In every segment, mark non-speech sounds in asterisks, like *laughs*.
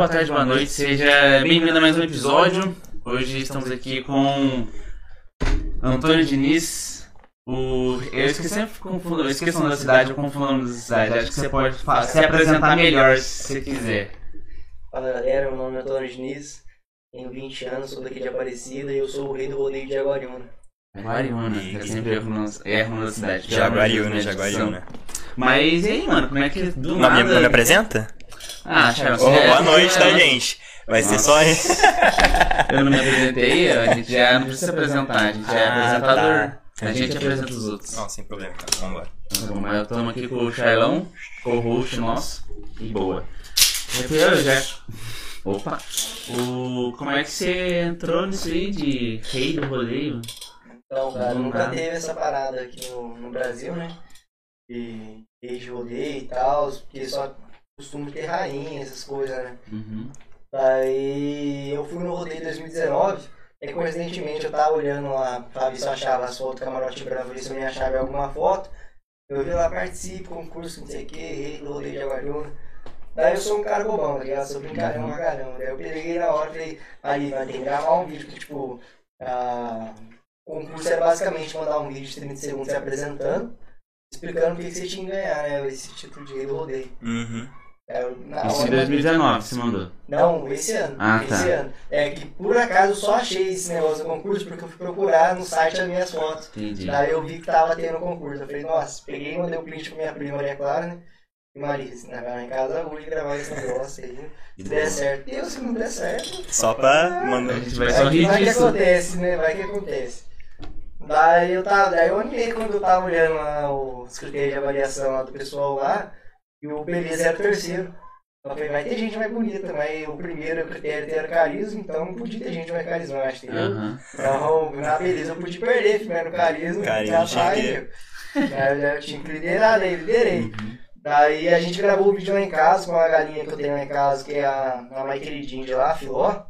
boa tarde, boa noite. Seja bem-vindo a mais um episódio. Hoje estamos aqui com Antônio Diniz. O... Eu esqueci, sempre confundo, eu esqueço o nome da cidade, eu confundo o nome da cidade. Acho que você pode se apresentar melhor se você quiser. Fala galera, meu nome é Antônio Diniz, tenho 20 anos, sou daqui de Aparecida e eu sou o rei do rodeio de Jaguariúna. Jaguariúna, eu sempre erro da cidade. Jaguariúna, Jaguariúna. Mas e aí, mano, como é que do Não nada... me, não me apresenta? Ah, Charles, Ô, você é- boa noite, tá, gente? Vai ser só. Eu não me apresentei, a gente já não precisa se apresentar, a gente já é Ah, apresentador. tá. A gente apresenta os outros. Não, sem problema, então. Vambora. Tá bom, mas eu tô aqui com o Charlão, co-host nosso, e boa. Eu já. Opa! O... Como é que você entrou nisso aí de rei do rodeio? Então, cara, nunca nada. teve essa parada aqui no, no Brasil, né? De rei de rodeio e tal, porque só costumo ter rainha, essas coisas, né? Uhum. Aí eu fui no rodeio 2019, e coincidentemente eu tava olhando lá pra ver se eu achava as fotos do camarote branco, ver se eu me achava em alguma foto. Eu vi lá, participe, concurso, não sei o que, rei do rodeio de Jaguariúna. Daí eu sou um cara bobão, tá ligado? Sou brincalhão pra caramba. Daí eu peguei na hora e falei, aí vai ter que gravar um vídeo que, tipo, a... o concurso era basicamente mandar um vídeo de 30 segundos se apresentando, explicando o que que você tinha que ganhar, né? Esse título de rei do rodeio. Uhum. Na Isso em hora, 2019 você mandou. não, esse ano. Ah, esse tá. ano. É que por acaso eu só achei esse negócio do concurso porque eu fui procurar no site as minhas fotos. Entendi. Daí eu vi que tava tendo concurso. Eu falei, nossa, peguei e mandei o print pra minha prima Maria Clara, né? E Marisa, né? Vai lá em casa hoje gravar esse negócio aí. Se der certo, eu, se não der certo. Só pra A mandar. gente vai só que- rir vai que acontece, né? Vai que acontece. Daí eu tava, daí eu animei quando eu tava olhando lá os critérios de avaliação lá do pessoal lá, e o Beleza era o terceiro. Eu falei, vai ter gente mais bonita, mas o primeiro critério era carisma, então não podia ter gente mais carismática, entendeu? Aham. Então, na beleza eu podia perder, mas no carisma, Carisma já tinha aí. Aí eu tinha que liderar, daí eu liderei. Uhum. Daí a gente gravou o vídeo lá em casa com a galinha que eu tenho lá em casa, que é a, a mais queridinha de lá, a Filó.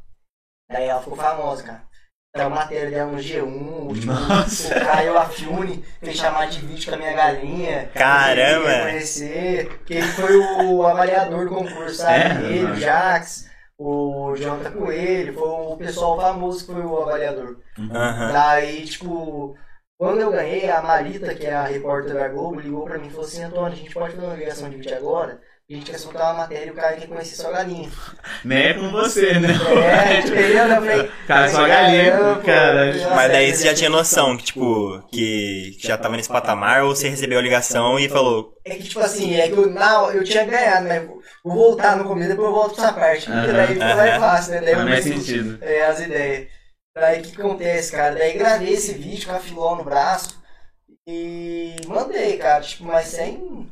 Daí ela ficou famosa, cara. Saiu matéria dela no G1, tipo, o Caio Afune fez chamar de vídeo com a minha galinha. Caramba! Conhecer, porque ele foi o avaliador do concurso, sabe? É? ele, o Uhum. Jax, o Jonathan Coelho, foi o pessoal famoso que foi o avaliador. Aham. Daí, tipo, quando eu ganhei, a Marita, que é a repórter da Globo, ligou pra mim e falou assim, Antônio, a gente pode fazer uma ligação de vídeo agora? A gente quer soltar uma matéria e o cara quer conhecer sua galinha. *laughs* Nem é com você, né? É, entendeu? Eu falei, Cara, só galinha, "Caramba, cara. nossa, Mas daí é, você já tinha noção que, tipo, que já tava nesse patamar ou você recebeu a ligação e falou. É que, tipo assim, é que eu, na, eu tinha ganhado, mas vou vou voltar no começo, depois eu volto pra essa parte. Porque daí fica mais fácil, né? Daí eu Faz sentido. É, as ideias. Daí o que acontece, cara? Daí gravei esse vídeo com a Filó no braço e mandei, cara, tipo, mas sem.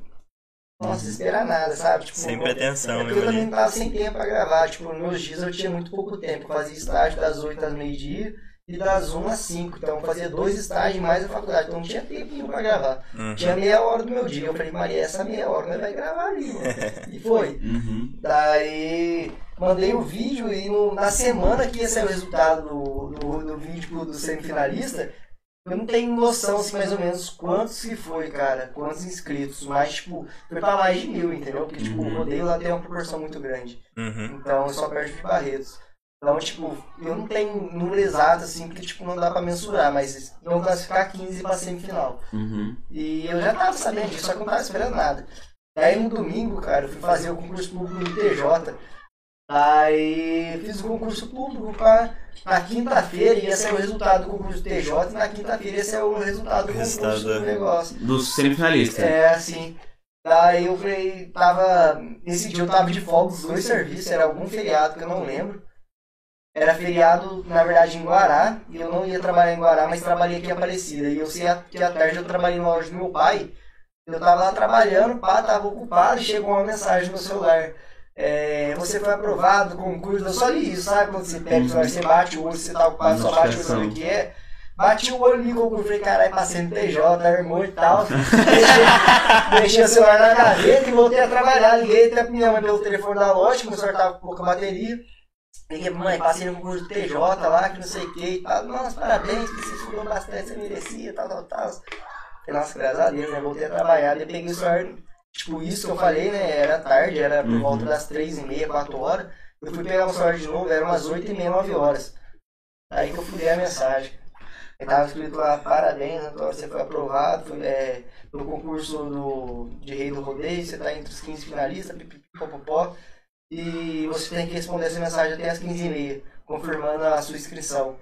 Nossa, esperar nada, sabe? Tipo, Sem não- pretensão, é né, porque eu também tava sem tempo pra gravar. Tipo, nos meus dias eu tinha muito pouco tempo. Eu fazia estágio das 8 às meio-dia e das 1 às 5. Então eu fazia dois estágios mais a faculdade. Então não tinha tempo pra gravar. Uhum. Tinha meia hora do meu dia. Eu falei, Maria, essa meia hora nós vai gravar ali, mano. E foi. Uhum. Daí mandei o vídeo e no- na semana que ia sair o resultado do, do, do vídeo do semifinalista, eu não tenho noção assim, mais ou menos quantos que foi, cara, quantos inscritos, mas tipo, foi pra mais de mil, entendeu? Porque tipo, o Uhum. rodeio lá tem uma proporção muito grande. Uhum. Então eu só perto de Barretos. Então, tipo, eu não tenho número exato assim, porque tipo, não dá pra mensurar, mas iam classificar 15 pra semifinal. Uhum. E eu já tava sabendo disso, só que eu não tava esperando nada. Daí no domingo, cara, eu fui fazer o concurso público do TJ. Aí fiz o concurso público pra. Na quinta-feira ia ser o resultado do concurso TJ e na quinta-feira ia ser o resultado do concurso Resultado do do- negócio. Do semifinalista. É, assim. Daí eu falei, tava. Nesse dia eu tava de folga dos dois serviços, era algum feriado que eu não lembro. Era feriado, na verdade, em Guará, e eu não ia trabalhar em Guará, mas trabalhei aqui em Aparecida. E eu sei que à tarde eu trabalhei na loja do meu pai. Eu tava lá trabalhando, pá, tava ocupado, e chegou uma mensagem no celular. É, você foi aprovado no concurso, eu só li isso, sabe? Quando você pega o celular, você bate o olho, você tá ocupado, só bate o olho o que é. Bati o olho, li o concurso, falei, caralho, passei no TJ, irmão e tal. *laughs* Deixei, deixei o celular na gaveta e voltei a trabalhar. Liguei até minha mãe pelo telefone da loja, que o celular tava com pouca bateria. Liguei, mãe, passei no concurso do TJ lá, que não sei o que e tal. Nossa, parabéns, que você estudou bastante, você merecia, tal, tal, tal. Falei, nossa, graças a Deus, né? Voltei a trabalhar, daí peguei o celular. Tipo, isso que eu falei, né? Era tarde, era por Uhum. volta das três e meia, quatro horas. Eu fui pegar o celular de novo, era umas 8 e meia, 9 horas. Aí que eu fui ler a mensagem. Aí tava escrito lá, parabéns, Antônio, você foi aprovado foi, é, no concurso do, de Rei do Rodeio, você tá entre os 15 finalistas, pipipipopopó, e você tem que responder essa mensagem até as 15h30, confirmando a sua inscrição.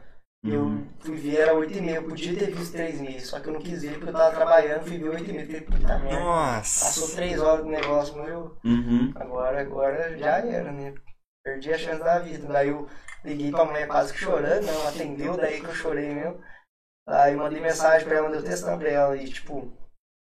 Eu Uhum. fui ver, era 8h30, eu podia ter visto 3h30, só que eu não quis ver porque eu tava trabalhando, fui ver 8h30, falei, puta merda. Passou Nossa. 3 horas do negócio, mas eu, Uhum. agora, agora já era, né? Perdi a chance da vida. Daí eu liguei pra mulher quase que chorando, não atendeu, daí que eu chorei mesmo. Aí eu mandei mensagem pra ela, mandei o textão pra ela e tipo,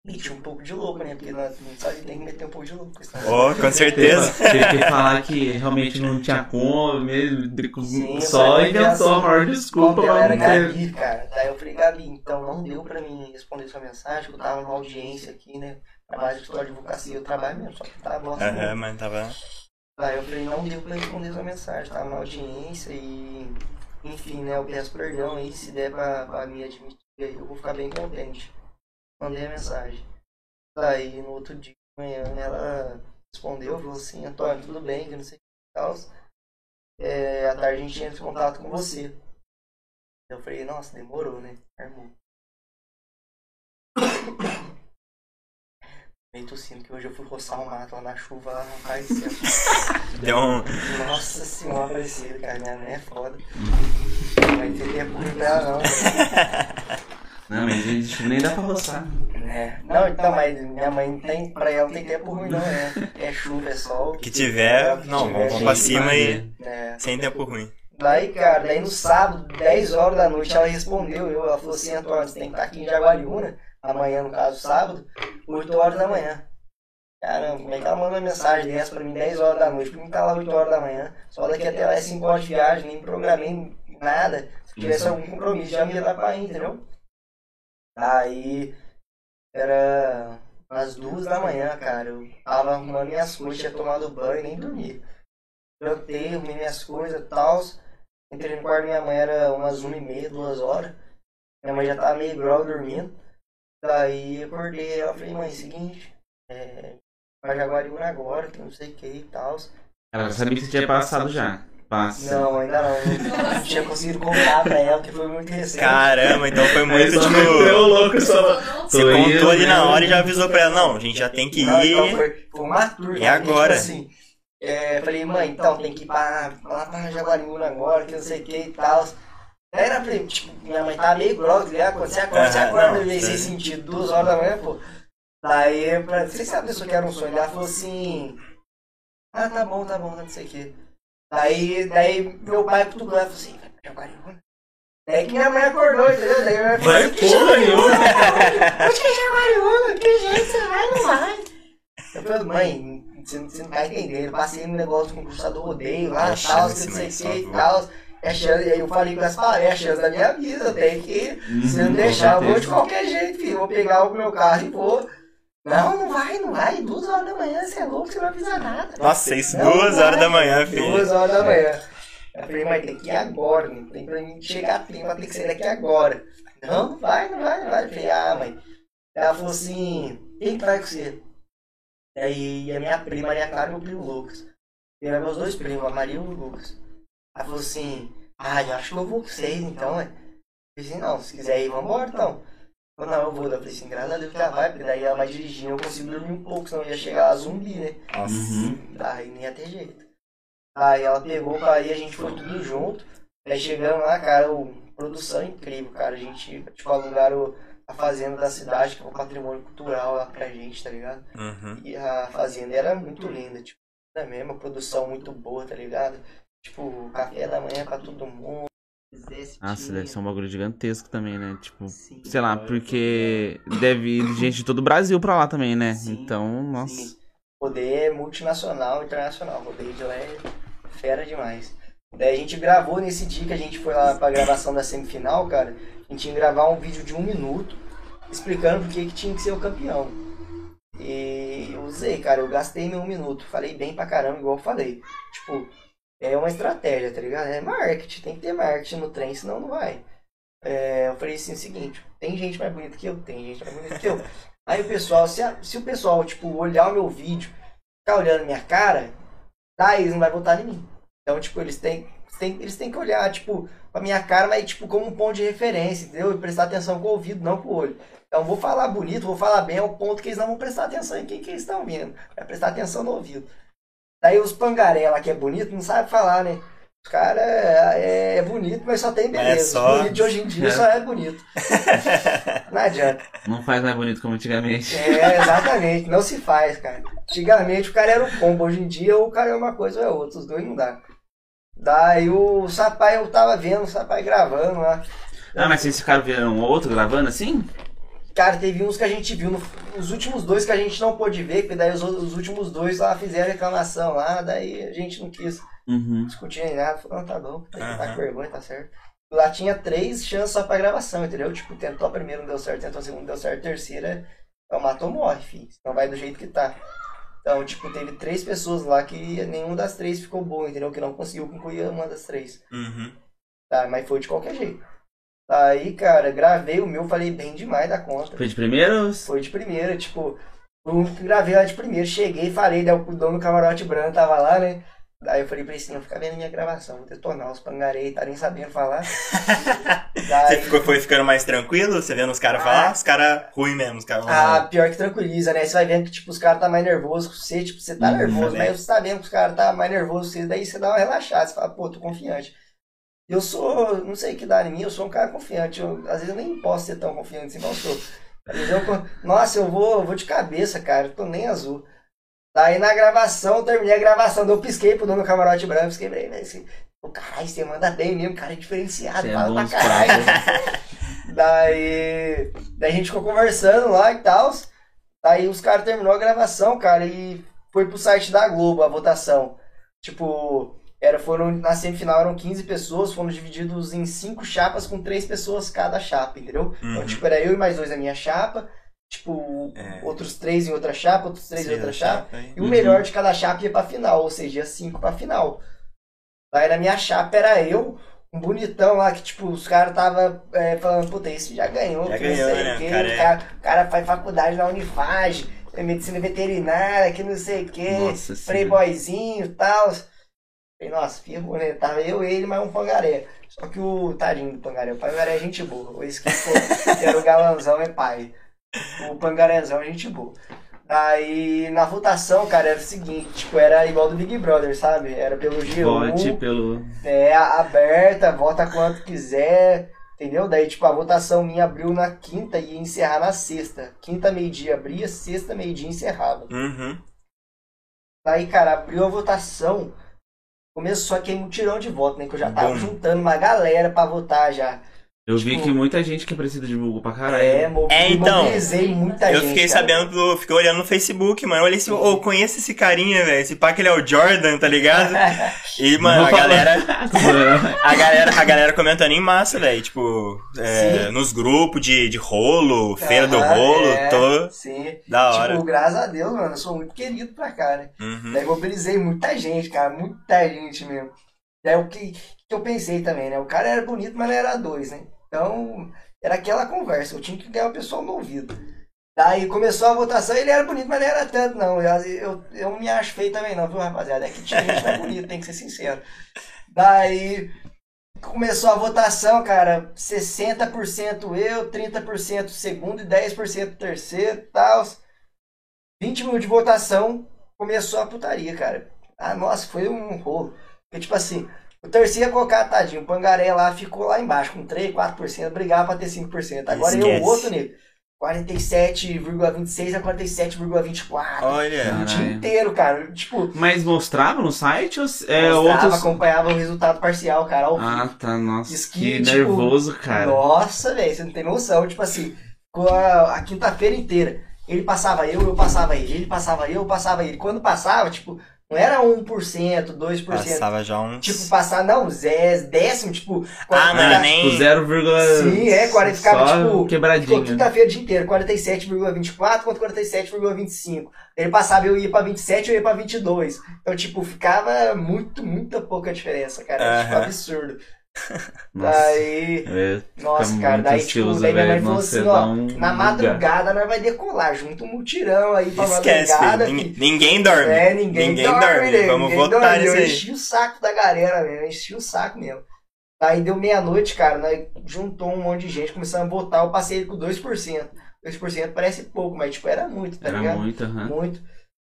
meti um pouco de louco, né? Porque nós não sabe tem que meter um pouco de louco. Oh, com certeza. Teve que falar que realmente não tinha como, mesmo, Sim, só inventou a maior desculpa pra era. Gabi, cara. Daí eu falei, Gabi, então não deu pra mim responder sua mensagem, que eu tava numa audiência aqui, né? Trabalho de história de advocacia, eu trabalho mesmo, só que tava bosta. Aham, mas tava. Aí eu falei, não deu pra responder sua mensagem, tava na audiência e. Enfim, né? Eu peço perdão aí, se der pra, pra me admitir aí, eu vou ficar bem contente. Mandei a mensagem. Aí no outro dia de manhã ela respondeu, falou assim, Antônio, tudo bem, que não sei o que tal. É, à tarde a gente entra em contato com você. Eu falei, nossa, demorou, né? Armou. *coughs* Meio tossindo que hoje eu fui roçar o mato lá na chuva, lá no Pai. *laughs* Deu um. Nossa senhora, aparecida, cara. Minha mãe é foda. Não vai ter tempo pra não. *laughs* Não, mas gente, nem dá pra roçar. É. Não, então, mas minha mãe tem, pra ela não tem tempo ruim, não. É, é chuva, é sol. Que tiver, não, vamos Tem pra cima e. É. Sem tempo ruim. Daí, cara, daí no sábado, 10 horas da noite, ela respondeu. Eu, ela falou assim: Antônio, você tem que estar aqui em Jaguariúna, amanhã, no caso, sábado, 8 horas da manhã. Caramba, como é que ela manda uma mensagem dessa pra mim 10 horas da noite? Por que tá lá 8 horas da manhã? Só daqui até lá é 5 horas de viagem, nem programei nada. Se tivesse algum compromisso, já me ia dar pra ir, entendeu? Aí era umas duas da manhã, cara. Eu tava arrumando minhas coisas, tinha tomado banho e nem dormi. Jantei, arrumei minhas coisas e tal. Entrei no quarto da minha mãe, era umas uma e meia, duas horas. Minha mãe já tava meio grog dormindo. Daí acordei, ela falei, mãe, seguinte, é, pra Jaguariúna agora, que não sei o que e tal. Ela sabia que tinha passado já. Passa. Não, ainda não. Não tinha conseguido contar pra ela, porque foi muito recente. Caramba, então foi Aí muito tipo. louco só. Você Tô contou indo, ali na né? hora e já avisou pra ela, não, a gente já tem que Não, então ir. foi, foi uma tour. E agora? Tipo assim, é, falei, mãe, então tem que ir pra, lá pra Jaguariúna agora, que não sei o que e tal. Era, falei, tipo, minha mãe tava meio grog, né? Quando você acorda, você Aham, acorda não, sem sentido, duas horas da manhã, pô. Daí, pra, não sei se a pessoa que era um sonho, ela falou assim, ah, tá bom, tá bom, não sei o que. Daí, daí meu pai cutucou, ela falou assim, vai pra Jaguariúna. Daí que minha mãe acordou, entendeu? Daí minha mãe falou Vai porra nenhuma. Onde que é Jaguariúna? Que jeito você vai, não vai? Eu falei, mãe, você, não- você não vai entender. Eu passei no negócio com o curso do rodeio lá, tal, que não sei o que e tal. É chance, e aí eu falei com essa palavras, é a chance da minha vida, eu tenho que ir. Se Uhum, não com deixar, eu vou de qualquer jeito, filho. Vou pegar o meu carro e vou. Não, não vai, não vai. Duas horas da manhã, você é louco, você não vai pisar nada. Nossa, isso Não, duas não horas da manhã, Duas filho. horas da manhã. Eu falei, mas tem que ir agora, né? tem pra mim chegar a tempo, tem que ser daqui agora. Não, não vai, não vai, não vai. Eu falei, ah, mãe. Ela falou assim, quem que vai com você? Aí a minha prima, Maria Clara e meu primo Lucas. E eram meus dois primos, a Maria e o Lucas. Ela falou assim, ah, eu acho que eu vou com vocês então, é. Eu falei assim, não, se quiser ir, vambora então. Não, eu vou. Eu falei assim, graças a Deus que ela vai, porque daí ela vai dirigindo, eu consigo dormir um pouco, senão eu ia chegar lá zumbi, né? Nossa. Uhum. Daí nem ia ter jeito. Aí ela pegou ir, a gente foi tudo junto. Aí chegamos lá, cara, o, produção incrível, cara. A gente, tipo, alugaram a fazenda da cidade, que é um patrimônio cultural lá pra gente, tá ligado? Uhum. E a fazenda era muito linda, tipo, é mesmo, a produção muito boa, tá ligado? Tipo, café da manhã pra todo mundo. Nossa, deve ser um bagulho gigantesco também, né? Tipo, Sim. sei lá, porque deve ir gente de todo o Brasil pra lá também, né? Sim, Então, nossa. Sim. Poder multinacional, internacional. O de lá é fera demais. Daí a gente gravou nesse dia que a gente foi lá pra gravação da semifinal, cara. A gente ia gravar um vídeo de um minuto explicando por que que tinha que ser o campeão. E eu usei, cara, eu gastei meu um minuto. Falei bem pra caramba, igual eu falei. Tipo, é uma estratégia, tá ligado? É marketing, tem que ter marketing no trem, senão não vai. É, eu falei assim, o seguinte, tem gente mais bonita que eu, tem gente mais bonita que eu. Aí o pessoal, se, a- se o pessoal, tipo, olhar o meu vídeo, ficar olhando minha cara, daí eles não vai votar em mim. Então, tipo, eles têm, têm, eles têm que olhar, tipo, pra minha cara, mas, tipo, como um ponto de referência, entendeu? E prestar atenção com o ouvido, não com o olho. Então, vou falar bonito, vou falar bem, ao ponto que eles não vão prestar atenção em quem que eles estão vendo. Vai prestar atenção no ouvido. Daí os pangaré lá, que é bonito, não sabe falar, né? Os caras é, é bonito, mas só tem beleza. É só- Os bonito de hoje em dia É. só é bonito. *laughs* Não adianta. Não faz mais bonito como antigamente. É, exatamente. Não se faz, cara. Antigamente o cara era um pombo, hoje em dia o cara é uma coisa ou é outra. Os dois não dá. Daí o Sapai, eu tava vendo o Sapai gravando lá. Ah, mas vocês ficaram vendo um outro gravando assim? Cara, teve uns que a gente viu, no- os últimos dois que a gente não pôde ver, porque daí os, os últimos dois lá fizeram reclamação lá, daí a gente não quis Uhum. discutir nem nada. Falou, não, tá bom, tá, tá com vergonha, tá certo. Lá tinha três chances só pra gravação, entendeu? Tipo, tentou a primeira, não deu certo, tentou a segunda, não deu certo, a terceira, então matou, morre, filho. Não vai do jeito que tá. Então, tipo, teve três pessoas lá que nenhuma das três ficou boa, entendeu? Que não conseguiu concluir uma das três. Uhum. Tá, mas foi de qualquer jeito. Aí, cara, gravei o meu, falei bem demais da conta. Foi de primeiro? Foi de primeira, tipo, que gravei lá de primeira. Cheguei, falei, daí o dono do camarote branco tava lá, né? Daí eu falei pra ele assim, eu ficar vendo minha gravação, vou detonar os pangarei, tá nem sabendo falar. *laughs* Você Daí, ficou, foi ficando mais tranquilo? Você vendo os caras falar? Ah. Os caras ruim mesmo, os caras ah, pior que tranquiliza, né? Você vai vendo que, tipo, os caras tá mais nervosos que você, tipo, você tá Uhum, nervoso, mas você tá vendo que os caras tá mais nervosos que você, daí você dá uma relaxada, você fala, pô, tô confiante. Eu sou, não sei que dá em mim, eu sou um cara confiante, eu, às vezes eu nem posso ser tão confiante assim, não sou. Às vezes eu, nossa, eu vou, eu vou de cabeça, cara, eu tô nem azul. Daí na gravação, eu terminei a gravação, eu pisquei pro dono do camarote branco, pisquei pra ele, né, assim, pô, caralho, você manda bem mesmo, cara é diferenciado, é fala bom pra caralho. papos. *laughs* Daí, daí a gente ficou conversando lá e tal. Daí os caras terminou a gravação, cara, e foi pro site da Globo a votação. Tipo, era, foram, na semifinal eram 15 pessoas, foram divididos em cinco chapas com três pessoas cada chapa, entendeu? Então, Uhum. tipo, era eu e mais dois na minha chapa, tipo, É. outros três em outra chapa, outros três em outra chapa. E o Uhum. melhor de cada chapa ia pra final, ou seja, ia cinco pra final. Daí na minha chapa era eu, um bonitão lá que, tipo, os caras tava é, falando, puta, esse já ganhou, Já que não ganhou, sei né? o quê, Cara, o é- cara, o cara faz faculdade na Unifage, é medicina veterinária, que não sei o senhora. playboyzinho e tal. Falei, nossa, né? Tava eu, ele, mais um pangaré. Só que o tadinho do pangaré, o pangaré é gente boa. O esse que era o galanzão é pai. O pangarézão é gente boa. Aí na votação, cara, era o seguinte, tipo, era igual do Big Brother, sabe? Era pelo G1, Vote pelo. é aberta, vota quanto quiser, entendeu? Daí, tipo, a votação minha abriu na quinta e ia encerrar na sexta. Quinta, meio-dia abria, sexta, meio-dia encerrava. Uhum. Daí, cara, abriu a votação, começou aquele mutirão de voto, né? Que eu já tava Bom. juntando uma galera pra votar já. Eu vi Tipo- que muita gente que precisa divulgou pra caralho. É, É, então, mobilizei muita Eu gente. fiquei cara. sabendo, do- fiquei olhando no Facebook, mano. Eu olhei assim, ô, conheço esse carinha, velho. Esse pá que ele é o Jordan, tá ligado? *laughs* E, mano, a Não galera. *laughs* A galera, a galera comentando em massa, velho. Tipo, é, nos grupos de, de rolo, feira do rolo, é, tô Sim. da hora. Tipo, graças a Deus, mano, eu sou muito querido pra cá, né? Uhum. Daí mobilizei muita gente, cara, muita gente mesmo. Daí o que, que eu pensei também, né? O cara era bonito, mas não era dois, né? Então, era aquela conversa, eu tinha que ganhar o pessoal no ouvido. Daí começou a votação, ele era bonito, mas não era tanto, não. Eu, eu, eu me acho feio também, não, viu, rapaziada? É que tinha gente mais bonita, tem que ser sincero. Daí começou a votação, cara, 60% eu, 30% segundo e 10% terceiro e tal. 20 minutos de votação, começou a putaria, cara. Ah, nossa, foi um rolo. Porque, tipo assim, o terceiro ia colocar, tadinho, o pangaré lá ficou lá embaixo, com 3, 4%, brigava pra ter 5%. Agora eu, Esquece. o outro nego, 47,26 a 47,24. Olha. O dia inteiro, cara. Tipo, Mas mostrava no site ou é mostrava, outros. acompanhava o resultado parcial, cara, ao. Ah, tá, nossa. Que, tipo, nervoso, cara. Nossa, velho, você não tem noção. Tipo assim, ficou a, a quinta-feira inteira. Ele passava eu, eu passava ele. Ele passava eu, eu passava ele. Quando passava, tipo, não era 1%, 2%. Passava já uns. Tipo, passar, não, zé, décimo, tipo. Ah, não era nem- Tipo, 0, Sim, é, 40, ficava, tipo, Ficou quebradinho. quinta-feira o dia inteiro, 47,24 contra 47,25. Ele passava, eu ia pra 27, eu ia pra 22. Então, tipo, ficava muito, muita pouca diferença, cara. Era, tipo, absurdo. Nossa. Daí. É, Nossa, cara, daí, tipo, daí minha mãe velho. falou assim, ó, um na lugar. madrugada nós vai decolar, junto um mutirão aí pra Esquece, madrugada. filho. que- Ninguém, ninguém dorme. É, ninguém, dorme, dorme. nego, Vamos ninguém votar dorme. nisso Eu aí. enchi o saco da galera, velho. Eu enchi o saco mesmo. Aí deu meia-noite, cara, nós juntou um monte de gente, começamos a votar, eu passei ele com 2%. 2% parece pouco, mas tipo, era muito, tá Era ligado? muito, aham. Muito.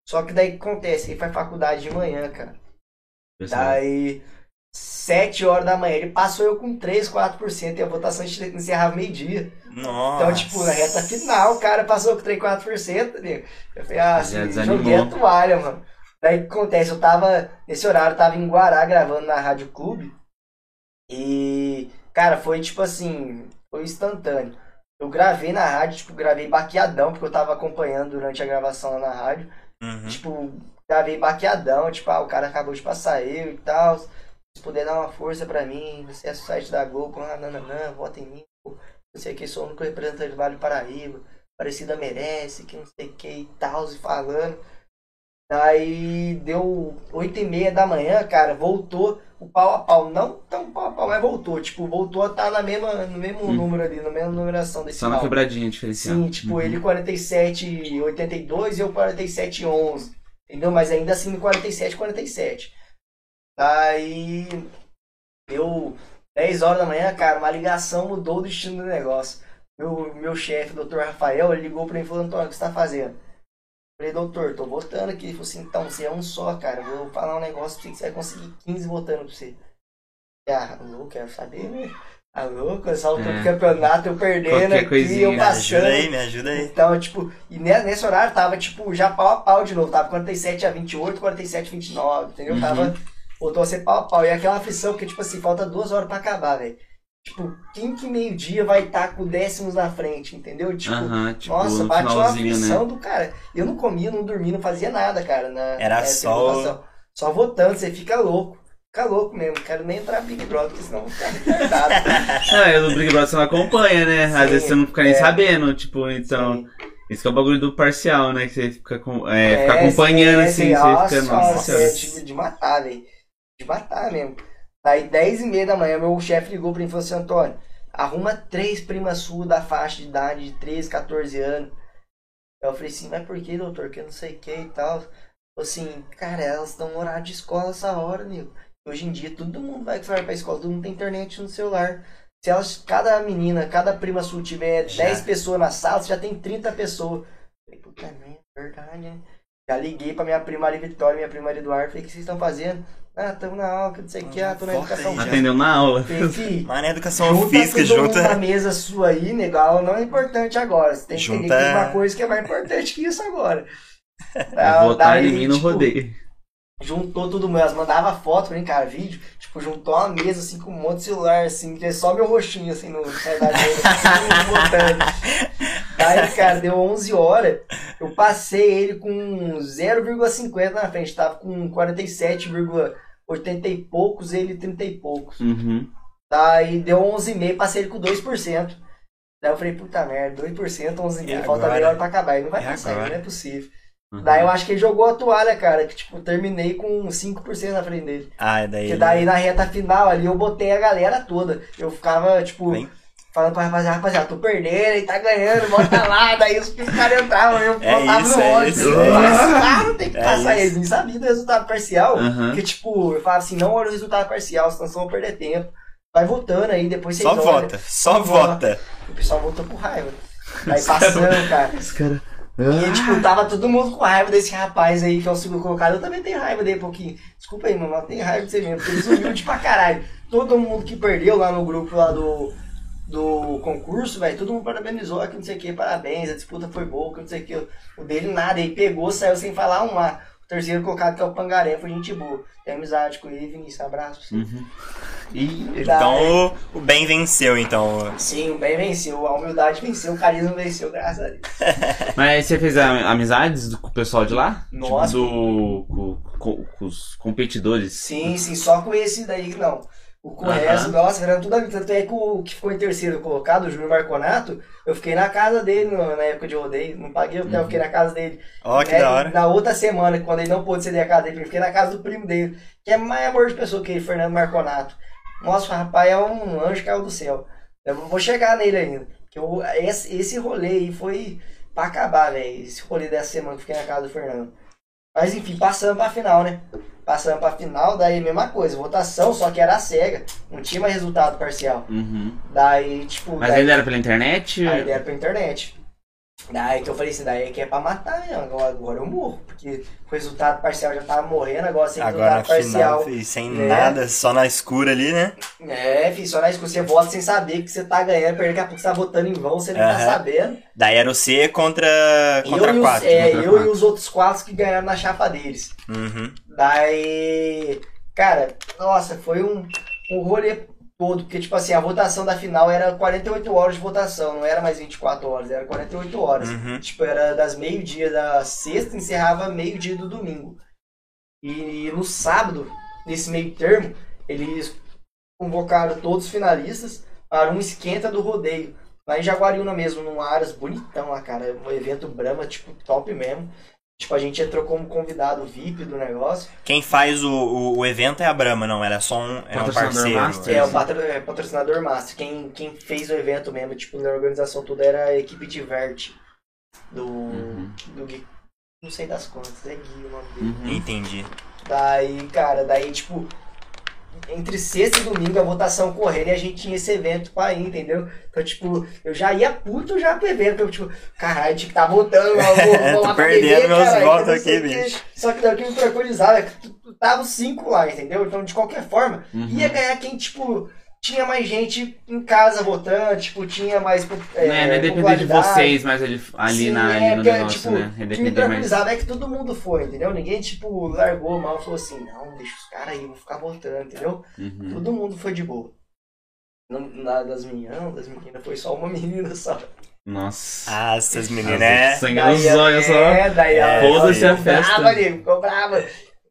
Só que daí o que acontece, ele faz faculdade de manhã, cara. Pessoal, Daí, 7 horas da manhã, ele passou eu com 3, 4% e a votação encerrava meio-dia. Nossa. Então, tipo, na reta final, o cara passou com 3, 4%, nego. Eu falei, ah, assim, joguei a toalha, mano. Daí o que acontece? Eu tava, nesse horário, eu tava em Guará gravando na Rádio Clube. E, cara, foi tipo assim, foi instantâneo. Eu gravei na rádio, tipo, gravei baqueadão, porque eu tava acompanhando durante a gravação lá na rádio. Uhum. Tipo, gravei baqueadão, tipo, ah, o cara acabou de passar eu e tal. Se puder dar uma força pra mim, você é o site da Globo, nananã, vota em mim. Não sei que, sou o único representante do Vale do Paraíba, Parecida merece, que não sei o que e tal, e falando. Daí deu oito e meia da manhã, cara, voltou o pau a pau. Não tão pau a pau, mas voltou. Tipo, voltou a estar na mesma, no mesmo Hum. número ali, na mesma numeração desse Só na pau. quebradinha diferencial. Sim, tipo, Uhum. ele 47,82 e eu 47,11. Entendeu? Mas ainda assim no 47, 47. Daí deu 10 horas da manhã, cara, uma ligação mudou o destino do negócio. Meu, meu chefe, doutor Rafael, ele ligou pra mim e falou, Antônio, o que você tá fazendo? Falei, doutor, tô votando aqui. Ele falou assim, então, você é um só, cara. Eu Vou falar um negócio pra você que você vai conseguir 15 votando pra você. Ah, alô, quero saber, né? Alô, com essa altura É. do campeonato, eu perdendo aqui, eu Me passando. ajuda aí, me ajuda aí. Então, tipo, e ne- nesse horário tava, tipo, já pau a pau de novo. Tava 47 a 28, 47 a 29, entendeu? Uhum. Tava, voltou a ser pau a pau. E aquela aflição, porque, tipo assim, falta duas horas pra acabar, velho. Tipo, quem que meio-dia vai estar com décimos na frente, entendeu? Tipo, Aham, tipo, nossa, no bate uma finalzinho, aflição né? do cara. Eu não comia, não dormia, não fazia nada, cara. Na, Era só o- votação. Só votando, você fica louco. Fica louco mesmo. Não quero nem entrar no Big Brother, porque senão eu vou ficar retardado. *laughs* Não, é, no Big Brother você não acompanha, né? Às Sim, vezes você não fica nem é. sabendo, tipo, então. Sim. Isso que é o bagulho do parcial, né? Que você fica, com, é, É, fica acompanhando, sim, assim, você sim. fica, nossa é senhora. de, de matar, velho. De matar mesmo. Daí, 10 e meia da manhã, meu chefe ligou pra mim e falou assim, Antônio, arruma três primas suas da faixa de idade de 13, 14 anos. Eu falei assim, mas por que, doutor? Que eu não sei o que e tal. Falei assim, cara, elas estão no horário de escola essa hora, nego. Hoje em dia, todo mundo vai pra escola, todo mundo tem internet no celular. Se elas, cada menina, cada prima sua tiver Já. 10 pessoas na sala, você já tem 30 pessoas. Falei, puta merda, é verdade, né? Já liguei pra minha prima ali Vitória, minha prima Eduardo, falei, o que vocês estão fazendo? Ah, estamos na aula, que não sei o que, ah, tô na educação aí, física. Atendeu na aula. *laughs* Mas na educação junta física, mundo na junta. mesa sua aí, legal, não é importante agora. Você tem que entender Junta- que tem uma coisa que é mais importante que isso agora. Votar Daí, em mim no tipo, rodeio. juntou todo mundo, elas mandavam foto pra mim, cara, vídeo, tipo, juntou uma mesa assim com um monte de celular, assim, que é só meu rostinho assim no mesa, assim. *laughs* Daí, cara, deu 11 horas, eu passei ele com 0,50 na frente, tava com 47,80 e poucos, ele 30 e poucos. Uhum. Daí deu 11,5, passei ele com 2%. Daí eu falei, puta merda, 2%, 11,5, E falta meia hora pra acabar, ele não vai E passar, agora? não é possível. Uhum. Daí eu acho que ele jogou a toalha, cara, que tipo, terminei com 5% na frente dele. Ah, daí. Porque daí na reta final ali eu botei a galera toda. Eu ficava, tipo, Vem. falando pra rapaziada, rapaziada, tô perdendo, ele tá ganhando, bota lá. *laughs* daí os, os caras entravam, eu É botava isso, no é ônibus. isso, é Ah, não tem que É passar isso. eles, nem sabia do resultado parcial. Aham. Porque, tipo, eu falava assim, não olha o resultado parcial, senão vocês vão perder tempo. Vai votando aí, depois vocês Só olham. vota, só vota. O pessoal votou por raiva. *laughs* Aí passando, cara. Os caras. E, tipo, tava todo mundo com raiva desse rapaz aí, que é o segundo colocado. Eu também tenho raiva dele um pouquinho. Desculpa aí, mano, eu tenho raiva de você mesmo, porque eles humilde pra caralho. Todo mundo que perdeu lá no grupo lá do, do concurso, velho, todo mundo parabenizou, que não sei o que, parabéns, a disputa foi boa, que não sei o que. O dele nada, ele pegou, saiu sem falar um lá. Terceiro colocado, que é o Pangaré, foi gente boa. Tem amizade com ele, Vinícius, abraço. Uhum. E Então o, o bem venceu, então. Sim, o bem venceu, a humildade venceu, o carisma venceu, graças a Deus. *laughs* Mas você fez amizades com o pessoal de lá? Nossa. Tipo, do, com, com- com os competidores? Sim, sim, só com esse daí não. O com o Aham. resto, nossa, virando tudo amigo. Tanto é que o que ficou em terceiro colocado, o Júnior Marconato, eu fiquei na casa dele no- na época de rodeio. Não paguei o hotel, eu fiquei na casa dele. Ó, que É, da hora. Na outra semana, quando ele não pôde ceder a casa dele, eu fiquei na casa do primo dele, que é mais amor de pessoa que ele, Fernando Marconato. Nossa, o rapaz é um anjo caiu do céu. Eu vou chegar nele ainda. Que eu, esse, esse rolê aí foi pra acabar, velho. Esse rolê dessa semana que fiquei na casa do Fernando. Mas enfim, passando pra final, né? Passando pra final, daí a mesma coisa, votação, só que era cega. Não tinha mais resultado parcial. Uhum. Daí, tipo. Mas daí, ainda era pela internet? Aí era pra internet. Daí que eu falei assim, daí que é pra matar mesmo, agora, agora eu morro. Porque o resultado parcial já tava morrendo, agora sem Agora resultado final, parcial. filho, sem né? nada, só na escura ali, né? É, filho, só na escura você vota sem saber que você tá ganhando, porque daqui a pouco você tá votando em vão, você não tá Aham. sabendo. Daí era o C contra, contra eu, e os, quatro. é, contra eu quatro. e os outros quatro que ganharam na chapa deles. Uhum. Daí, cara, nossa, foi um, um rolê todo, porque, tipo assim, a votação da final era 48 horas de votação, não era mais 24 horas, era 48 horas. Uhum. Tipo, era das meio-dia da sexta, encerrava meio-dia do domingo. E no sábado, nesse meio termo, eles convocaram todos os finalistas para um esquenta do rodeio. Lá em Jaguariúna mesmo, num Aras bonitão lá, cara. Um evento Brahma, tipo, top mesmo. Tipo, a gente entrou como convidado VIP do negócio. Quem faz o, o, o evento é a Brahma, não, era só um, era um Patrocinador parceiro. master. É, o patro- é, patrocinador master. Quem, quem fez o evento mesmo, tipo, na organização toda era a equipe de Vert. Do. Uhum. Do Gui. Não sei das contas, é Gui o nome dele. Uhum. Entendi. Daí, cara, daí, tipo, entre sexta e domingo a votação correndo e a gente tinha esse evento pra ir, entendeu? Então, tipo, eu já ia puto já pro evento, eu, tipo, caralho, tinha que tá votando, eu vou, *laughs* vou Tô lá pra perdendo beber, meus caralho, votos aqui, bicho. Só que que me tranquilizava é que tu, tu tava os cinco lá, entendeu? Então, de qualquer forma, Uhum. ia ganhar quem, tipo, tinha mais gente em casa votando, tipo, tinha mais. É, Não é, não é depender de vocês, mas ali, ali, Sim, na, ali é, no porque, negócio, tipo, né? É O que me depender mais. é que todo mundo foi, entendeu? Ninguém, tipo, largou mal e falou assim, não, deixa os caras aí, vou ficar votando, entendeu? Uhum. Todo mundo foi de boa. Não, na, das meninas, não, das meninas foi só uma *laughs* menina só. Nossa. Ah, essas meninas, né? Sangue nos ela- olhos só. É, daí ela É, foda-se ficou a festa. Brava, nego, ficou brava.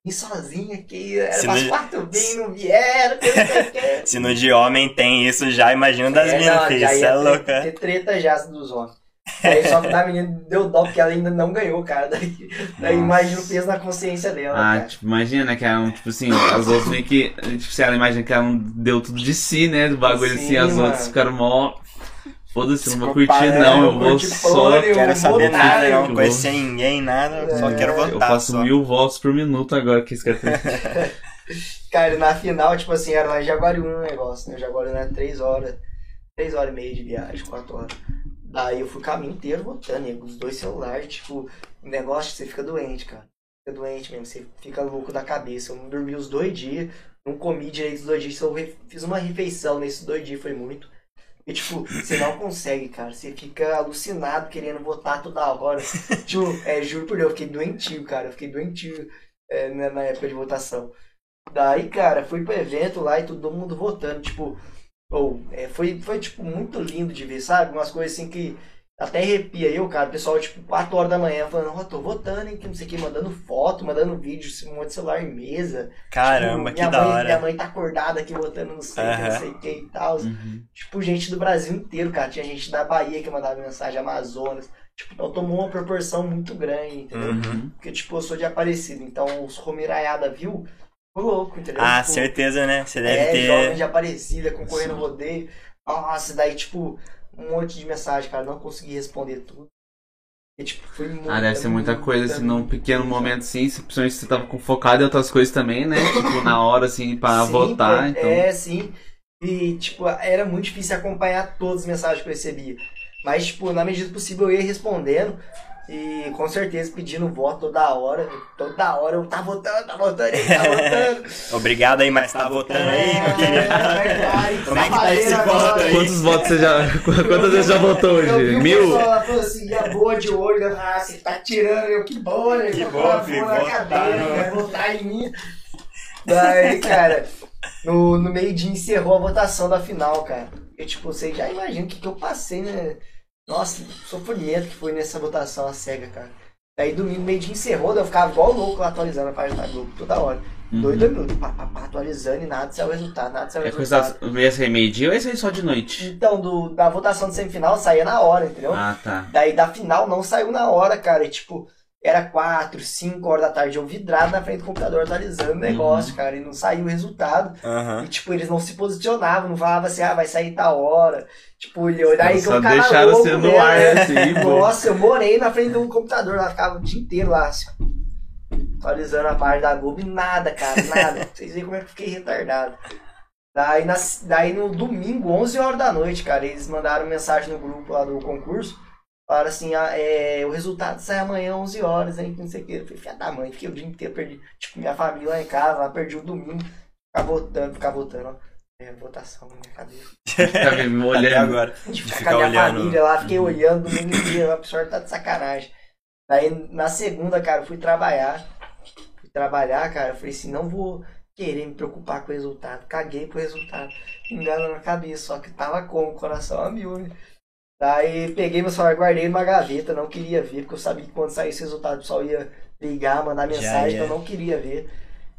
E sozinha aqui, era Se pras não- quatro bem, não vieram, que não sei o *laughs* quê. Se no de homem tem isso já, imagina das É, minas, filho. Isso é louca. Ter treta já dos homens. Aí só que da menina deu dó, porque ela ainda não ganhou, cara. Daí, daí imagina o peso na consciência dela, Ah, cara. tipo, imagina que eram, tipo assim, as outras meio que. Tipo, se ela imagina que ela não deu tudo de si, né? Do bagulho Sim, assim, as mano. outras ficaram mó. Foda-se, não vou curtir né? não, eu vou só. nenhuma. quero Eu saber nada, votar, não eu conhecer ninguém, nada. Só É, quero Eu votar. faço só. mil votos por minuto agora que esse cara tem. Cara, na final, tipo assim, era lá em Jaguariúna o negócio, né? Jaguariúna era 3 horas, 3 horas e meia de viagem, 4 horas. Daí eu fui o caminho inteiro votando, nego, os dois celulares, tipo, o negócio você fica doente, cara. Fica doente mesmo, você fica louco da cabeça. Eu não dormi os dois dias, não comi direito os dois dias, só fiz uma refeição nesses dois dias, foi muito. E tipo, você não consegue, cara. Você fica alucinado querendo votar toda hora. *laughs* tipo, é, juro por Deus, eu fiquei doentio, cara. Eu fiquei doentio é, na, época de votação. Daí, cara, fui pro evento lá e todo mundo votando, tipo, ou é, foi, foi, tipo, muito lindo de ver, sabe? Umas coisas assim que até arrepia eu, cara. O pessoal, tipo, 4 horas da manhã falando, ó, tô votando, hein, que não sei o que, mandando foto, mandando vídeo, um monte de celular em mesa. Caramba, Tipo, que minha da mãe, hora. Minha mãe tá acordada aqui votando não sei o que, Aham. não sei o que e tal. Uhum. Tipo, gente do Brasil inteiro, cara. Tinha gente da Bahia que mandava mensagem, Amazonas. Tipo, então tomou uma proporção muito grande, entendeu? Uhum. Porque, tipo, eu sou de Aparecida, então os Romiraiada viu, ficou louco, entendeu? Ah, tipo, certeza, né? Você deve é, ter. jovem de Aparecida, concorrendo Sim. no rodeio. Nossa, daí, tipo, um monte de mensagem, cara. Não consegui responder tudo. E, tipo, foi muito. Ah, deve ser muita coisa, assim, num pequeno momento, se- principalmente se você tava focado em outras coisas também, né? Tipo, na hora, assim, pra Sim, votar, é, então. É, sim. E, tipo, era muito difícil acompanhar todas as mensagens que eu recebia. Mas, tipo, na medida do possível eu ia respondendo. E com certeza pedindo voto toda hora. Toda hora eu tá votando, tá votando, aí, tá votando. *laughs* Obrigado aí, mas tá votando aí, meu querido. Como é que *laughs* tá esse voto aí? Quantos votos você já. Quantas vezes já votou hoje? o Mil? lá falando assim, a boa de olho, ah, você tá tirando, eu que bom, né? Que bom, filho, boa na votar, cadeira, né? vai votar em mim. Daí, cara, no, no meio dia encerrou a votação da final, cara. Eu, tipo, você já imagina o que, que eu passei, né? Nossa, sofrimento que foi nessa votação a cega, cara. Daí domingo, meio dia encerrou, eu ficava igual louco lá atualizando a página da Globo toda hora. Dois, dois minutos, pá, pá, pá, atualizando e nada saiu o resultado, nada saiu o É resultado. coisa. Aí meio-dia ou esse aí só de noite? Então, do, da votação de semifinal saía na hora, entendeu? Ah, tá. Daí da final não saiu na hora, cara. E tipo, era 4, 5 horas da tarde, eu vidrado na frente do computador atualizando o negócio, cara, e não saiu o resultado. Aham. E, tipo, eles não se posicionavam, não falavam assim, ah, vai sair tal hora. Tipo, eu, daí que eu deixaram louco você no mesmo, ar, assim. *laughs* Nossa, eu morei na frente do computador lá, ficava o dia inteiro lá, assim. Atualizando a página da Globo e nada, cara, nada. *laughs* Vocês veem como é que eu fiquei retardado. Daí, na, daí no domingo, 11 horas da noite, cara, eles mandaram mensagem no grupo lá do concurso. Falaram assim, ah, é, o resultado sai amanhã 11 horas, hein, que não sei o que. Eu falei, filha da mãe, fiquei o dia inteiro, perdi, tipo, minha família lá em casa, lá perdi o domingo. Ficar votando, ficar votando, ó. É, votação na minha cabeça. Tá me *laughs* olhando. agora. De De ficar ficar com a minha família lá, fiquei olhando o domingo inteiro, a pessoa tá de sacanagem. Daí na segunda, cara, eu fui trabalhar. Fui trabalhar, cara, eu falei assim, não vou querer me preocupar com o resultado. Caguei pro resultado. Engano na cabeça, só que tava como, coração a mil, né? Daí peguei meu celular, guardei numa gaveta, não queria ver, porque eu sabia que quando saísse o resultado o pessoal ia ligar, mandar mensagem, então eu não queria ver.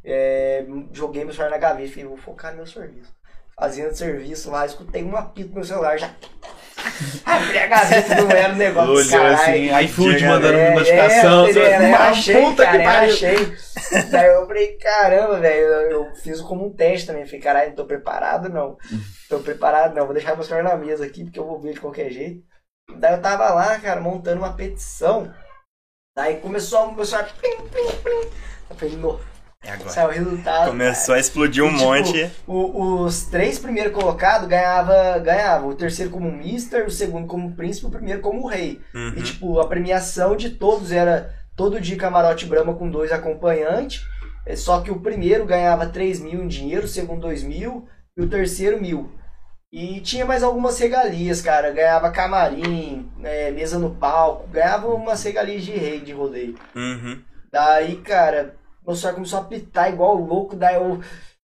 É, joguei meu celular na gaveta e falei, vou focar no meu serviço. Fazendo serviço lá, escutei um apito no meu celular, já. *laughs* Abri a gaveta, era um negócio Olhou caralho. assim, iFood mandando É, notificação. é, é, é, Uma achei, puta cara, que é, pariu. achei. Daí eu falei, caramba, velho, eu, fiz como um teste também. Falei, caralho, não tô preparado não. Tô preparado não, vou deixar meu celular na mesa aqui, porque eu vou ver de qualquer jeito. Daí eu tava lá, cara, montando uma petição. Daí começou o meu celular. Plim, plim, plim. Eu falei, É agora. saiu o resultado. Começou a explodir um E, tipo, monte. O- os três primeiros colocados ganhava, ganhava. O terceiro como Mister, o segundo como Príncipe, o primeiro como Rei. Uhum. E tipo, a premiação de todos era todo dia camarote Brahma com dois acompanhantes. É, Só que o primeiro ganhava 3 mil em dinheiro, o segundo 2 mil e o terceiro mil. E tinha mais algumas regalias, cara. Ganhava camarim, é, mesa no palco, ganhava umas regalias de rei de rodeio. Uhum. Daí, cara, meu celular começou a pitar igual louco. Daí eu,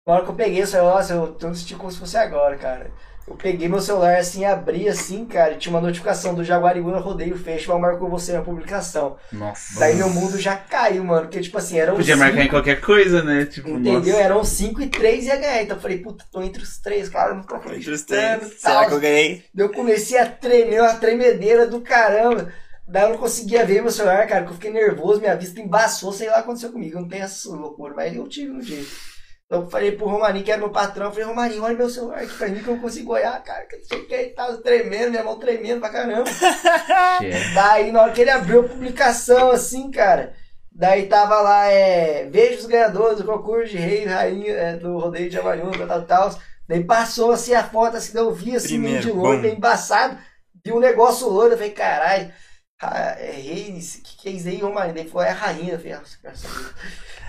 na hora que eu peguei o celular, nossa, eu tô me sentindo como se fosse agora, cara. Eu peguei meu celular assim, abri assim, cara, e tinha uma notificação do Jaguariúna Rodeio Festival, marcou você na publicação. Nossa. Daí meu mundo já caiu, mano, porque tipo assim, eram Podia cinco, marcar em qualquer coisa, né? Tipo, entendeu? nossa. Eram 5 e 3 ia ganhar. Então eu falei, puta, tô entre os três, claro, não tô Entre os acreditando, três. Será que eu ganhei? Daí eu comecei a tremer, uma tremedeira do caramba. Daí eu não conseguia ver meu celular, cara, que eu fiquei nervoso, minha vista embaçou, sei lá o que aconteceu comigo. Eu não tenho essa loucura, mas eu tive um jeito. Então eu falei pro Romarinho, que era meu patrão, eu falei, Romarinho, olha meu celular aqui pra mim que eu não consigo olhar, cara. Que o que, ele tava tremendo, minha mão tremendo pra caramba. *laughs* Daí, na hora que ele abriu a publicação, assim, cara, daí tava lá, é, veja os ganhadores do concurso de rei rainha é, do rodeio de Amaruna, tal, tal. Daí passou, assim, a foto, assim, eu vi, assim, meio de Primeiro, bum. meio embaçado, vi um negócio loiro, eu falei, caralho, ra- é rei, o que, que é isso aí, Romarinho? Daí falou, é a rainha, eu falei, nossa.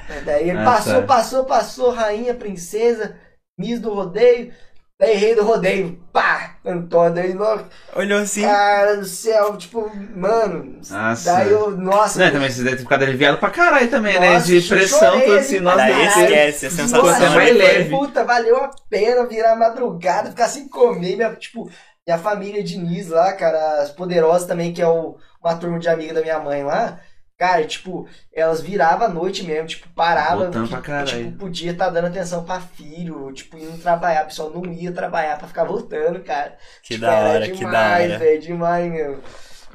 É, Daí ele Ah, passou, tá. passou, passou, rainha, princesa, miss do rodeio, daí rei do rodeio, pá, Antônio, daí, no- Olhou assim. Cara do céu, tipo, mano. Nossa. Daí eu, nossa. Não, também você deve ter ficado aliviado pra caralho também, né? Nossa, De eu pressão, assim, nossa, Daí esquece a Nossa, sensação. Até né? mais falei, leve. Puta, valeu a pena virar madrugada, ficar sem comer. Minha, tipo, minha família Diniz lá, cara, as poderosas também, que é o, uma turma de amiga da minha mãe lá. Cara, tipo, elas viravam à noite mesmo, tipo, parava, Voltando que, pra caralho. tipo, podia estar dando atenção pra filho, tipo, indo trabalhar, o pessoal não ia trabalhar pra ficar voltando, cara. Que Tipo, da hora, que da demais, hora. velho, demais mesmo.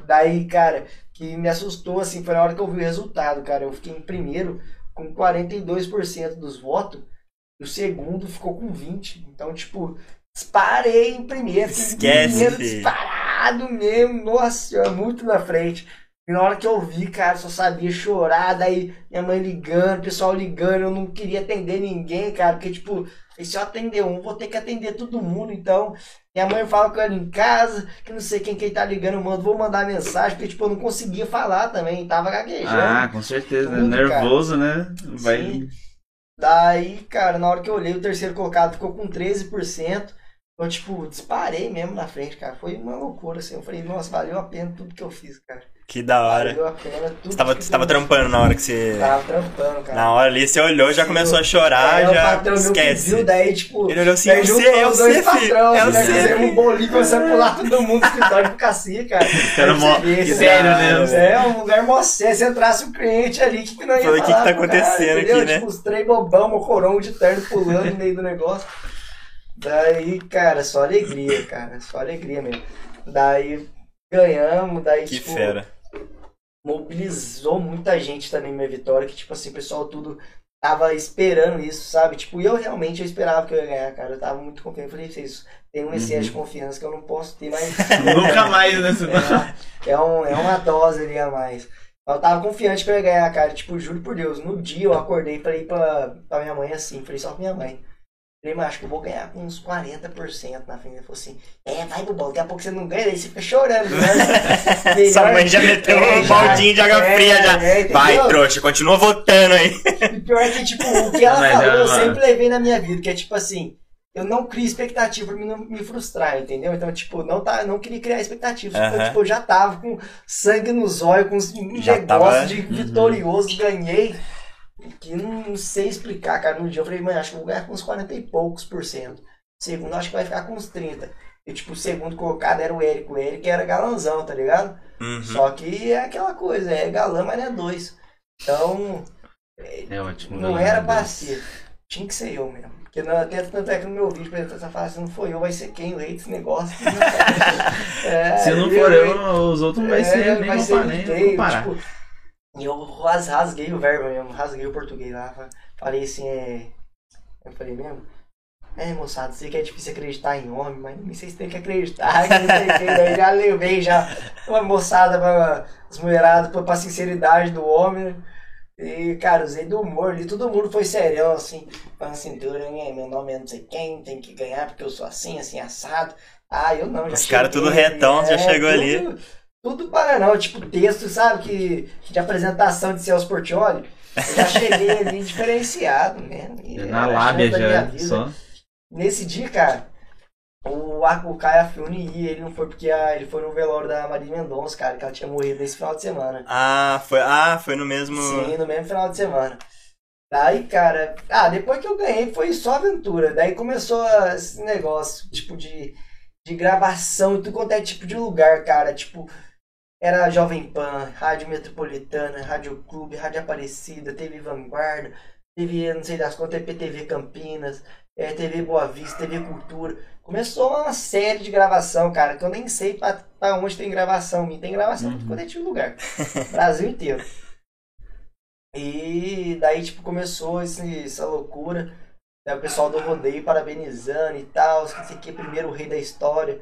Daí, cara, que me assustou, assim, foi na hora que eu vi o resultado, cara. Eu fiquei em primeiro com 42% dos votos, e o segundo ficou com 20%. Então, tipo, disparei em primeiro. Esquece, primeiro disparado mesmo. Nossa senhora, muito na frente. E na hora que eu vi, cara, só sabia chorar, daí minha mãe ligando, o pessoal ligando, eu não queria atender ninguém, cara, porque, tipo, se eu atender um, vou ter que atender todo mundo, então minha mãe fala que eu era em casa, que não sei quem quem tá ligando, eu mando, vou mandar mensagem, porque tipo, eu não conseguia falar também, tava gaguejando. Ah, com certeza, né? Tudo, Nervoso, né? Vai. Sim. Daí, cara, na hora que eu olhei, o terceiro colocado ficou com 13%. Eu, tipo, disparei mesmo na frente, cara. Foi uma loucura, assim. Eu falei, nossa, valeu a pena tudo que eu fiz, cara. Que da hora. Valeu a pena tudo Você tava, você tava eu- trampando na hora que você. Tava trampando, cara. Na hora ali, você olhou, já começou a É, chorar, o já patrão que esquece. viu, daí, tipo, Ele olhou assim, é é dois você, filho. patrões, É né? você. Fizemos um bolinho, começamos a pular todo mundo do escritório pro cacique, cara. Era mó- sério, cara, né? É, um lugar mó sério. Se entrasse um cliente ali, o que, que não ia Falei, falar? "Que que tá cara, acontecendo entendeu? aqui, né?" Tipo, os três bobão, mocorongo de terno pulando no meio do negócio. Daí, cara, só alegria, cara. Só alegria mesmo. Daí ganhamos, daí, Que tipo. fera. mobilizou muita gente também minha vitória, que tipo assim, o pessoal tudo tava esperando isso, sabe? Tipo, eu realmente eu esperava que eu ia ganhar, cara. Eu tava muito confiante. Eu falei, vocês tem um excesso de confiança que eu não posso ter, mas. *laughs* Nunca mais, né? É, é, um, é uma dose ali a mais. Eu tava confiante que eu ia ganhar, cara. Tipo, juro por Deus, no dia eu acordei pra ir pra, pra minha mãe assim, falei só pra minha mãe. Falei, mas acho que eu vou ganhar com uns 40% na frente. Ele falou assim: É, vai, Bubão, daqui a pouco você não ganha, aí você fica chorando, né? *laughs* Sua mãe já meteu é, um baldinho de água é, fria já. É, vai, trouxa, continua votando aí. E pior é que, tipo, o que ela *laughs* mas falou, eu sempre levei na minha vida, que é tipo assim. Eu não crio expectativa pra mim não me frustrar, entendeu? Então, tipo, não, tá, não queria criar expectativa. Uhum. tipo, eu já tava com sangue nos olhos, com um já negócio tava... de vitorioso, uhum. ganhei que não sei explicar, cara. No dia eu falei, mãe, acho que vou ganhar com uns 40 e poucos por cento. Segundo, acho que vai ficar com uns 30. E, tipo, o segundo colocado era o Érico. O Érico era galanzão, tá ligado? Uhum. Só que é aquela coisa, é galã, mas não é dois. Então, é ótimo, não era pra ser. Tinha que ser eu mesmo. Porque não, até tanto é que no meu vídeo você fala assim, não foi eu, vai ser quem leite esse negócio. *laughs* *laughs* é, Se não for eu, eu, os outros vai é, ser nem vai ser nem comparar. Tipo, e eu rasguei o verbo mesmo, rasguei o português lá. Falei assim, é. Eu falei mesmo. É, moçada, sei que é difícil acreditar em homem, mas se tem que acreditar. *laughs* Que não sei daí já levei já uma moçada pra as mulheradas pra, pra sinceridade do homem. E, cara, usei do humor ali, todo mundo foi serião, assim, com a cintura, né? Meu nome é não sei quem, tem que ganhar porque eu sou assim, assim, assado. Ah, eu não, já Os caras tudo retão, é, já chegou tudo, ali. Tudo para não, tipo texto, sabe, que de apresentação de Celso Portioli. Eu já cheguei ali *laughs* diferenciado mesmo. Na lábia já, só. Nesse dia, cara, o, o Caio ia, ele não foi porque a, ele foi no velório da Maria Mendonça, cara, que ela tinha morrido nesse final de semana. Ah, foi, ah, foi no mesmo... Sim, no mesmo final de semana. Daí, cara, ah, depois que eu ganhei foi só aventura. Daí começou esse negócio, tipo, de, de gravação e tudo quanto é tipo de lugar, cara. Tipo, era Jovem Pan, Rádio Metropolitana, Rádio Clube, Rádio Aparecida, TV Vanguarda, TV, não sei das quantas, PTV Campinas, é, TV Boa Vista, TV Cultura. Começou uma série de gravação, cara, que eu nem sei pra, pra onde tem gravação. Tem gravação uhum. quando é tipo lugar. *laughs* Brasil inteiro. E daí, tipo, começou esse, essa loucura. Né, o pessoal do rodeio parabenizando e tal. Esse aqui é primeiro rei da história.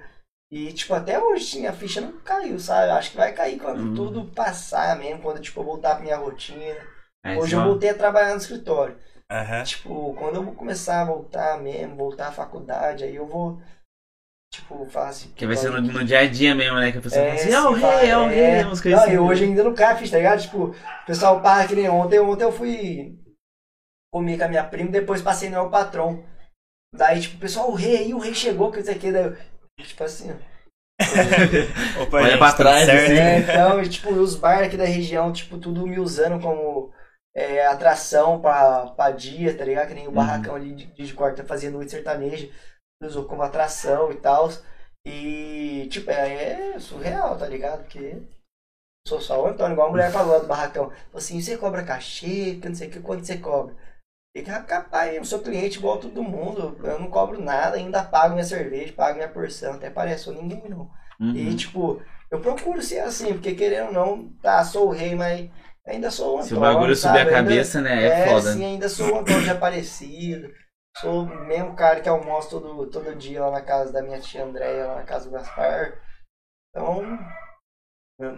E, tipo, até hoje a ficha não caiu, sabe? Acho que vai cair quando uhum. tudo passar mesmo, quando, tipo, eu voltar pra minha rotina. É, hoje eu voltei a trabalhar no escritório. Uhum. Tipo, quando eu vou começar a voltar mesmo, voltar à faculdade, aí eu vou, tipo, falar assim... Que vai ser no, no, dia a dia mesmo, né? Que a pessoa é, fala assim, é o rei, é o rei, é... Não, assim, e hoje ainda não cai a ficha, tá ligado? Tipo, o pessoal para que nem ontem, ontem eu fui comer com a minha prima, depois passei no meu patrão. Daí, tipo, o pessoal, o rei, o rei chegou, que isso aqui, daí Tipo assim, *laughs* Opa, Olha gente, pra trás, certo. Assim. É, então, tipo, os bar aqui da região, tipo, tudo me usando como é, atração pra, pra dia, tá ligado? Que nem o uhum. barracão ali de, de quarta fazia noite sertaneja, usou como atração e tal. E, tipo, é, é, surreal, tá ligado? Porque sou só o Antônio, igual a mulher falou do barracão. Falou assim, você cobra cachê, que não sei o que, quanto você cobra? Fica capaz, eu sou cliente igual todo mundo. Eu não cobro nada, ainda pago minha cerveja, pago minha porção. Até parece, sou ninguém não. Uhum. E tipo, eu procuro ser assim, porque querendo ou não, tá, sou o rei, mas ainda sou o Antônio. Se o bagulho sabe? subir a cabeça, ainda, né? É, é foda. Sim, ainda sou o Antônio de Aparecido. Sou o mesmo cara que almoço todo, todo dia lá na casa da minha tia Andréia, lá na casa do Gaspar. Então,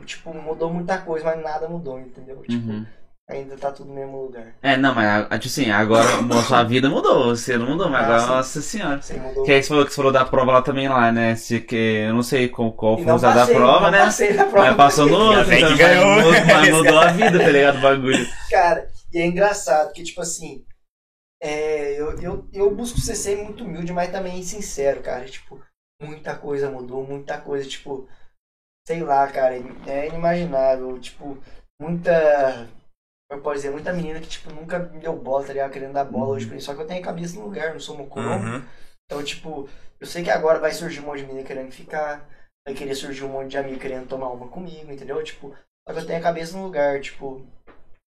tipo, mudou muita coisa, mas nada mudou, entendeu? Tipo, uhum ainda tá tudo no mesmo lugar. É, não, mas tipo assim, agora *laughs* a sua vida mudou, você não mudou, mas ah, agora, sim. nossa senhora. Sim, mudou. Que aí você falou que você falou da prova lá também lá, né? Se, que, eu não sei qual, qual foi o resultado da prova, né? Passei na prova. Mas passou no outro, então, mas, mas mudou a vida, tá ligado? O bagulho. Cara, e é engraçado, que tipo assim, é, eu, eu, eu busco ser sempre muito humilde, mas também sincero, cara. Tipo, muita coisa mudou, muita coisa, tipo, sei lá, cara, é inimaginável. Tipo, muita eu posso dizer, muita menina que, tipo, nunca me deu bola, tá ligado? Querendo dar bola hoje pra mim. Só que eu tenho a cabeça no lugar, não sou mocô. Uhum. Então, tipo, eu sei que agora vai surgir um monte de menina querendo ficar. Vai querer surgir um monte de amigo querendo tomar uma comigo, entendeu? Tipo, só que eu tenho a cabeça no lugar, tipo,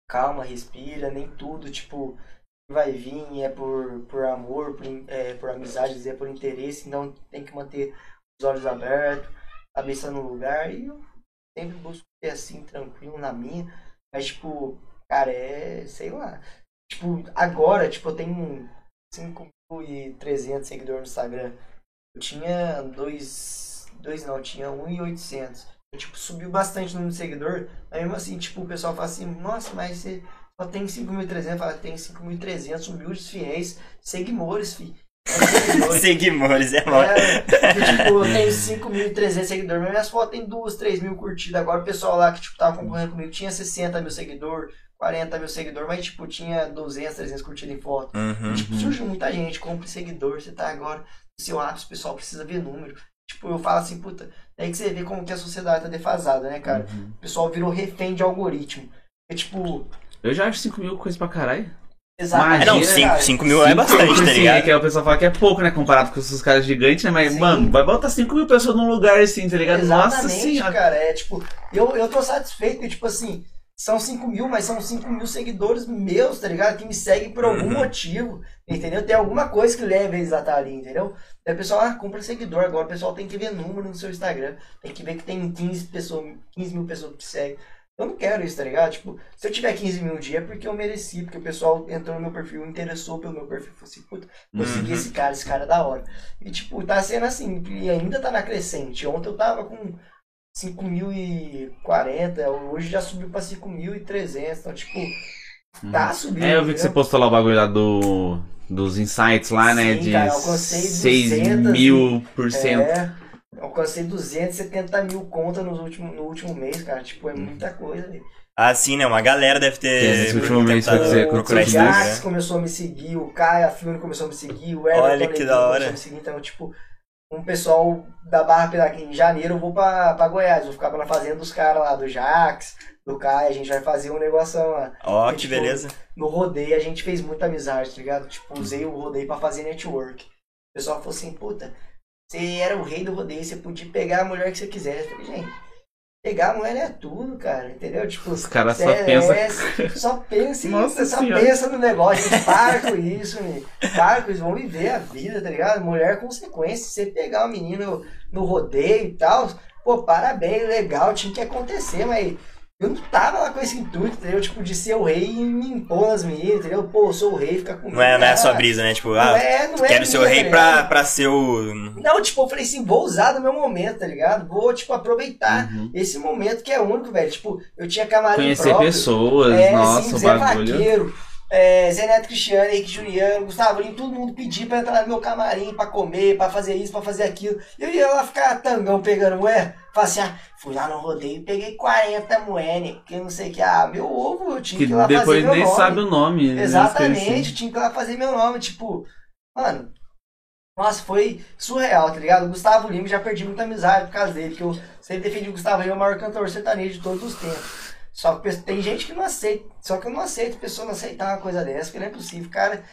calma, respira, nem tudo, tipo, vai vir é por, por amor, por, é, por amizade, é por interesse, então tem que manter os olhos abertos, cabeça no lugar e sempre busco ser assim, tranquilo na minha. Mas, tipo, cara, é. sei lá. Tipo, agora, tipo, eu tenho 5.300 seguidores no Instagram. Eu tinha dois. Dois não, tinha 1.800. Eu, tipo, subiu bastante o número de seguidor. Mas mesmo assim, tipo, o pessoal fala assim, nossa, mas você só tem 5.300. Fala, tem 5.300 humildes fiéis, seguidores, fi. É *laughs* seguidores. É bom. É, tipo, eu tenho 5.300 seguidores, mas minhas fotos tem 2, 3 mil curtidas. Agora o pessoal lá que, tipo, tava concorrendo comigo tinha 60 mil seguidores, 40 mil seguidores, mas, tipo, tinha 200, 300 curtidas em foto. Uhum. Tipo, surge muita gente, compra seguidor, você tá agora no seu ápice, o pessoal precisa ver número. Tipo, eu falo assim, puta, daí que você vê como que a sociedade tá defasada, né, cara? Uhum. O pessoal virou refém de algoritmo. É tipo, Eu já acho 5 mil coisa pra caralho. exatamente. É, não, Imagina, 5 cara. cinco mil é bastante, tá Assim, ligado? que o pessoal fala que é pouco, né? Comparado com esses caras gigantes, né? Mas, Sim. mano, vai botar 5 mil pessoas num lugar assim, tá ligado? Nossa Exatamente, senhora. cara. É tipo, eu, eu tô satisfeito, porque, tipo assim, são 5 mil, mas são 5 mil seguidores meus, tá ligado? Que me seguem por algum Uhum. motivo, entendeu? Tem alguma coisa que leva eles a estar ali, entendeu? Aí o pessoal, ah, compra seguidor agora. O pessoal tem que ver número no seu Instagram. Tem que ver que tem 15, pessoas, 15 mil pessoas que te seguem. Eu não quero isso, tá ligado? Tipo, se eu tiver 15 mil um dia é porque eu mereci, porque o pessoal entrou no meu perfil, interessou pelo meu perfil, falou assim, puta, vou Uhum. seguir esse cara, esse cara é da hora. E tipo, tá sendo assim, e ainda tá na crescente. Ontem eu tava com 5.040, hoje já subiu pra 5.300, então tipo, tá subindo. É, eu vi que você postou lá o bagulho lá do, dos insights lá, né? Sim, de cara, eu alcancei 6 200 mil por cento. É, eu alcancei 270 mil contas nos últimos, no último mês, cara. Tipo, é muita coisa, velho. Ah, sim, né? Uma galera deve ter esse último mês pra dizer, procurar o Jax Instagram. começou a me seguir, o Caio, a Fiona começou a me seguir, o Everton Olha que Leitão da hora. começou a me seguir. Então, tipo, um pessoal da Barra Piraquê, em janeiro eu vou pra, pra Goiás, vou ficar na fazenda dos caras lá, do Jax, do Caio, a gente vai fazer um negócio lá. Ó, que Tipo, beleza. No rodeio a gente fez muita amizade, tá ligado? Tipo, usei o rodeio pra fazer network. O pessoal falou assim, puta, você era o rei do rodeio, você podia pegar a mulher que você quisesse. Eu falei, gente, pegar a mulher é tudo, cara, entendeu? Tipo, Os caras só cê- pensam. é, só pensa em *laughs* Nossa só Senhora. pensa no negócio, para com isso. Para com isso, vamos viver a vida, tá ligado? Mulher é consequência, você pegar o menino no rodeio e tal, pô, parabéns, legal, tinha que acontecer, mas eu não tava lá com esse intuito, entendeu? Tipo, de ser o rei e me impor nas meninas, entendeu? Pô, eu sou o rei, fica comigo. Não é, não é a Ah, sua brisa, né? Tipo, Não ah, é, não é quero ser o rei tá pra, pra ser o. Não, tipo, eu falei assim, vou usar do meu momento, tá ligado? Vou, tipo, aproveitar Uhum. esse momento que é único, velho. Tipo, eu tinha camarim Conhecer próprio. pessoas, É, nossa, sim, o bagulho. Vaqueiro, é, Zé Neto Cristiano, Henrique Juliano, Gustavo Lima, todo mundo pedir pra entrar no meu camarim, pra comer, pra fazer isso, pra fazer aquilo. E eu ia lá ficar tangão pegando moé. Falei assim, ah, fui lá no rodeio e peguei 40 moé, que não sei o que. Ah, meu ovo, eu tinha que, Que ir lá fazer depois meu nem nome. sabe o nome. né, Exatamente, esqueci. tinha que ir lá fazer meu nome, tipo, mano. Nossa, foi surreal, tá ligado? O Gustavo Lima, já perdi muita amizade por causa dele, que eu sempre defendi o Gustavo Lima, o maior cantor sertanejo de todos os tempos. Só que tem gente que não aceita, só que eu não aceito pessoa não aceitar uma coisa dessa, porque não é possível. Cara,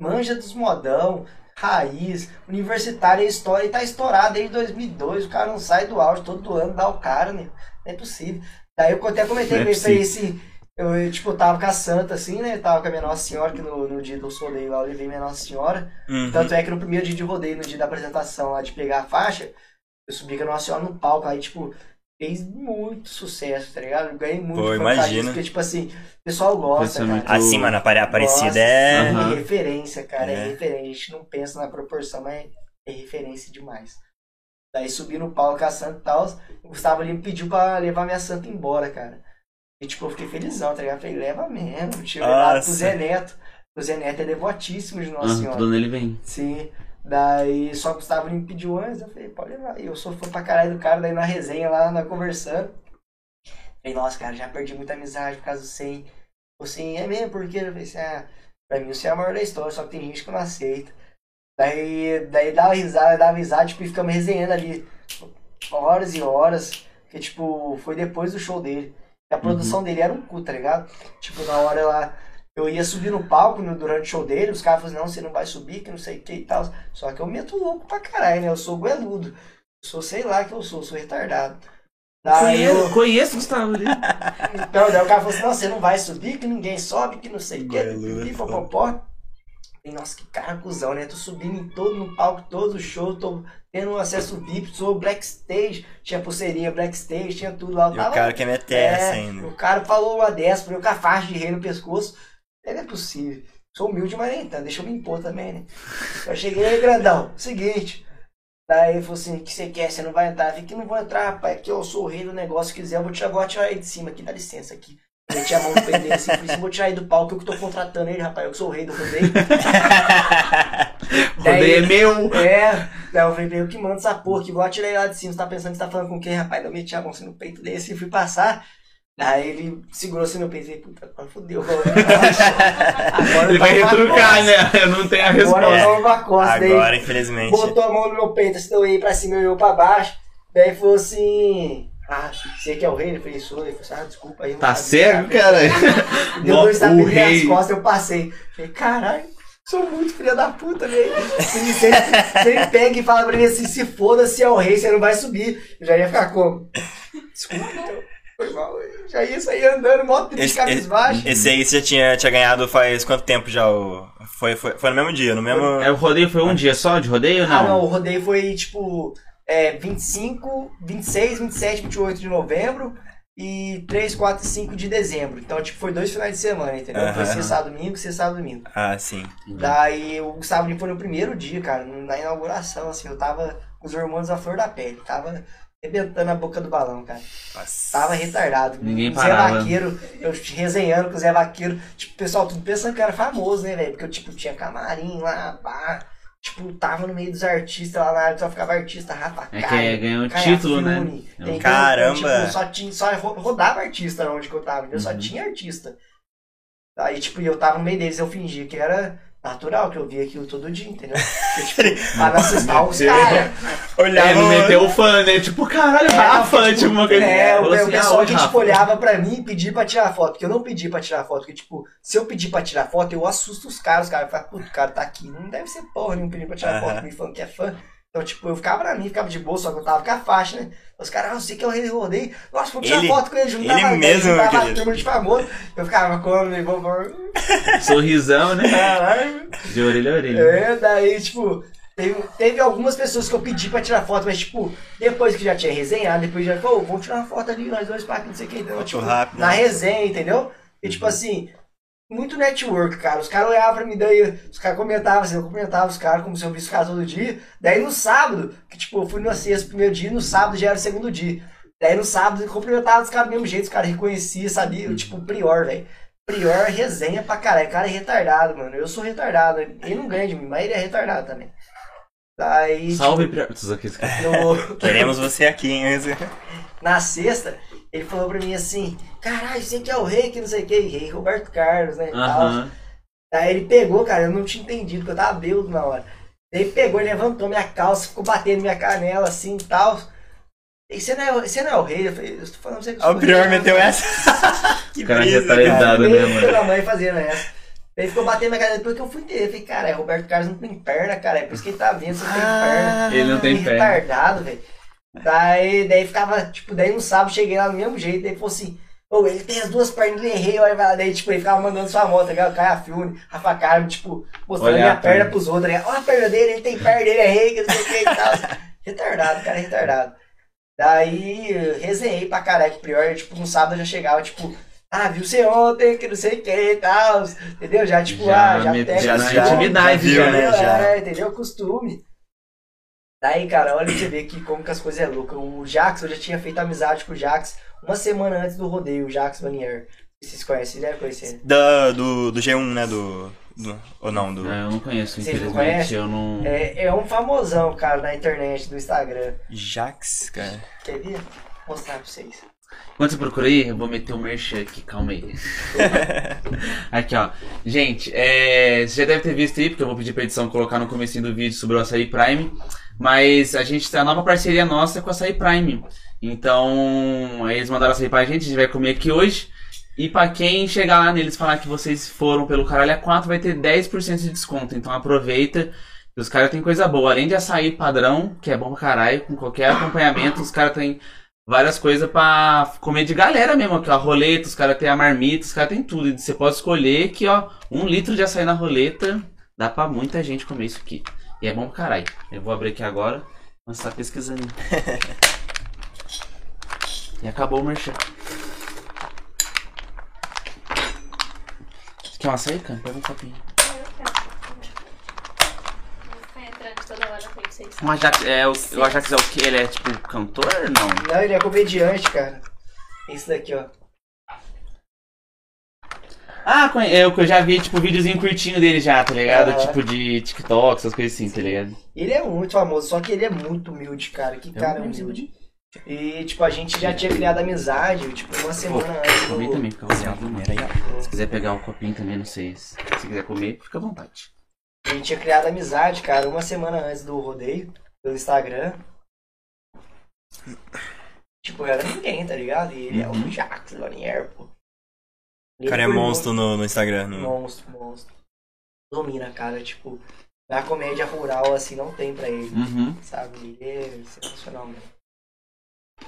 manja dos modão, raiz, universitário, é história, e tá estourado desde 2002, o cara não sai do auge, todo ano dá o cara, né? Não é possível. Daí eu até comentei é com eu, eu, tipo, tava com a Santa, assim, né? Tava com a minha Nossa Senhora, que no, no dia do rodeio lá eu levei minha Nossa Senhora. Uhum. Tanto é que no primeiro dia de rodeio, no dia da apresentação lá de pegar a faixa, eu subi com a Nossa Senhora no palco, aí, tipo, fez muito sucesso, tá ligado? Eu ganhei muito Pô, imagina. Porque, tipo assim, o pessoal gosta, é cara. muito- Assim, mano, a Apare- Aparecida é. Aham. é referência, cara, é. É. referência. A gente não pensa na proporção, mas é referência demais. Daí subi no palco com a Santa e tal, o Gustavo ali me pediu pra levar minha Santa embora, cara. E tipo, eu fiquei felizão, tá ligado? Eu falei, leva mesmo. Tinha levado pro. Zé Neto. O Zé Neto é devotíssimo de Nossa Ah, Senhora. tudo nele vem. Sim. Daí só o Gustavo me pediu antes, eu falei, pode levar. E eu sou fã pra caralho do cara, daí na resenha lá, na conversando. Falei, nossa, cara, já perdi muita amizade por causa do 100. O 100 é mesmo, porque eu falei assim, ah, pra mim o 100 é a maior da história, só que tem gente que não aceita. Daí, daí dava risada, dava risada, tipo, e ficamos resenhando ali horas e horas. Que, tipo, foi depois do show dele. E a produção dele era um cu, tá ligado? Tipo, na hora lá, eu ia subir no palco no- durante o show dele, os caras falaram, não, você não vai subir, que não sei o que e tal. Só que eu meto louco pra caralho, né? Eu sou goeludo. Eu sou, sei lá que eu sou, sou retardado. Daí eu, Conheço, conheço o Gustavo ali. *laughs* então, daí o cara falou assim, não, você não vai subir, que ninguém sobe, que não sei o que, é pipi, foda. popopó. Falei, nossa, que cara cuzão, né? Tô subindo em todo, no palco, todo show, tô tendo acesso VIP, sou backstage, tinha pulseirinha backstage, tinha tudo lá. Eu E tava, o cara quer meter essa é, ainda. o cara falou uma dessa, pra eu com a faixa de rei no pescoço. Ele é possível. Sou humilde, mas nem tanto, deixa eu me impor também, né? Eu cheguei aí, grandão, seguinte. Daí ele falou assim, o que você quer? Você não vai entrar? Eu falei que não vou entrar, rapaz, aqui eu sou o rei do negócio, se quiser eu vou tirar, vou tirar aí de cima aqui, dá licença aqui. Meti a mão no peito dele assim, falei vou tirar aí do palco, eu que tô contratando ele, rapaz, eu que sou o rei do rodeio. *laughs* Rodeio é meu. É, daí eu falei, eu que mando essa porra, que vou atirar ele lá de cima, você tá pensando que você tá falando com quem, rapaz? Eu meti a mão assim no peito dele assim, fui passar. Daí ele segurou assim no peito e puta, agora fodeu. Agora *laughs* Ele vai eu retrucar, né? Eu não tenho a. Agora resposta. eu tava na costa. Daí Agora, infelizmente. botou a mão no meu peito, assim, eu ia pra cima, eu ia pra baixo. Daí falou assim, ah, você que é o rei? Ele falei, sou. Ele falou assim, ah, desculpa aí. eu Tá sabia, cego, cara? Deu dois *laughs* O tapinhas nas rei. costas, eu passei. Falei, caralho, sou muito filha da puta, velho. Se se ele, se ele pega e fala pra mim assim, se foda, se é o rei, você não vai subir. Eu já ia ficar como? Desculpa, então. Foi mal. Eu já ia sair andando, mó triste, Esse, cabeça baixa. esse aí você já tinha, tinha ganhado faz quanto tempo já? O... Foi, foi, foi no mesmo dia, no mesmo. É, o rodeio foi um dia só de rodeio ou Ah, não, não? o rodeio foi tipo é, 25, 26, 27, 28 de novembro e 3, 4 e 5 de dezembro. Então, tipo, foi dois finais de semana, entendeu? Foi sexta, domingo, sexta, domingo. Ah, sim. Daí o Gustavo foi no primeiro dia, cara, na inauguração, assim, eu tava com os hormônios à flor da pele, tava arrebentando a boca do balão, cara. Nossa. Tava retardado. Ninguém o Zé parava. Vaqueiro, eu resenhando com o Zé Vaqueiro, tipo, o pessoal tudo pensando que eu era famoso, né, velho? Porque eu, tipo, tinha camarim lá, pá. Tipo, tava no meio dos artistas lá na área, só ficava artista, Rafa É que Kalimann, é, ganhou um título, né? Fiune, É um entendeu? Caramba! Então, tipo, só, tinha, só ro- rodava artista onde que eu tava? Só Uhum. tinha artista. Aí, tipo, eu tava no meio deles, eu fingia que era natural, que eu via aquilo todo dia, entendeu? *laughs* Porque, tipo, pra não assustar os caras. Olhava. Ele meteu o fã, né? Tipo, caralho, Rafa, porque, tipo, uma coisa. É, o, assim, pessoal ah, que Rafa. tipo, olhava pra mim e pedia pra tirar foto. Porque eu não pedi pra tirar foto. Porque, tipo, se eu pedir pra tirar foto, eu assusto os caras. Os caras falam, puto, o cara tá aqui. Não deve ser porra nenhum pedir pra tirar foto. Me falando que é fã. Então, tipo, eu ficava pra mim, ficava de boa, só que eu tava com a faixa, né? Os caras, ah, eu sei que é do rodeio. Nossa, vou tirar Ele- foto com ele, juntava, ele mesmo, juntava meu a querido. turma de famoso. Eu ficava como, né? Vou, vou. Sorrisão, né? Caralho. De orelha a orelha. É, daí, tipo, teve, teve algumas pessoas que eu pedi pra tirar foto, mas, tipo, depois que já tinha resenhado, depois já falou, vamos tirar uma foto ali, nós dois pra não sei o que, então, Foto tipo, rápida. na resenha, entendeu? E, tipo assim, muito network, cara. Os caras olhavam pra mim, daí os caras comentavam, assim, eu comentava os caras como se eu visse os caras todo dia. Daí no sábado, que, tipo, eu fui na sexta primeiro dia, no sábado já era o segundo dia. Daí no sábado eu cumprimentava os caras do mesmo jeito, os caras reconheciam, sabia? Tipo, Prior, velho. Prior resenha pra caralho. O cara é retardado, mano. Eu sou retardado. Ele não ganha de mim, mas ele é retardado também. Daí. Salve, Prior. Tipo, no- *laughs* Queremos você aqui, hein? na sexta, ele falou pra mim assim: caralho, você que é o rei, que não sei o que, rei Roberto Carlos, né? e tal. Aham. Daí ele pegou, cara, eu não tinha entendido, porque eu tava bêbado na hora. Daí ele pegou e levantou minha calça, ficou batendo minha canela assim e tal. E você não, é, você não é o rei? Eu falei, eu tô falando pra você que O Prior meteu essa. *laughs* que cara brisa, cara. né, mano? pela mãe fazendo essa. Daí ficou batendo minha canela, depois que eu fui entender. Eu falei, cara, é Roberto Carlos não tem perna, cara, é por isso que ele tá vendo, você não tem perna. Ele não tem Que perna. retardado, velho. Daí, daí ficava, tipo, daí no sábado cheguei lá do mesmo jeito, daí falou assim, ô, ele tem as duas pernas, ele errei, olha, vai lá. daí, tipo, ele ficava mandando sua moto, tá ligado? Caia Fiune, Rafa Carmo, tipo, mostrando minha a perna perna. pros outros, tá? Olha a perna dele, ele tem perna, ele é rei, que não sei o que e tal. retardado, cara, retardado. Daí, resenhei pra caralho, prior, tipo, no sábado eu já chegava, tipo, ah, viu você ontem, que não sei o que e tal, entendeu? Já, tipo, Já ah, já me- pega já na som, intimidade, já, entendeu? né, já. É, entendeu? Costume. Daí, cara, olha pra você ver que como que as coisas é loucas. O Jax, eu já tinha feito amizade com o Jax uma semana antes do rodeio, o Jax Vanier. Vocês conhecem, vocês devem conhecer. Da, do, do G1, né? Do, do- Ou não, do. É, eu não conheço, Vocês infelizmente. conhecem? Eu não. É, é um famosão, cara, na internet, do Instagram. Jax, cara. Quer ver? Vou mostrar pra vocês. Quando você procura aí, eu vou meter o merchan aqui, calma aí. *laughs* aqui, ó. Gente, é, você já deve ter visto aí, porque eu vou pedir pra edição colocar no comecinho do vídeo sobre o Açaí Prime. Mas a gente tem a nova parceria nossa com o Açaí Prime. Então, eles mandaram açaí pra gente, a gente vai comer aqui hoje. E pra quem chegar lá neles falar que vocês foram pelo Caralho a 4, vai ter 10% de desconto. Então aproveita. Os caras têm coisa boa. Além de açaí padrão, que é bom pra caralho, com qualquer acompanhamento, os caras têm várias coisas pra comer de galera mesmo. Aqui, ó, roleta, os caras têm a marmita, os caras têm tudo. E você pode escolher que, ó, um litro de açaí na roleta Dá pra muita gente comer isso aqui. E é bom pra caralho. Eu vou abrir aqui agora. Mas tá pesquisando. *laughs* e acabou o merchan. Você quer um açaí, cara? Pega um copinho. O Ajax é o, o Ajax é o quê? Ele é tipo cantor? Não. Não, ele é comediante, cara. Esse daqui, ó. Ah, é, eu já vi, tipo, videozinho curtinho dele já, tá ligado? Tipo de TikTok, essas coisas assim, tá ligado? Ele é muito famoso, só que ele é muito humilde, cara. Que cara muito humilde. E, tipo, a gente já tinha criado amizade, tipo, uma semana antes. Comi do- também, ó, vontade. primeiro aí. Se quiser pegar o copinho também, não sei. Se se quiser comer, fica à vontade. A gente tinha criado amizade, cara, uma semana antes do rodeio, pelo Instagram. Tipo, eu era ninguém, tá ligado? E ele é Uhum. o Jax Lanier, pô. O cara é foi monstro no, no Instagram. no- Monstro, monstro. Domina, cara, tipo, na comédia rural, assim, não tem pra ele, Uhum. sabe? Ele é sensacional, mano.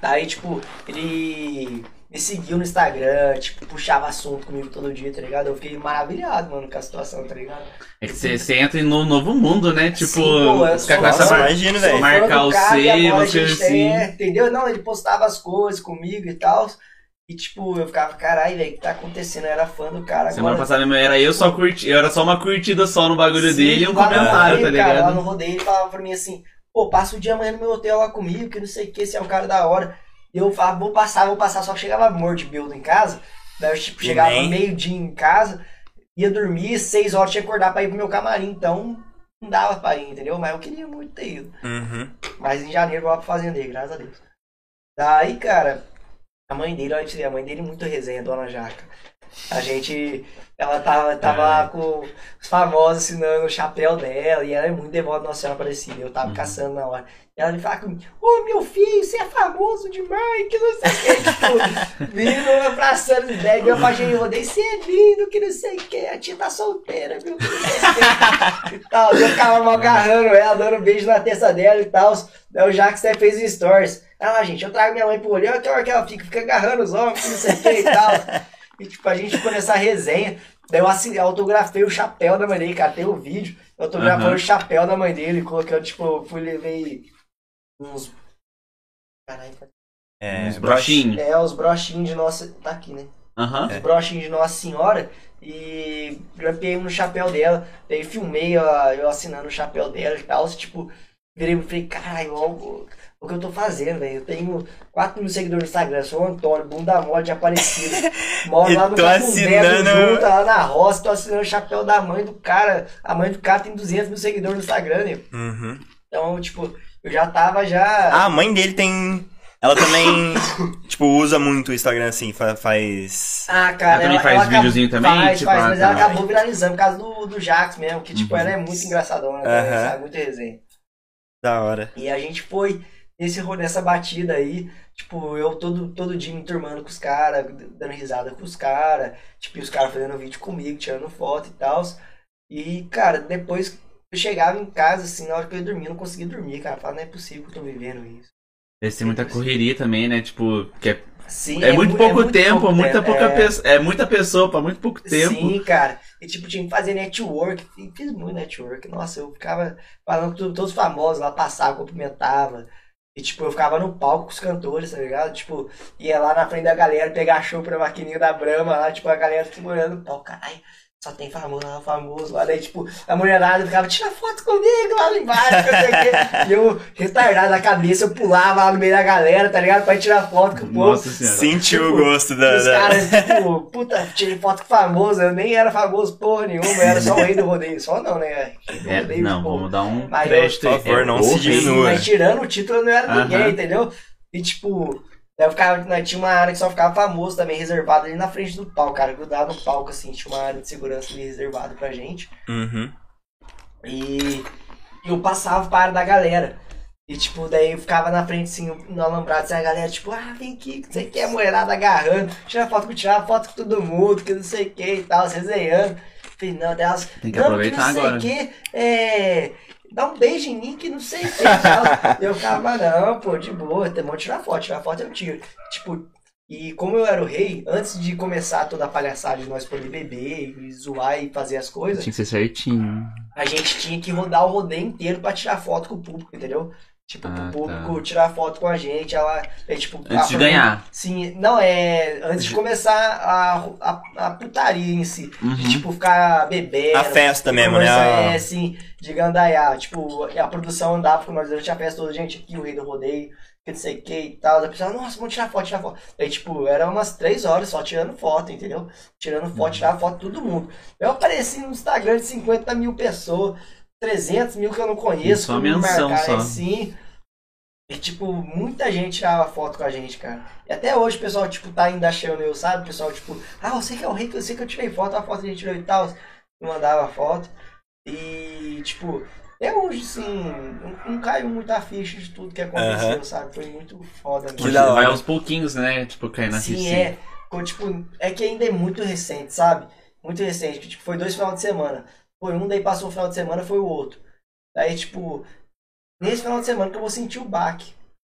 Aí, tipo, ele me seguiu no Instagram, tipo, puxava assunto comigo todo dia, tá ligado? Eu fiquei maravilhado, mano, com a situação, tá ligado? É que você, você entra no novo mundo, né? Tipo, Sim, pô, eu os caras sou- começam Nossa, a mar- imagina, velho. Marcar o C, a tem- assim. é, entendeu? Não, ele postava as coisas comigo e tal. E tipo, eu ficava, caralho, velho, o que tá acontecendo? Eu era fã do cara Semana agora. passada mesmo era eu só curti, eu era só uma curtida só no bagulho Sim, dele e um comentário, rodeio, tá Cara, lá ligado? no rodeio ele falava pra mim assim, pô, passa o dia amanhã no meu hotel lá comigo, que não sei o que, você é um cara da hora. E eu falava, vou passar, vou passar, só que chegava morto de build em casa. Daí eu tipo, chegava meio-dia em casa, ia dormir, seis horas tinha que acordar pra ir pro meu camarim, então não dava pra ir, entendeu? Mas eu queria muito ter ido. Uhum. Mas em janeiro eu vou lá pro fazendeiro, graças a Deus. Daí, cara, a mãe dele, olha a mãe dele é muito resenha, dona Jaca. A gente. Ela tava, tava lá com os famosos assinando o chapéu dela e ela é muito devota Nossa Senhora Aparecida. Eu tava Uhum. caçando na hora. E ela me fala comigo: Ô meu filho, você é famoso demais, que não sei o que. Tipo, *laughs* vindo abraçando os velhos. Eu falei: Eu odeio você é lindo, que não sei o que. A tia tá solteira, viu? Que não sei o que. E tal. Eu ficava mal agarrando ela, dando um beijo na testa dela e tal. Daí o Jax até fez stories. Ah, gente, eu trago minha mãe pro olho, olha que hora que ela fica, fica agarrando os homens, que não sei o que e tal. *laughs* E tipo, a gente ficou nessa resenha. Daí eu assinei, autografei o chapéu da mãe dele, cara. Tem o vídeo. Eu autografei Aham. o chapéu da mãe dele, coloquei, tipo, fui levei uns. Caralho, É, Uns brochinhos. é, os brochinhos de Nossa. Tá aqui, né? Aham. Os brochinhos de Nossa Senhora. E grampeei no chapéu dela. Daí filmei ó, eu assinando o chapéu dela e tal. Tipo, virei e falei, caralho, ó, o, que eu tô fazendo, velho? Eu tenho 4 mil seguidores no Instagram, sou o Antônio, bunda mole de Aparecida. *laughs* Moro lá no assinando- junto, lá na roça, tô assinando o chapéu da mãe do cara. A mãe do cara tem 200 mil seguidores no Instagram, né? Uhum. Então, tipo, eu já tava já. Ah, a mãe dele tem. Ela também, *coughs* tipo, usa muito o Instagram assim, fa- faz. Ah, cara, Ela também faz acabou- videozinho também? Faz, Tipo, faz, ah, mas tá. ela acabou viralizando por causa do, do Jax mesmo, que tipo, Uhum. ela é muito engraçadona, né? sabe? Muito resenha. Da hora. E a gente foi nesse, ro- nessa batida aí, tipo, eu todo, todo dia me turmando com os caras, dando risada com os caras, tipo, os caras fazendo vídeo comigo, tirando foto e tal. E, cara, depois eu chegava em casa, assim, na hora que eu ia dormir, eu não conseguia dormir, cara. Eu falava, não é possível que eu tô vivendo isso. Deve ser muita correria também, né? Tipo, que é, Sim, é muito mu- pouco muito tempo, pouco muita tempo, pouca é. pessoa. É muita pessoa pra muito pouco tempo. Sim, cara. E tipo, tinha que fazer network. Fiz muito network. Nossa, eu ficava falando com todos os famosos lá, passava, cumprimentava. E tipo, eu ficava no palco com os cantores, tá ligado? Tipo, ia lá na frente da galera pegar show pra maquininha da Brahma lá, tipo, a galera segurando o palco, caralho. Só tem famoso lá, famoso lá. Daí, tipo, a mulherada ficava, tira foto comigo lá embaixo, o quê. E eu, retardado da cabeça, eu pulava lá no meio da galera, tá ligado? Pra tirar foto com o povo. Sentiu o Tipo, gosto da. Os da- caras, tipo, puta, tirei foto com famoso, eu nem era famoso porra nenhuma, eu era só o rei do rodeio. Só não, né? É, rodeio, não, tipo, vamos dar um Mas eu- crédito por aí. favor, É não o se diminua. Mas tirando o título, eu não era ninguém, Aham. entendeu? E tipo, eu ficava, né, tinha uma área que só ficava famoso também, reservada ali na frente do palco, cara, grudado no palco, assim, tinha uma área de segurança ali reservada pra gente. Uhum. E eu passava para a área da galera. E tipo, daí eu ficava na frente assim, no alambrado, assim, a galera, tipo, ah, vem aqui, que você quer, a mulherada agarrando, tira foto com tirar foto com todo mundo, que não sei o que e tal, resenhando. Falei, não, delas, Tem que não, aproveitar que não agora. sei o que, é. Dá um beijo em mim que não sei o que e tal. E eu ficava, não, pô, de boa, tem bom tirar foto, tirar foto eu tiro. Tipo, E como eu era o rei, antes de começar toda a palhaçada de nós poder beber e zoar e fazer as coisas, Tinha que ser certinho. a gente tinha que rodar o rodeio inteiro pra tirar foto com o público, entendeu? Tipo, Ah, pro público tá. tirar foto com a gente, ela. É, tipo, Antes de a- ganhar. Sim, não, é. Antes de começar a, a, a putaria em si. De, Uhum. tipo, ficar bebendo. A festa de mesmo, né? conversar, A- É, assim, de gandaiar. Tipo, a produção andava com nós durante a festa toda, gente, aqui o rei do rodeio, que não sei o que e tal. Da pessoa, nossa, vamos tirar foto, tirar foto. Aí, tipo, era umas três horas só tirando foto, entendeu? Tirando foto, tirava foto de todo mundo. Eu apareci no Instagram de 50 mil pessoas, 300 mil que eu não conheço. Só que me menção, marcaram só. assim. E, tipo, muita gente tirava foto com a gente, cara. E até hoje o pessoal, tipo, tá ainda achando eu, sabe? O pessoal, tipo, ah, você que é o rei, que eu sei que eu tirei foto, a foto que a gente tirou e tal. Me mandava foto. E, tipo, até hoje, sim, não, não caiu muita ficha de tudo que aconteceu, sabe? Foi muito foda Que mesmo. da hora. Vai aos pouquinhos, né? Tipo, cair na Sim, é. Tipo, é que ainda é muito recente, sabe? Muito recente, que tipo, foi dois final de semana. Foi um, daí passou o final de semana, foi o outro. Daí, tipo, nesse final de semana que eu vou sentir o baque.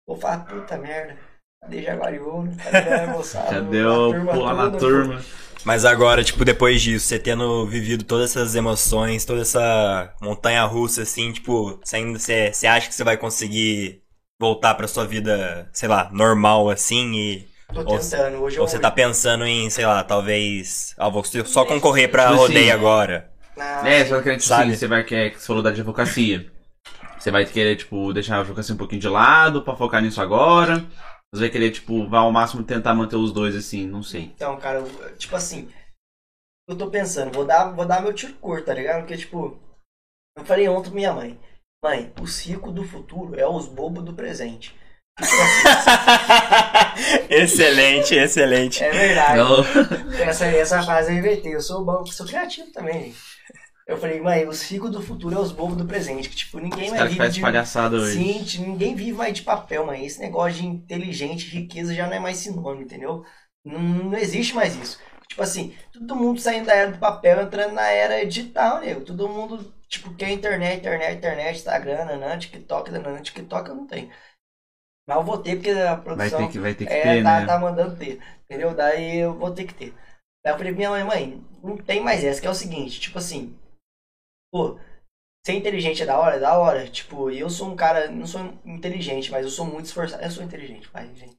Vou falar, puta merda, cadê Jaguariúna? Cadê a *laughs* moçada? Cadê A o turma pular na turma? Mas agora, tipo, depois disso, você tendo vivido todas essas emoções, toda essa montanha russa, assim, tipo, você ainda você, você acha que você vai conseguir voltar pra sua vida, sei lá, normal, assim, e. Tô Ou- tentando. Hoje Ou eu. você tá pensando em, sei lá, talvez. Ah, vou só concorrer pra Tipo assim, rodeio agora. Ah, É, só que tipo Sabe? assim, você vai querer, que você falou da advocacia. Você vai querer, tipo, deixar a advocacia um pouquinho de lado pra focar nisso agora. Você vai querer, tipo, vai ao máximo tentar manter os dois assim, não sei. Então, cara, eu- tipo assim, eu tô pensando, vou dar, vou dar meu tiro curto, tá ligado? Porque, tipo, eu falei ontem pra minha mãe, mãe, os ricos do futuro é os bobos do presente. Tipo assim, *laughs* excelente, excelente. é verdade. Não. Essa, essa frase eu inventei, eu sou bom, sou criativo também. gente. Eu falei, mãe, os ricos do futuro é os bobos do presente. Que, tipo, ninguém Os caras que viver faz de... palhaçada hoje. Sim, t- ninguém vive mais de papel, mãe. Esse negócio de inteligente, riqueza já não é mais sinônimo, entendeu? Não, não existe mais isso. Tipo assim, todo mundo saindo da era do papel, entrando na era digital, nego. Todo mundo, tipo, quer internet, internet, internet, Instagram, nanã, TikTok, nanã, TikTok eu não tenho. Mas eu vou ter porque a Vai produção ter que, vai ter que é, ter, tá, né? tá mandando ter. Entendeu? Daí eu vou ter que ter. Daí eu falei pra minha mãe, mãe, não tem mais essa, que é o seguinte, tipo assim, pô, ser inteligente é da hora? É da hora. Tipo, eu sou um cara, não sou inteligente, mas eu sou muito esforçado. Eu sou inteligente, pai, gente.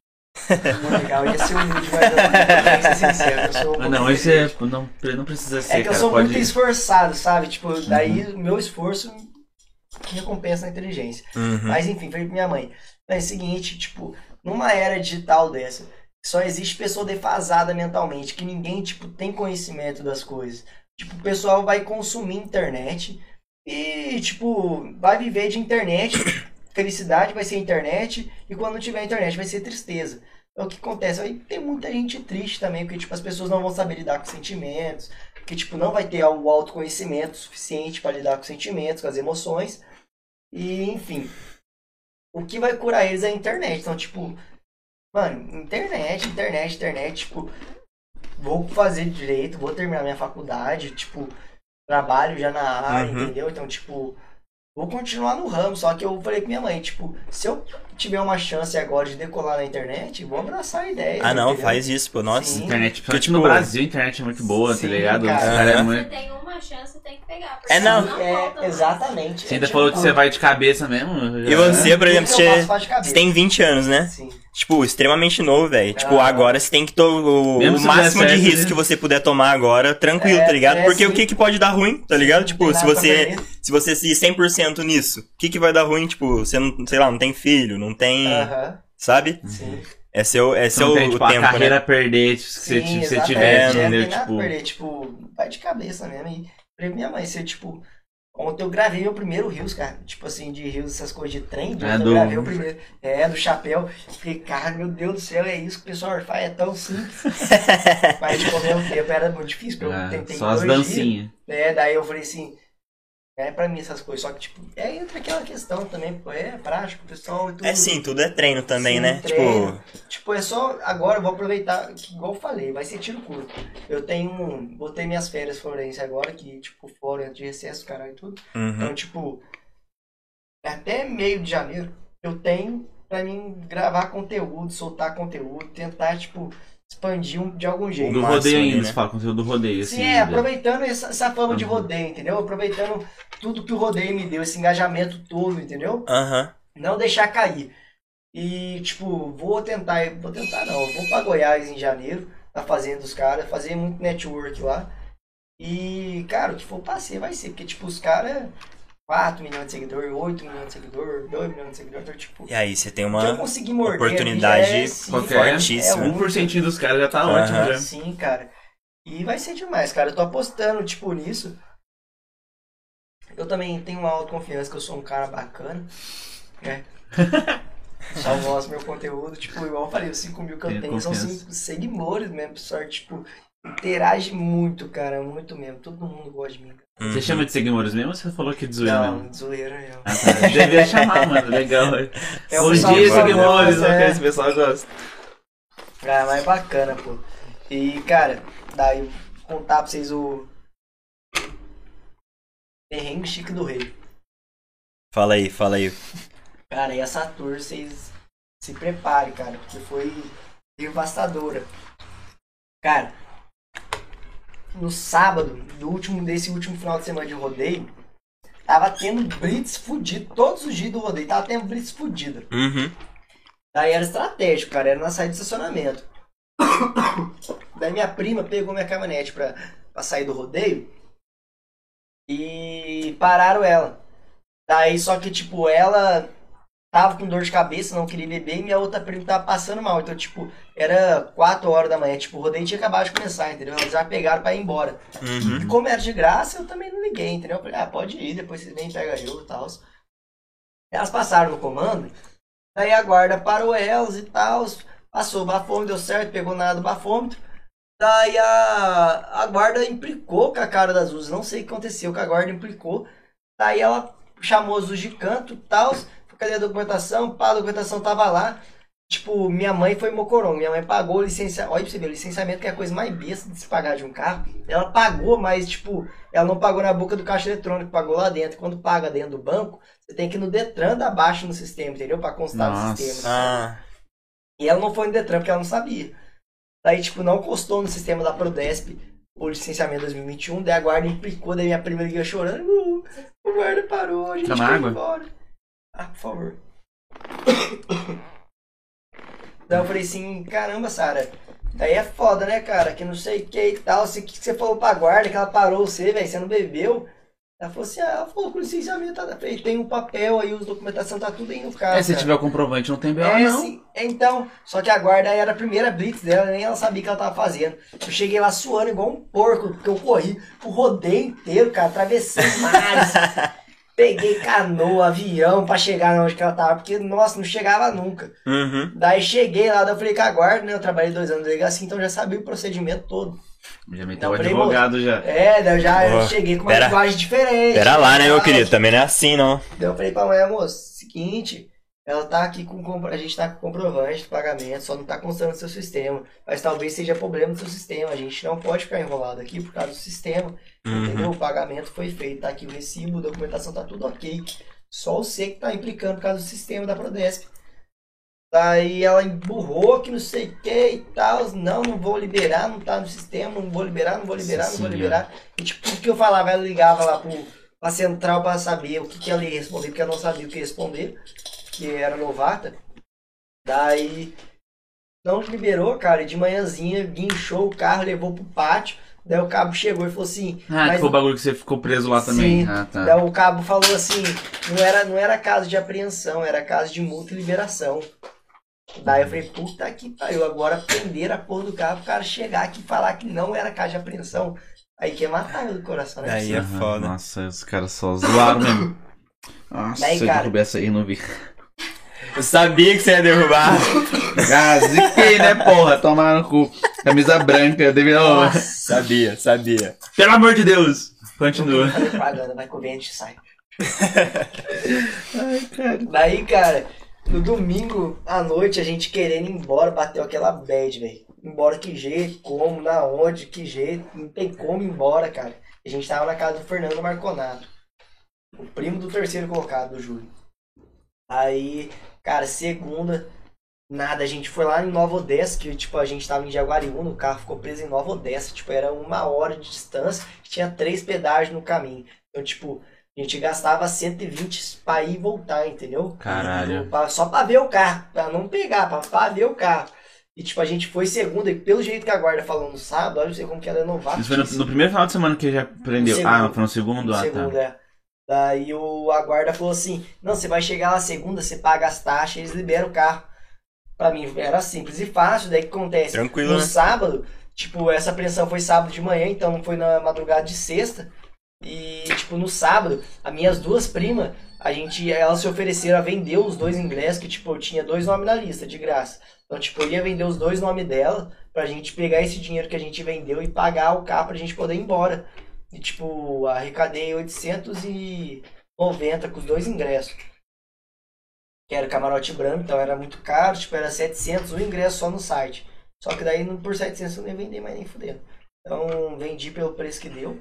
Muito legal, eu ia ser humilde, mas eu ser sincero, eu sou um Ah, pouco não, hoje você não, não precisa ser, É que eu cara. sou pode... muito esforçado, sabe? Tipo, daí o meu esforço recompensa a inteligência. Uhum. Mas enfim, falei pra minha mãe. É o seguinte, tipo, numa era digital dessa, só existe pessoa defasada mentalmente, que ninguém, tipo, tem conhecimento das coisas. Tipo, o pessoal vai consumir internet e, tipo, vai viver de internet. *coughs* Felicidade vai ser internet e quando não tiver internet vai ser tristeza. É o que acontece. Aí tem muita gente triste também, porque, tipo, as pessoas não vão saber lidar com sentimentos, que, tipo, não vai ter o autoconhecimento suficiente para lidar com sentimentos, com as emoções. E, enfim, o que vai curar eles é a internet. Então, tipo, mano, internet, internet, internet, tipo, vou fazer direito, vou terminar minha faculdade, tipo, trabalho já na área, Uhum. entendeu? Então, tipo, vou continuar no ramo. Só que eu falei com minha mãe, tipo, se eu tiver uma chance agora de decolar na internet, vou abraçar a ideia. Ah, não, entendeu? faz isso, pô. Nossa. Sim. Internet, Porque, tipo, no Brasil a internet é muito boa, Sim, tá ligado? cara. Os caras é muito... Você tem uma chance, tem que pegar. porque É, não. senão É, exatamente. Você ainda falou que você vai de cabeça mesmo? E você, por exemplo, você, faz de cabeça. você tem 20 anos, né? Sim. Tipo, extremamente novo, velho. Tipo, Ah. agora você tem que tomar o, o máximo de risco né? que você puder tomar agora, tranquilo, É, tá ligado? é, Porque sim. o que que pode dar ruim, tá ligado? Não Tipo, se você se você se 100% nisso, o que que vai dar ruim? Tipo, você não, sei lá, não tem filho, não tem, Aham, sabe? sim. É seu, é seu não tem, tipo, a tempo, carreira né? a perder tipo, se você, Sim, se você tiver, É, não entendeu? tem nada Tipo, a perder, tipo, vai de cabeça mesmo. E falei, minha mãe, você, tipo, ontem eu gravei meu primeiro Rios, cara. Tipo assim, de Rios, essas coisas de trem. É, ontem do- eu gravei o primeiro. É, do chapéu. Fiquei, cara, meu Deus do céu, é isso que o pessoal faz, é tão simples. *laughs* Mas, tipo, ao mesmo tempo era muito difícil, porque eu é, tentei só as dancinhas. É, daí eu falei assim, é pra mim essas coisas. Só que, tipo, é entra aquela questão também, pô, é prático, pessoal. e tudo. É sim, tudo é treino também, Sim, né? treino. Tipo, Tipo, é só. Agora eu vou aproveitar, que, igual eu falei, vai ser tiro curto. Eu tenho. Botei minhas férias forense agora, que, tipo, foram de recesso, caralho, e tudo. uhum. Então, tipo. Até meio de janeiro, eu tenho pra mim gravar conteúdo, soltar conteúdo, tentar, tipo, expandir um- de algum jeito. Do rodeio ainda, né? você fala conteúdo do rodeio, assim. Sim, é, ainda. aproveitando essa, essa fama de Uhum. rodeio, entendeu? Aproveitando tudo que o rodeio me deu, esse engajamento todo, entendeu? Aham. Não deixar cair. E, tipo, vou tentar, vou tentar não, vou pra Goiás em janeiro, na fazenda dos caras, fazer muito network lá. E, cara, o que for pra ser, vai ser, porque, tipo, os caras, 4 milhões de seguidores, 8 milhões de seguidores, 2 milhões de seguidores, então, tipo, E aí, você tem uma morder oportunidade é, sim, Qualquer fortíssima. é Um por centinho dos caras já tá Aham. ótimo, já. Sim, cara. E vai ser demais, cara. Eu tô apostando, tipo, nisso. Eu também tenho uma autoconfiança que eu sou um cara bacana, né? *laughs* Só mostro meu conteúdo, tipo, igual eu falei, os 5 mil que eu Tenho tenho são confiança. 5 seguidores mesmo, pessoal, tipo, interage muito, cara, muito mesmo. Todo mundo gosta de mim. cara. Uhum. Você chama de seguidores mesmo ou você falou que de zoeira Não, mesmo? de zoeira mesmo. Ah, tá. Devia chamar, mano. Legal. *laughs* É, o Bom dia, seguidores. é. É. Esse pessoal gosta. Ah, mas é bacana, pô. E, cara, daí eu vou contar pra vocês o. Perrengue Chique do Rei. Fala aí, fala aí. Cara, e essa tour, vocês se preparem, cara, porque foi devastadora. Cara, no sábado, do último, desse último final de semana de rodeio, tava tendo blitz fudido, todos os dias do rodeio, tava tendo blitz fudido. Uhum. Daí era estratégico, cara, era na saída de estacionamento. *coughs* Daí minha prima pegou minha caminhonete pra, pra sair do rodeio e pararam ela. Daí só que, tipo, ela tava com dor de cabeça, não queria beber, e minha outra prima tava passando mal. Então, tipo, era 4 horas da manhã, tipo, o rodeio tinha acabado de começar, entendeu? Elas já pegaram pra ir embora. Uhum. E como era de graça, eu também não liguei, entendeu? Eu falei, ah, pode ir, depois vocês vêm e pegam eu e tal. Elas passaram no comando, daí a guarda parou elas e tal, passou o bafômetro, deu certo, pegou nada do bafômetro. Daí a, a guarda implicou com a cara das Uzes, não sei o que aconteceu, que a guarda implicou. Daí ela chamou as Uzes de canto e tal, cadê a documentação? Pá, a documentação tava lá. Tipo, minha mãe foi mocoron, minha mãe pagou o licenciamento. Olha pra você ver, o licenciamento que é a coisa mais besta de se pagar de um carro. Ela pagou, mas, tipo, ela não pagou na boca do caixa eletrônico, pagou lá dentro. Quando paga dentro do banco, você tem que ir no Detran dar baixo no sistema, entendeu? Pra constar no Nossa. sistema. Ah, E ela não foi no Detran porque ela não sabia. Daí, tipo, não constou no sistema da Prodesp o licenciamento 2021. Daí a guarda implicou, daí minha prima liga chorando. "Uh, o guarda parou, a gente foi embora. Ah, por favor. *coughs* Daí eu falei assim, caramba, Sara, daí é foda, né, cara? Que não sei o que e tal. O que que você falou pra guarda que ela parou você, velho? Você não bebeu? Ela falou assim, ah, ela falou que o licenciamento tá tem um papel aí, os documentação tá tudo aí no carro. É, se cara. tiver o comprovante, não tem BO, É, não. sim. Então, só que a guarda era a primeira blitz dela, nem ela sabia o que ela tava fazendo. Eu cheguei lá suando igual um porco, porque eu corri o rodeio inteiro, cara, atravessei mares. *laughs* peguei canoa, avião pra chegar onde que ela tava, porque, nossa, não chegava nunca. uhum. Daí cheguei lá, daí eu falei com a guarda, né? Eu trabalhei dois anos de delegacia, então eu já sabia o procedimento todo. Já meteu o falei, advogado já. É, daí eu já Boa. cheguei com uma Pera- linguagem diferente. Pera lá, né, meu querido? Também não é assim, não. Daí eu falei pra mãe, moço, seguinte, ela tá aqui com a gente tá com comprovante do pagamento, só não tá constando no seu sistema. Mas talvez seja problema do seu sistema. A gente não pode ficar enrolado aqui por causa do sistema. Uhum. Entendeu? O pagamento foi feito, tá aqui o recibo, a documentação tá tudo ok. Só você que tá implicando por causa do sistema da Prodesp. Daí ela emburrou que não sei o que e tal. Não, não vou liberar, não tá no sistema, não vou liberar, não vou liberar, não vou liberar. E tipo, tudo que eu falava, ela ligava lá pro, pra central pra saber o que, que ela ia responder, porque ela não sabia o que responder, que era novata. Daí não liberou, cara, e de manhãzinha guinchou o carro, levou pro pátio. Daí o cabo chegou e falou assim. Ah, mas que foi o bagulho que você ficou preso lá também. Sim. Ah, tá. Daí o cabo falou assim, não era, não era caso de apreensão, era caso de multa e liberação. Daí eu falei, puta que pariu, agora prender a porra do carro, o cara chegar aqui e falar que não era caso de apreensão. Aí quer matar eu do coração, né? Aí é foda. Nossa, os caras só zoaram mesmo. Nossa, Daí, se eu cara- essa aí, não vi. Eu sabia que você ia derrubar. Ah, ziquei, né, porra? Tomaram no cu. Camisa branca, deveria... Nossa, sabia, sabia. Pelo amor de Deus! Continua. vai que o vento sai. Ai, cara. Daí, cara, no domingo à noite, a gente querendo ir embora, bateu aquela bad, velho. Embora que jeito, como, na onde, que jeito, não tem como ir embora, cara. A gente tava na casa do Fernando Marconato, o primo do terceiro colocado do Júlio. Aí Cara, segunda, nada. A gente foi lá em Nova Odessa, que tipo, a gente tava em Jaguariúna, o carro ficou preso em Nova Odessa. Tipo, era uma hora de distância, tinha três pedágios no caminho. Então, tipo, a gente gastava 120 pra ir e voltar, entendeu? Caralho. Pra- Só pra ver o carro, pra não pegar, pra, pra ver o carro. E tipo, a gente foi segunda, e pelo jeito que a guarda falou no sábado, olha você como que ela é novatíssima. Isso foi no, no primeiro final de semana que já prendeu. No Ah, foi no segundo? Ah, Segundo, tá. é. Daí o, a guarda falou assim: Não, você vai chegar lá segunda, você paga as taxas, eles liberam o carro. Pra mim era simples e fácil. Daí o que acontece? Tranquilo, no né? sábado, tipo, essa apreensão foi sábado de manhã, então não foi na madrugada de sexta. E, tipo, no sábado, as minhas duas primas, a gente, elas se ofereceram a vender os dois ingressos, que, tipo, eu tinha dois nomes na lista, de graça. Então, tipo, eu ia vender os dois nomes dela, pra gente pegar esse dinheiro que a gente vendeu e pagar o carro pra gente poder ir embora. E, tipo, arrecadei 890 com os dois ingressos. Que era camarote branco, então era muito caro, tipo, era 700 o ingresso só no site. Só que daí por 700 eu nem vendi mais nem fudendo. Então vendi pelo preço que deu.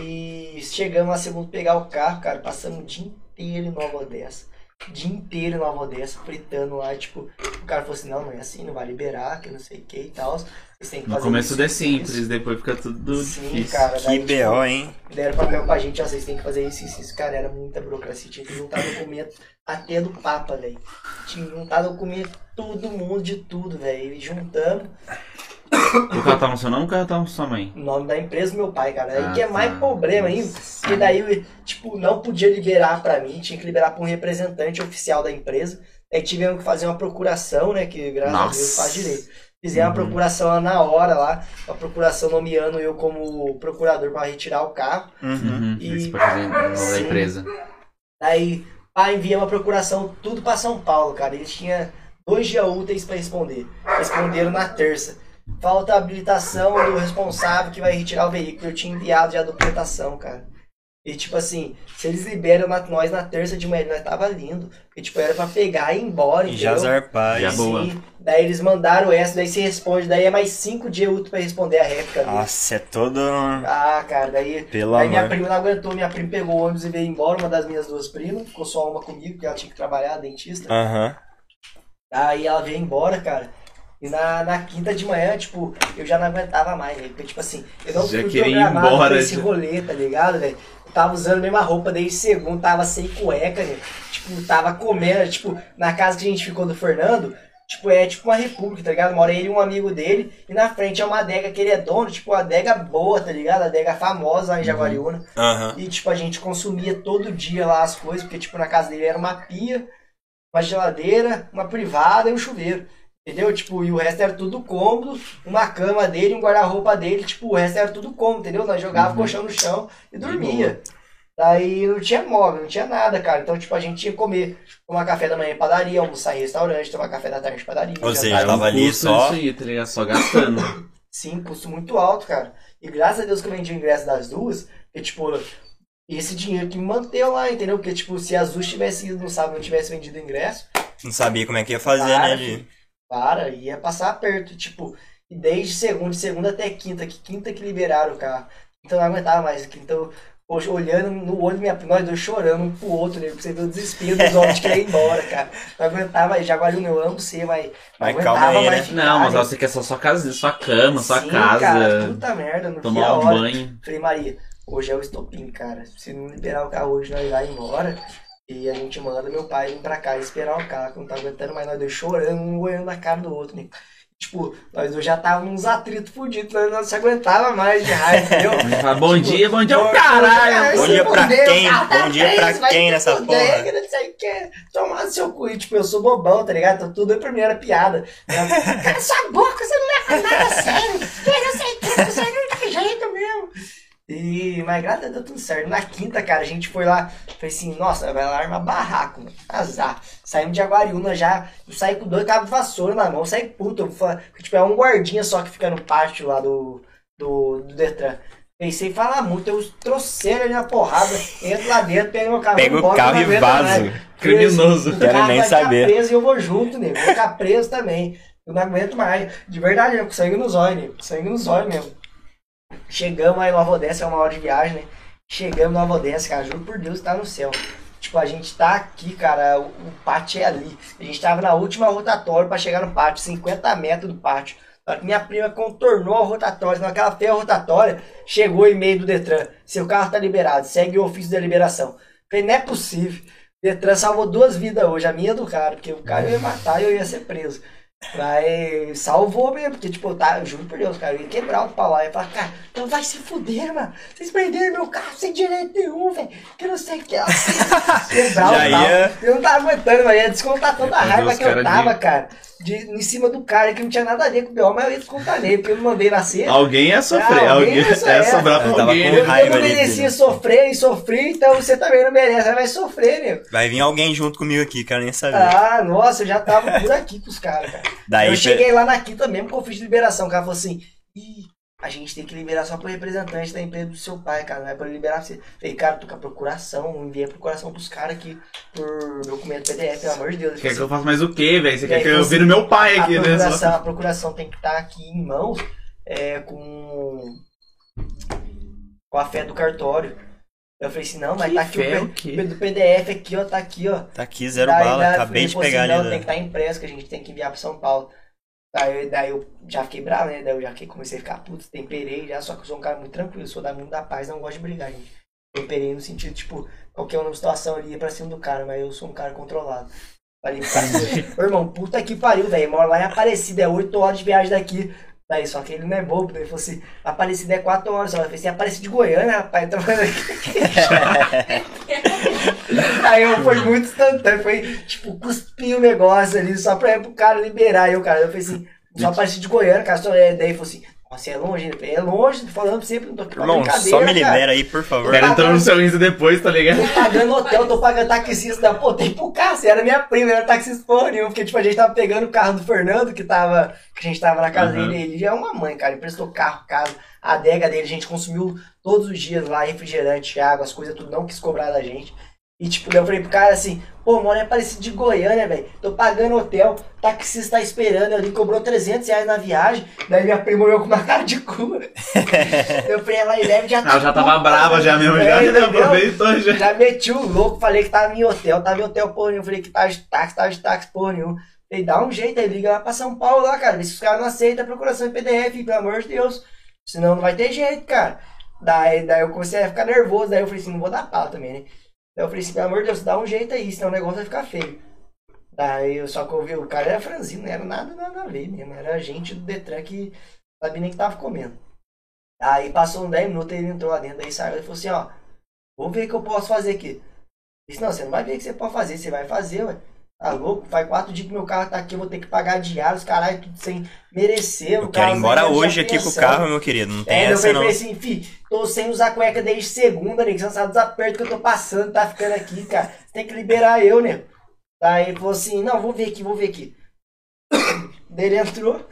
E chegamos lá segundo pegar o carro, cara, passamos o dia inteiro em Nova Odessa. Dia inteiro em Nova Odessa, fritando lá, tipo, o cara falou assim, não, não é assim, não vai liberar, que não sei o que e tal. Vocês têm que No começo isso, é simples, isso." depois fica tudo Sim, difícil. cara. Que daí, tipo, BO, hein? deram papel pra gente, ó, vocês têm que fazer isso, isso, isso. Cara, era muita burocracia. Tinha que juntar documento até do Papa, velho. Tinha que juntar documento todo mundo de tudo, velho. E juntando O carro tá no seu nome ou o carro tá no sua mãe? o nome da empresa do meu pai, cara. Aí Ah, que é mais tá. problema ainda. Nossa. Porque daí, tipo, não podia liberar pra mim, tinha que liberar pra um representante oficial da empresa. Aí tivemos que fazer uma procuração, né? Que graças a Deus Nossa. faz direito. Fizemos Uhum. uma procuração lá na hora lá, uma procuração nomeando eu como procurador pra retirar o carro. Uhum. Uhum. E- Isso pode fazer no nome da empresa. Aí, pá, enviamos uma procuração tudo pra São Paulo, cara. Eles tinham dois dias úteis pra responder. Responderam na terça. Falta a habilitação do responsável que vai retirar o veículo. Eu tinha enviado já a documentação, cara. E tipo assim, se eles liberam nós na terça de manhã, nós tava lindo. Porque tipo, era pra pegar e ir embora, E já entendeu? zarpar. Já boa. Sim. Daí eles mandaram essa, daí você responde, daí é mais cinco dias úteis pra responder a réplica. dele. Nossa, é todo. Ah, cara, daí Pelo Aí minha amor. prima não aguentou, minha prima pegou o ônibus e veio embora, uma das minhas duas primas, ficou só uma comigo, porque ela tinha que trabalhar, dentista. Aham. Aí ela veio embora, cara. E na, na quinta de manhã, tipo, eu já não aguentava mais, velho. Porque, tipo assim, eu não Já fui programado embora, pra esse já. rolê, tá ligado, velho? Eu tava usando a mesma roupa desde segundo, tava sem cueca, velho. Tipo, tava comendo, tipo, na casa que a gente ficou do Fernando, tipo, é tipo uma república, tá ligado? Mora ele e um amigo dele, e na frente é uma adega que ele é dono, tipo, uma adega boa, tá ligado? Adega famosa lá em Jaguariúna. Aham. E, tipo, a gente consumia todo dia lá as coisas, porque, tipo, na casa dele era uma pia, uma geladeira, uma privada e um chuveiro. Entendeu? Tipo, e o resto era tudo cômodo, uma cama dele, um guarda-roupa dele, tipo, o resto era tudo cômodo, entendeu? Nós jogava Uhum. colchão no chão e dormia. Daí não tinha móvel, não tinha nada, cara. Então, tipo, a gente tinha que comer, tomar café da manhã em padaria, almoçar em restaurante, tomar café da tarde em padaria. Ou seja, tava ali só- Isso aí, tá ligado? Só gastando. *coughs* Sim, custo muito alto, cara. E graças a Deus que eu vendi o ingresso das duas, porque, tipo, esse dinheiro que me manteve lá, entendeu? Porque, tipo, se as duas tivessem ido no sábado e não tivesse vendido o ingresso, Não sabia como é que ia fazer, Para, né? De... para, ia passar aperto, tipo, e desde segunda, segunda até quinta, que quinta que liberaram o carro. Então não aguentava mais, então, poxa, olhando no olho minha prima, nós dois chorando um pro outro, né? Porque você vê o desespero dos *laughs* homens de querer ir embora, cara. Não aguentava mais, Jaguariúna, eu amo você, mas Mas calma aí, mais né? ficar, Não, mas né? você quer só sua casa, sua cama, sua Sim, casa. cara, puta merda, não tomar um banho. Falei, Maria, hoje é o estopim, cara. Se não liberar o carro hoje, nós vai embora. E a gente manda meu pai vir pra cá esperar o carro, que não tá aguentando mais, nós dois chorando, um olhando na cara do outro, né? Tipo, nós dois já tava uns atritos fudidos, nós não se aguentava mais de raiva, *laughs* entendeu? Bom dia, bom dia, Bom caralho. Bom se dia pra fuder, quem? tá Bom dia pra quem nessa fuder, porra? que não sei o que. Tomar no seu cu. E, tipo, eu sou bobão, tá ligado? Então tudo é pra mim era piada. Eu, *laughs* Cala sua boca, você não leva nada a sério. Que não sei que, você não tem jeito mesmo. E, mas graças a Deus deu tudo certo. Na quinta, cara, a gente foi lá, falei assim, nossa, vai lá armar barraco, mano. Azar. Saímos de Aguariúna já, eu saí com dois cabos de vassoura na mão, eu saí puto. Eu falei, tipo, é um guardinha só que fica no pátio lá do, do, do Detran. Pensei em falar muito, eu trouxeram ele na porrada, entro lá dentro, pego meu carro, Pega o carro e mais. Criminoso. O Quero nem saber. Preso e eu vou junto, nego. Vou ficar preso também. Eu não aguento mais. De verdade, eu com sangue nos olhos, nego. Sangue nos olhos mesmo. Chegamos aí em Nova Odessa, é uma hora de viagem, né? Chegamos em Nova cara, juro por Deus, tá no céu. Tipo, a gente tá aqui, cara, o, pátio é ali. A gente tava na última rotatória pra chegar no pátio, 50 metros do pátio. Minha prima contornou a rotatória, naquela feia rotatória, chegou o e-mail do Detran. Seu carro tá liberado, segue o ofício da liberação. Falei, não é possível. Detran salvou duas vidas hoje, a minha do cara, porque o cara ia matar e eu ia ser preso. Mas salvou mesmo, porque, tipo, tá, eu juro por Deus, cara, eu ia quebrar o pau lá. Eu ia falar, cara, então vai se fuder, mano. Vocês perderam meu carro sem direito nenhum, velho. Que eu não sei o que é. *laughs* Quebrar Já o pau. ia- Eu não tava aguentando, mas ia descontar toda a raiva que eu cara, tava, de- cara. De, em cima do cara que não tinha nada a ver com o B.O., mas eu ia descontar nele, porque eu não mandei nascer. Alguém ia sofrer, Ah, alguém alguém ia ia sobrar Eu pra tava alguém. com né? Eu, eu raiva não merecia filho. sofrer e sofri, então você também não merece, vai sofrer, meu. Vai vir alguém junto comigo aqui, quero nem saber. Ah, nossa, eu já tava por aqui com os caras, cara. Daí, eu cheguei lá na quinta mesmo com o fiz de liberação. O cara falou assim: Ih, a gente tem que liberar só pro representante da empresa do seu pai, cara. Não é pra liberar você. Falei, cara, tô com a procuração, enviei a procuração pros caras aqui por documento PDF, pelo amor de Deus. Quer que falou eu faça mais o quê, velho? Você quer que eu você- vire meu pai assim, aqui, a né? A procuração tem que estar aqui em mãos é, com, com a fé do cartório. Eu falei assim, não, mas Que tá aqui fé, o, do PDF aqui, ó, tá aqui, ó. Tá aqui, zero Daí, bala. daí, Acabei de pegar assim, ali. Não, da- tem que estar impresso, que a gente tem que enviar pra São Paulo. Daí, daí eu já fiquei bravo, né? Daí eu já que- comecei a ficar puto, temperei já, só que eu sou um cara muito tranquilo, sou da mundo da paz, não gosto de brigar, gente. Temperei no sentido, tipo, qualquer uma situação ali ia pra cima do cara, mas eu sou um cara controlado. Falei, *laughs* ô irmão, puta que pariu, velho. Moro lá em Aparecida, é 8 horas de viagem daqui. Daí, só que ele não é bobo, daí ele falou assim, Aparecida é 4 horas. Eu falei assim, Aparecida de Goiânia, rapaz, falando aqui. *laughs* Aí eu foi muito instantâneo, foi tipo, cuspi o negócio ali, só pra pro cara liberar. Aí o cara, eu falei assim, só Aparecida de Goiânia, cara, só é. Daí ele falou assim, nossa, é longe? É longe, tô falando sempre, não tô aqui pra Irmão, só me cara. libera aí, por favor. O cara entrou no seu Insta depois, tá ligado? Tô pagando hotel, tô pagando taxista, pô, tem pro carro, você era minha prima, era taxista porra nenhuma, porque tipo, a gente tava pegando o carro do Fernando, que tava, que a gente tava na casa Uhum. dele, ele já é uma mãe, cara, emprestou carro, casa, a adega dele, a gente consumiu todos os dias lá, refrigerante, água, as coisas tudo, não quis cobrar da gente. E tipo, eu falei pro cara assim, pô, mano, é parecido de Goiânia, velho. Tô pagando hotel, taxista tá esperando, ele cobrou 300 reais na viagem. Daí minha prima olhou com uma *laughs* cara de cu. *laughs* eu falei, ela leve já Ah, eu já tava puta, brava já mesmo, É, já, já entendeu? aproveitou já. Já meti o louco, falei que tava em hotel, tava em hotel porra nenhuma. Falei que tava de táxi, tava de táxi porra nenhuma. Falei, dá um jeito aí, liga lá pra São Paulo lá, cara. Vê se os caras não aceitam a procuração em PDF, pelo amor de Deus. Senão não vai ter jeito, cara. Daí, daí eu comecei a ficar nervoso, daí eu falei assim, não vou dar pau também, né? Eu falei assim, pelo amor de Deus, dá um jeito aí, senão o negócio vai ficar feio. Daí eu só que eu vi, o cara era franzino, não era nada, nada a ver mesmo. Era gente do Detran que sabia nem que tava comendo. Aí passou uns 10 minutos, ele entrou lá dentro, daí saiu e falou assim, ó, vou ver o que eu posso fazer aqui. Eu disse, não, você não vai ver o que você pode fazer, você vai fazer, ué. Tá louco? Faz quatro dias que meu carro tá aqui, eu vou ter que pagar diários, caralho, tudo sem merecer. Eu quero ir embora hoje aqui com o carro, meu querido. Não tem É, eu essa não. ele assim, fi, tô sem usar cueca desde segunda, nego. Você não sabe dos apertos que eu tô passando, tá ficando aqui, cara. Você tem que liberar eu. Daí ele falou assim, não, vou ver aqui, vou ver aqui. *coughs* Daí ele entrou,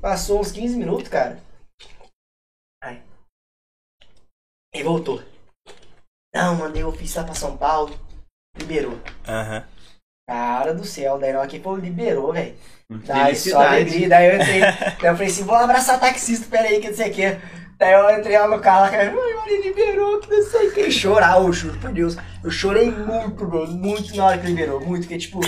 passou uns 15 minutos, cara. Aí. E voltou. Não, mandei o ofício lá pra São Paulo. Liberou. Aham. Cara do céu, daí na hora que pô, liberou, velho. Daí só alegria, daí eu entrei, daí eu falei assim, vou abraçar taxista, peraí, que não sei o que. Daí eu entrei lá no carro, cara, ai, ele liberou, que não sei o que. Chorar, eu juro por Deus. Eu chorei muito, bro, muito na hora que liberou, muito, porque tipo,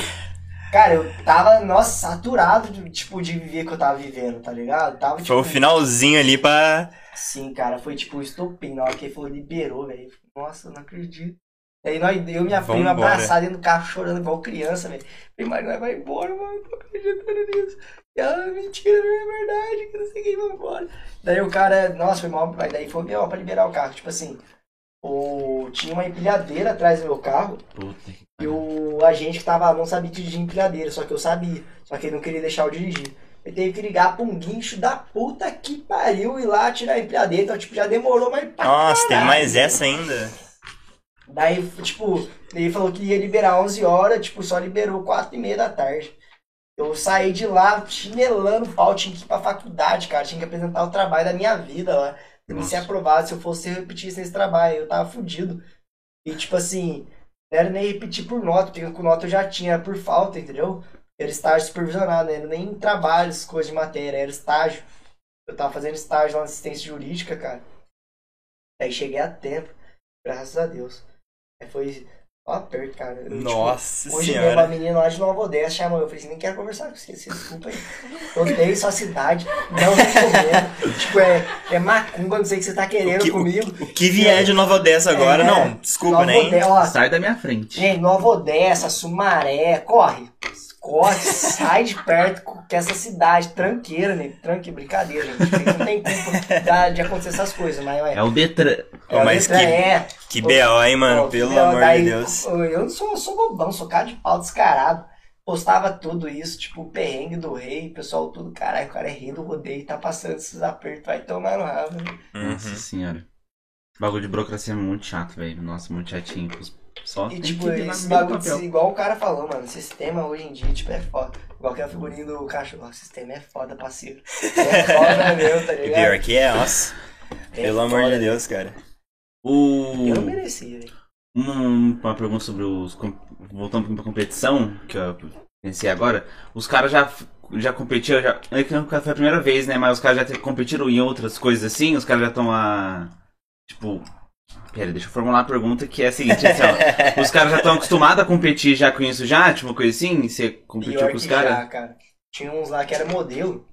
cara, eu tava, nossa, saturado, de, tipo, de viver o que eu tava vivendo, tá ligado? Tava, tipo, Foi o finalzinho ali pra. Sim, cara, foi tipo estopim. Na hora que ele falou, liberou, velho. Nossa, eu não acredito. Daí nós, eu e minha Vamos prima embora. abraçados dentro do carro, chorando igual criança, velho. Falei, mas nós vai embora, mano, não tô acreditando nisso. E ela, mentira, não é verdade, que não sei quem vai embora. Daí o cara, nossa, foi mal, mas daí foi mal pra liberar o carro. Tipo assim, o, tinha uma empilhadeira atrás do meu carro. Puta E o agente que tava lá não sabia dirigir empilhadeira, só que eu sabia. Só que ele não queria deixar eu dirigir. Ele teve que ligar pra um guincho da puta que pariu e lá tirar a empilhadeira. Então, tipo, já demorou pra Nossa, tem caralho. mais essa ainda. Daí, tipo, ele falou que ia liberar 11 horas, tipo, só liberou 4 e meia da tarde. Eu saí de lá chinelando pau, tinha que ir pra faculdade, cara. Tinha que apresentar o trabalho da minha vida lá. Pra ser aprovado. Se eu fosse eu repetisse esse trabalho, eu tava fudido. E, tipo assim, não era nem repetir por nota, porque com nota eu já tinha, por falta, entendeu? Era estágio supervisionado, né? Era nem trabalhos, coisas de matéria, era estágio. Eu tava fazendo estágio lá na assistência jurídica, cara. Aí cheguei a tempo, graças a Deus. Aí foi Ó, aperto, cara. Eu, tipo, Nossa Hoje mesmo senhora. a menina lá de Nova Odessa chamou eu. falei assim, nem quero conversar com você, você desculpa aí. Odeio sua cidade, não recomendo. *laughs* tipo, é, é macumba, não sei o que você tá querendo O que, comigo. o, o que vier de Nova Odessa agora, É, não, desculpa, Nova nem. Odessa, ó, Sai da minha frente. Gente, Nova Odessa, Sumaré, corre. Corre, sai de perto com- que essa cidade tranqueira, né? Tranque, brincadeira, gente. Não tem da- de acontecer essas coisas, mas É é. o Detran. Ó, mas letra que, é. que BO, hein, mano? Pelo amor daí, de Deus. Eu, não sou, sou bobão, sou cara de pau descarado. Postava tudo isso, tipo, o perrengue do rei, o pessoal tudo, caralho, o cara é rei do rodeio, tá passando esses apertos, vai tomar no rabo. né? Nossa Uhum. senhora. Bagulho de burocracia é muito chato, velho. Nossa, muito chatinho. Só E tem tipo, esse bagulho, de- igual o cara falou, mano, o sistema hoje em dia, tipo, é foda. Igual aquela figurinha do cachorro, o sistema é foda, parceiro. *laughs* É foda mesmo, tá E ligado? pior que é, nossa. É Pelo amor foda. de Deus, cara. O... Eu não merecia, velho. Um- uma pergunta sobre os. Voltando um pouquinho pra competição, que eu pensei agora. Os caras já, já competiram, já. É que nunca foi a primeira vez, né? Mas os caras já competiram em outras coisas assim, os caras já estão a. Tipo. Pera, deixa eu formular a pergunta que é a seguinte, assim, ó, *laughs* Os caras já estão acostumados a competir já com isso já? Tipo, uma coisa assim? Você competiu Pior com os caras? já, cara. Tinha uns lá que era modelo.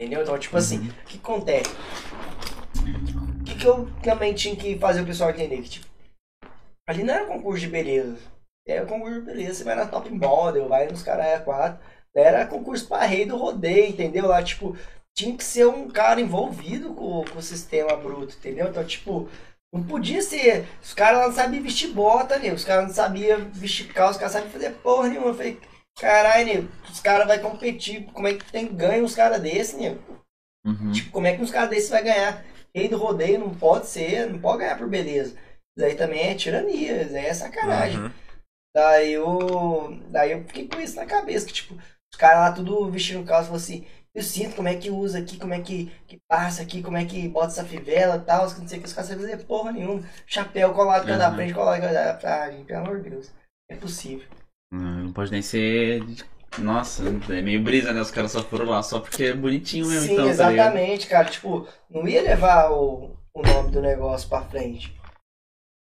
Entendeu? Então, tipo assim, Uhum. o que acontece? O que, que eu também tinha que fazer o pessoal entender? Que, tipo, ali não era concurso de beleza. Era concurso de beleza, você vai na top model, vai nos caras A4. Era concurso pra rei do rodeio, entendeu? Lá, tipo, tinha que ser um cara envolvido com, com o sistema bruto, entendeu? Então, tipo, não podia ser. Os caras não sabiam vestir bota, né? Os caras não sabiam vestir calça, os caras sabiam fazer porra nenhuma. Eu falei, caralho, nego, os caras vão competir. Como é que tem ganho uns caras desses, nego? Uhum. Tipo, como é que uns caras desses vai ganhar? Rei do rodeio não pode ser, não pode ganhar por beleza. Isso aí também é tirania, isso aí é sacanagem. Uhum. Daí eu. Daí eu fiquei com isso na cabeça, que tipo, os caras lá tudo vestindo calça falaram assim, eu sinto como é que usa aqui, como é que, que passa aqui, como é que bota essa fivela e tal, não sei o que, os caras sabem fazer porra nenhuma. Chapéu colado cada Uhum. frente, colado cada ah, gente, pelo amor de Deus. É possível. Não, não pode nem ser. Nossa, é meio brisa, né? Os caras só foram lá só porque é bonitinho mesmo, Sim, então, tá exatamente, cara. Tipo, não ia levar o, o nome do negócio pra frente.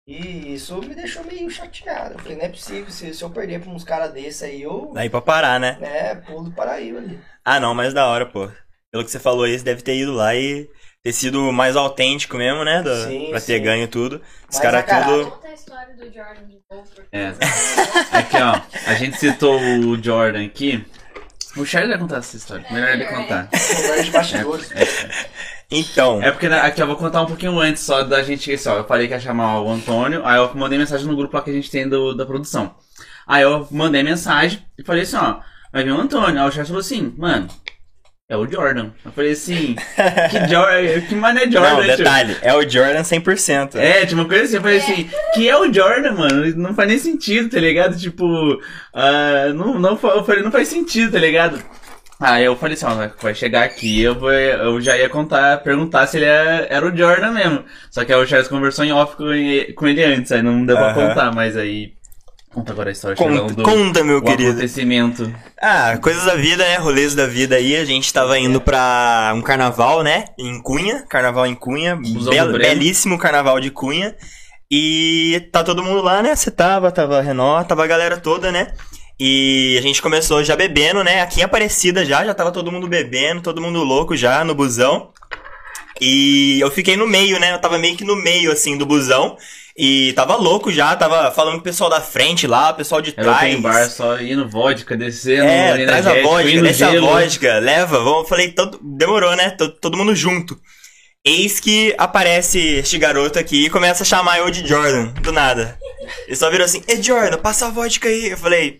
E isso me deixou meio chateado. Eu falei, não é possível, se, se eu perder pra uns caras desses aí, eu Daí pra parar, né? né, pulo do paraíba ali. Ah, não, mas da hora, pô. Pelo que você falou aí, você deve ter ido lá e ter sido mais autêntico mesmo, né? Do, Sim, pra ter sim. ganho tudo. Os caras tudo. Conta a história do Jordan de novo. porque- É. Aqui, ó. A gente citou o Jordan aqui. O Charlie vai contar essa história. Melhor ele contar. Conversa de bastidores. Então, É porque né, aqui eu vou contar um pouquinho antes só da gente. Assim, ó, eu falei que ia chamar o Antônio, aí eu mandei mensagem no grupo lá que a gente tem do, da produção. Aí eu mandei mensagem e falei assim, ó, vai vir o Antônio. Aí o Charles falou assim, mano, é o Jordan. Eu falei assim, que Jordan, *laughs* que mano é Jordan? não, tio? detalhe, é o Jordan 100%. É, tipo, uma coisa assim, eu falei assim, que é o Jordan, mano, não faz nem sentido, tá ligado? Tipo, ah, não, não, eu falei, não faz sentido, tá ligado? Aí eu falei assim, ó, vai- chegar aqui, eu, vou, eu já ia contar, perguntar se ele é- era o Jordan mesmo. Só que aí o Charles conversou em off com ele, com ele antes, aí não deu pra Aham. contar, mas aí... Conta agora a história, Conta, do conta, meu o querido. acontecimento. Ah, coisas da vida, né? Rolês da vida aí. A gente tava indo pra um carnaval, né? Em Cunha. Carnaval em Cunha. Bel- belíssimo carnaval de Cunha. E tá todo mundo lá, né? Você tava, tava a Renó, tava a galera toda, né? E a gente começou já bebendo, né? Aqui em Aparecida já, já tava todo mundo bebendo, todo mundo louco já no busão. E eu fiquei no meio, né? Eu tava meio que no meio, assim, do busão. E tava louco já, tava falando com o pessoal da frente lá, o pessoal de Era trás. open bar, só indo vodka, descendo, É, traz a vodka, desce a gelo. vodka, leva, vamos. Eu falei, todo, demorou, né? Todo, todo mundo junto. Eis que aparece este garoto aqui e começa a chamar eu de Jordan, do nada. Ele só virou assim, Ei, Jordan, passa a vodka aí. Eu falei,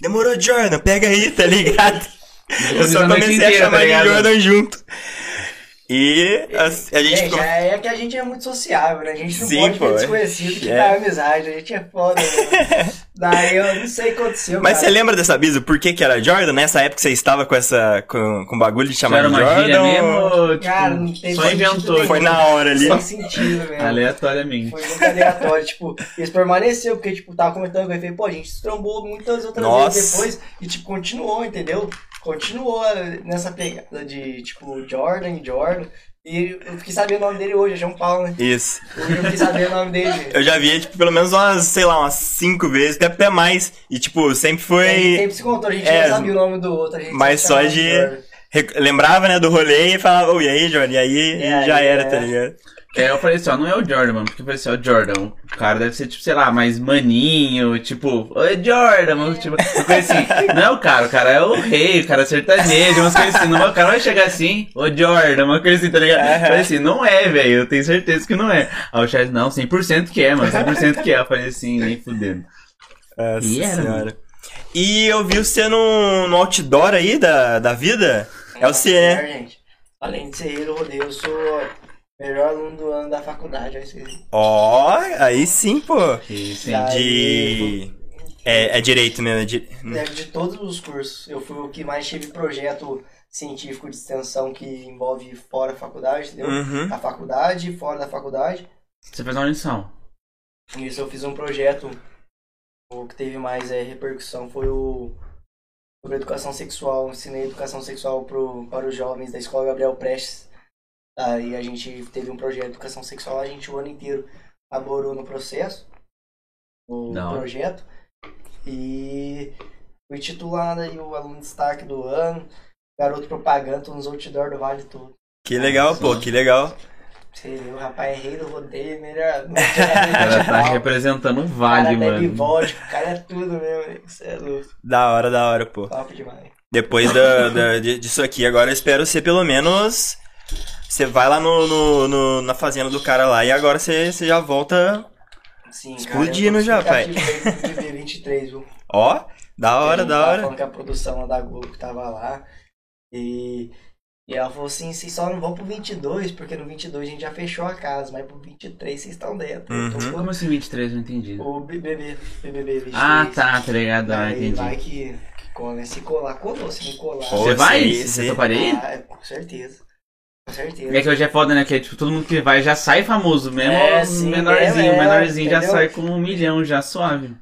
demorou, Jordan, pega aí, tá ligado? *laughs* Eu só a comecei a chamar tá de? Jordan junto. E a, a gente É, ficou... já é que a gente é muito sociável, né? A gente não Sim, pode pô, é. desconhecido que É. dá amizade. A gente é foda, né? *laughs* Daí eu não sei o que aconteceu, Mas você cara. lembra dessa brisa? Por que que era Jordan? Nessa época você estava com essa... com, com bagulho de chamar Era de uma Jordan? gíria mesmo tipo, Cara, não teve só sentido inventou? Foi na hora ali. Sem sentido, velho. Aleatoriamente. Foi muito aleatório, *laughs* tipo, eles permaneceu, porque, tipo, tava comentando com ele, falei, pô, a gente se trombou muitas outras Nossa. vezes depois, e, tipo, continuou, entendeu? Continuou nessa pegada de, tipo, Jordan Jordan, E eu fiquei sabendo o nome dele hoje, é João Paulo, né? Isso. Hoje eu fiquei sabendo o nome dele. *laughs* Eu já vi, tipo, pelo menos umas, sei lá, umas cinco vezes, até- até mais. E, tipo, sempre foi. sempre se contou, a gente É, não sabia o nome do outro. A gente mas só de- Jordan. Lembrava, né, do rolê e falava, ô, e aí, Jordan? E aí, É, e já era, é. tá ligado? É, eu falei assim, ó, não é o Jordan, mano, porque eu falei assim, ó, o Jordan, o cara deve ser, tipo, sei lá, mais maninho, tipo, oi Jordan, mano, tipo, eu falei assim, não é o cara, o cara é o rei, o cara é sertanejo, umas coisas assim, não, o cara vai chegar assim, ô Jordan, uma coisa assim, tá ligado? Eu falei assim, não é, velho, eu tenho certeza que não é. Aí o Charles, não, 100% que é, mano, 100% que é. Eu falei assim, nem fudendo. Nossa E era, senhora. E eu vi você no, no outdoor aí da, da vida. É o C, né? Gente. Além de ser ele, eu rodeio, eu sou melhor aluno do ano da faculdade. Ó, aí sim, pô. Sim, Já. De. É, é direito mesmo. é di- É, De todos os cursos, eu fui o que mais tive projeto científico de extensão que envolve fora da faculdade, entendeu? Uhum. A faculdade, fora da faculdade. Você fez uma lição. Isso eu fiz um projeto, o que teve mais é, repercussão foi o sobre educação sexual. Ensinei educação sexual pro, para os jovens da escola Gabriel Prestes. Aí a gente teve um projeto de educação sexual, a gente o ano inteiro laborou no processo, o Da hora. projeto. E fui titulado aí o aluno de destaque do ano, garoto propaganda, nos outdoor do Vale todo. Que legal, pô, que legal. Você viu, o rapaz é rei do rodeio, melhor. *laughs* O cara tá representando o O Vale, cara bebe mano. vodka, o cara é tudo mesmo. Isso é louco. Da hora, da hora, pô. Top demais. Depois da, da- de- disso aqui, agora eu espero ser pelo menos. Você vai lá no, no- no- na fazenda do cara lá e agora você, você já volta. Sim, Explodindo já, pai. De 23, viu? Ó, da hora, da hora. falando que a produção lá da Globo que tava lá. E, e ela falou assim: vocês só não vão pro 22, porque no 22 a gente já fechou a casa, mas pro 23 vocês estão dentro. Uhum. com Como assim 23? Não entendi. O BBB, BBB 23. Ah, tá, tá ligado. Ah, Aí vai entendi. que, que cola, né? Se colar, colou. Se não colar. Você vai? Você toparia? Ah, com certeza. Com certeza. É que hoje é foda, né? Que é, tipo, todo mundo que vai já sai famoso mesmo. É, o sim, menorzinho, é, o é, menorzinho já sai com um milhão, já suave.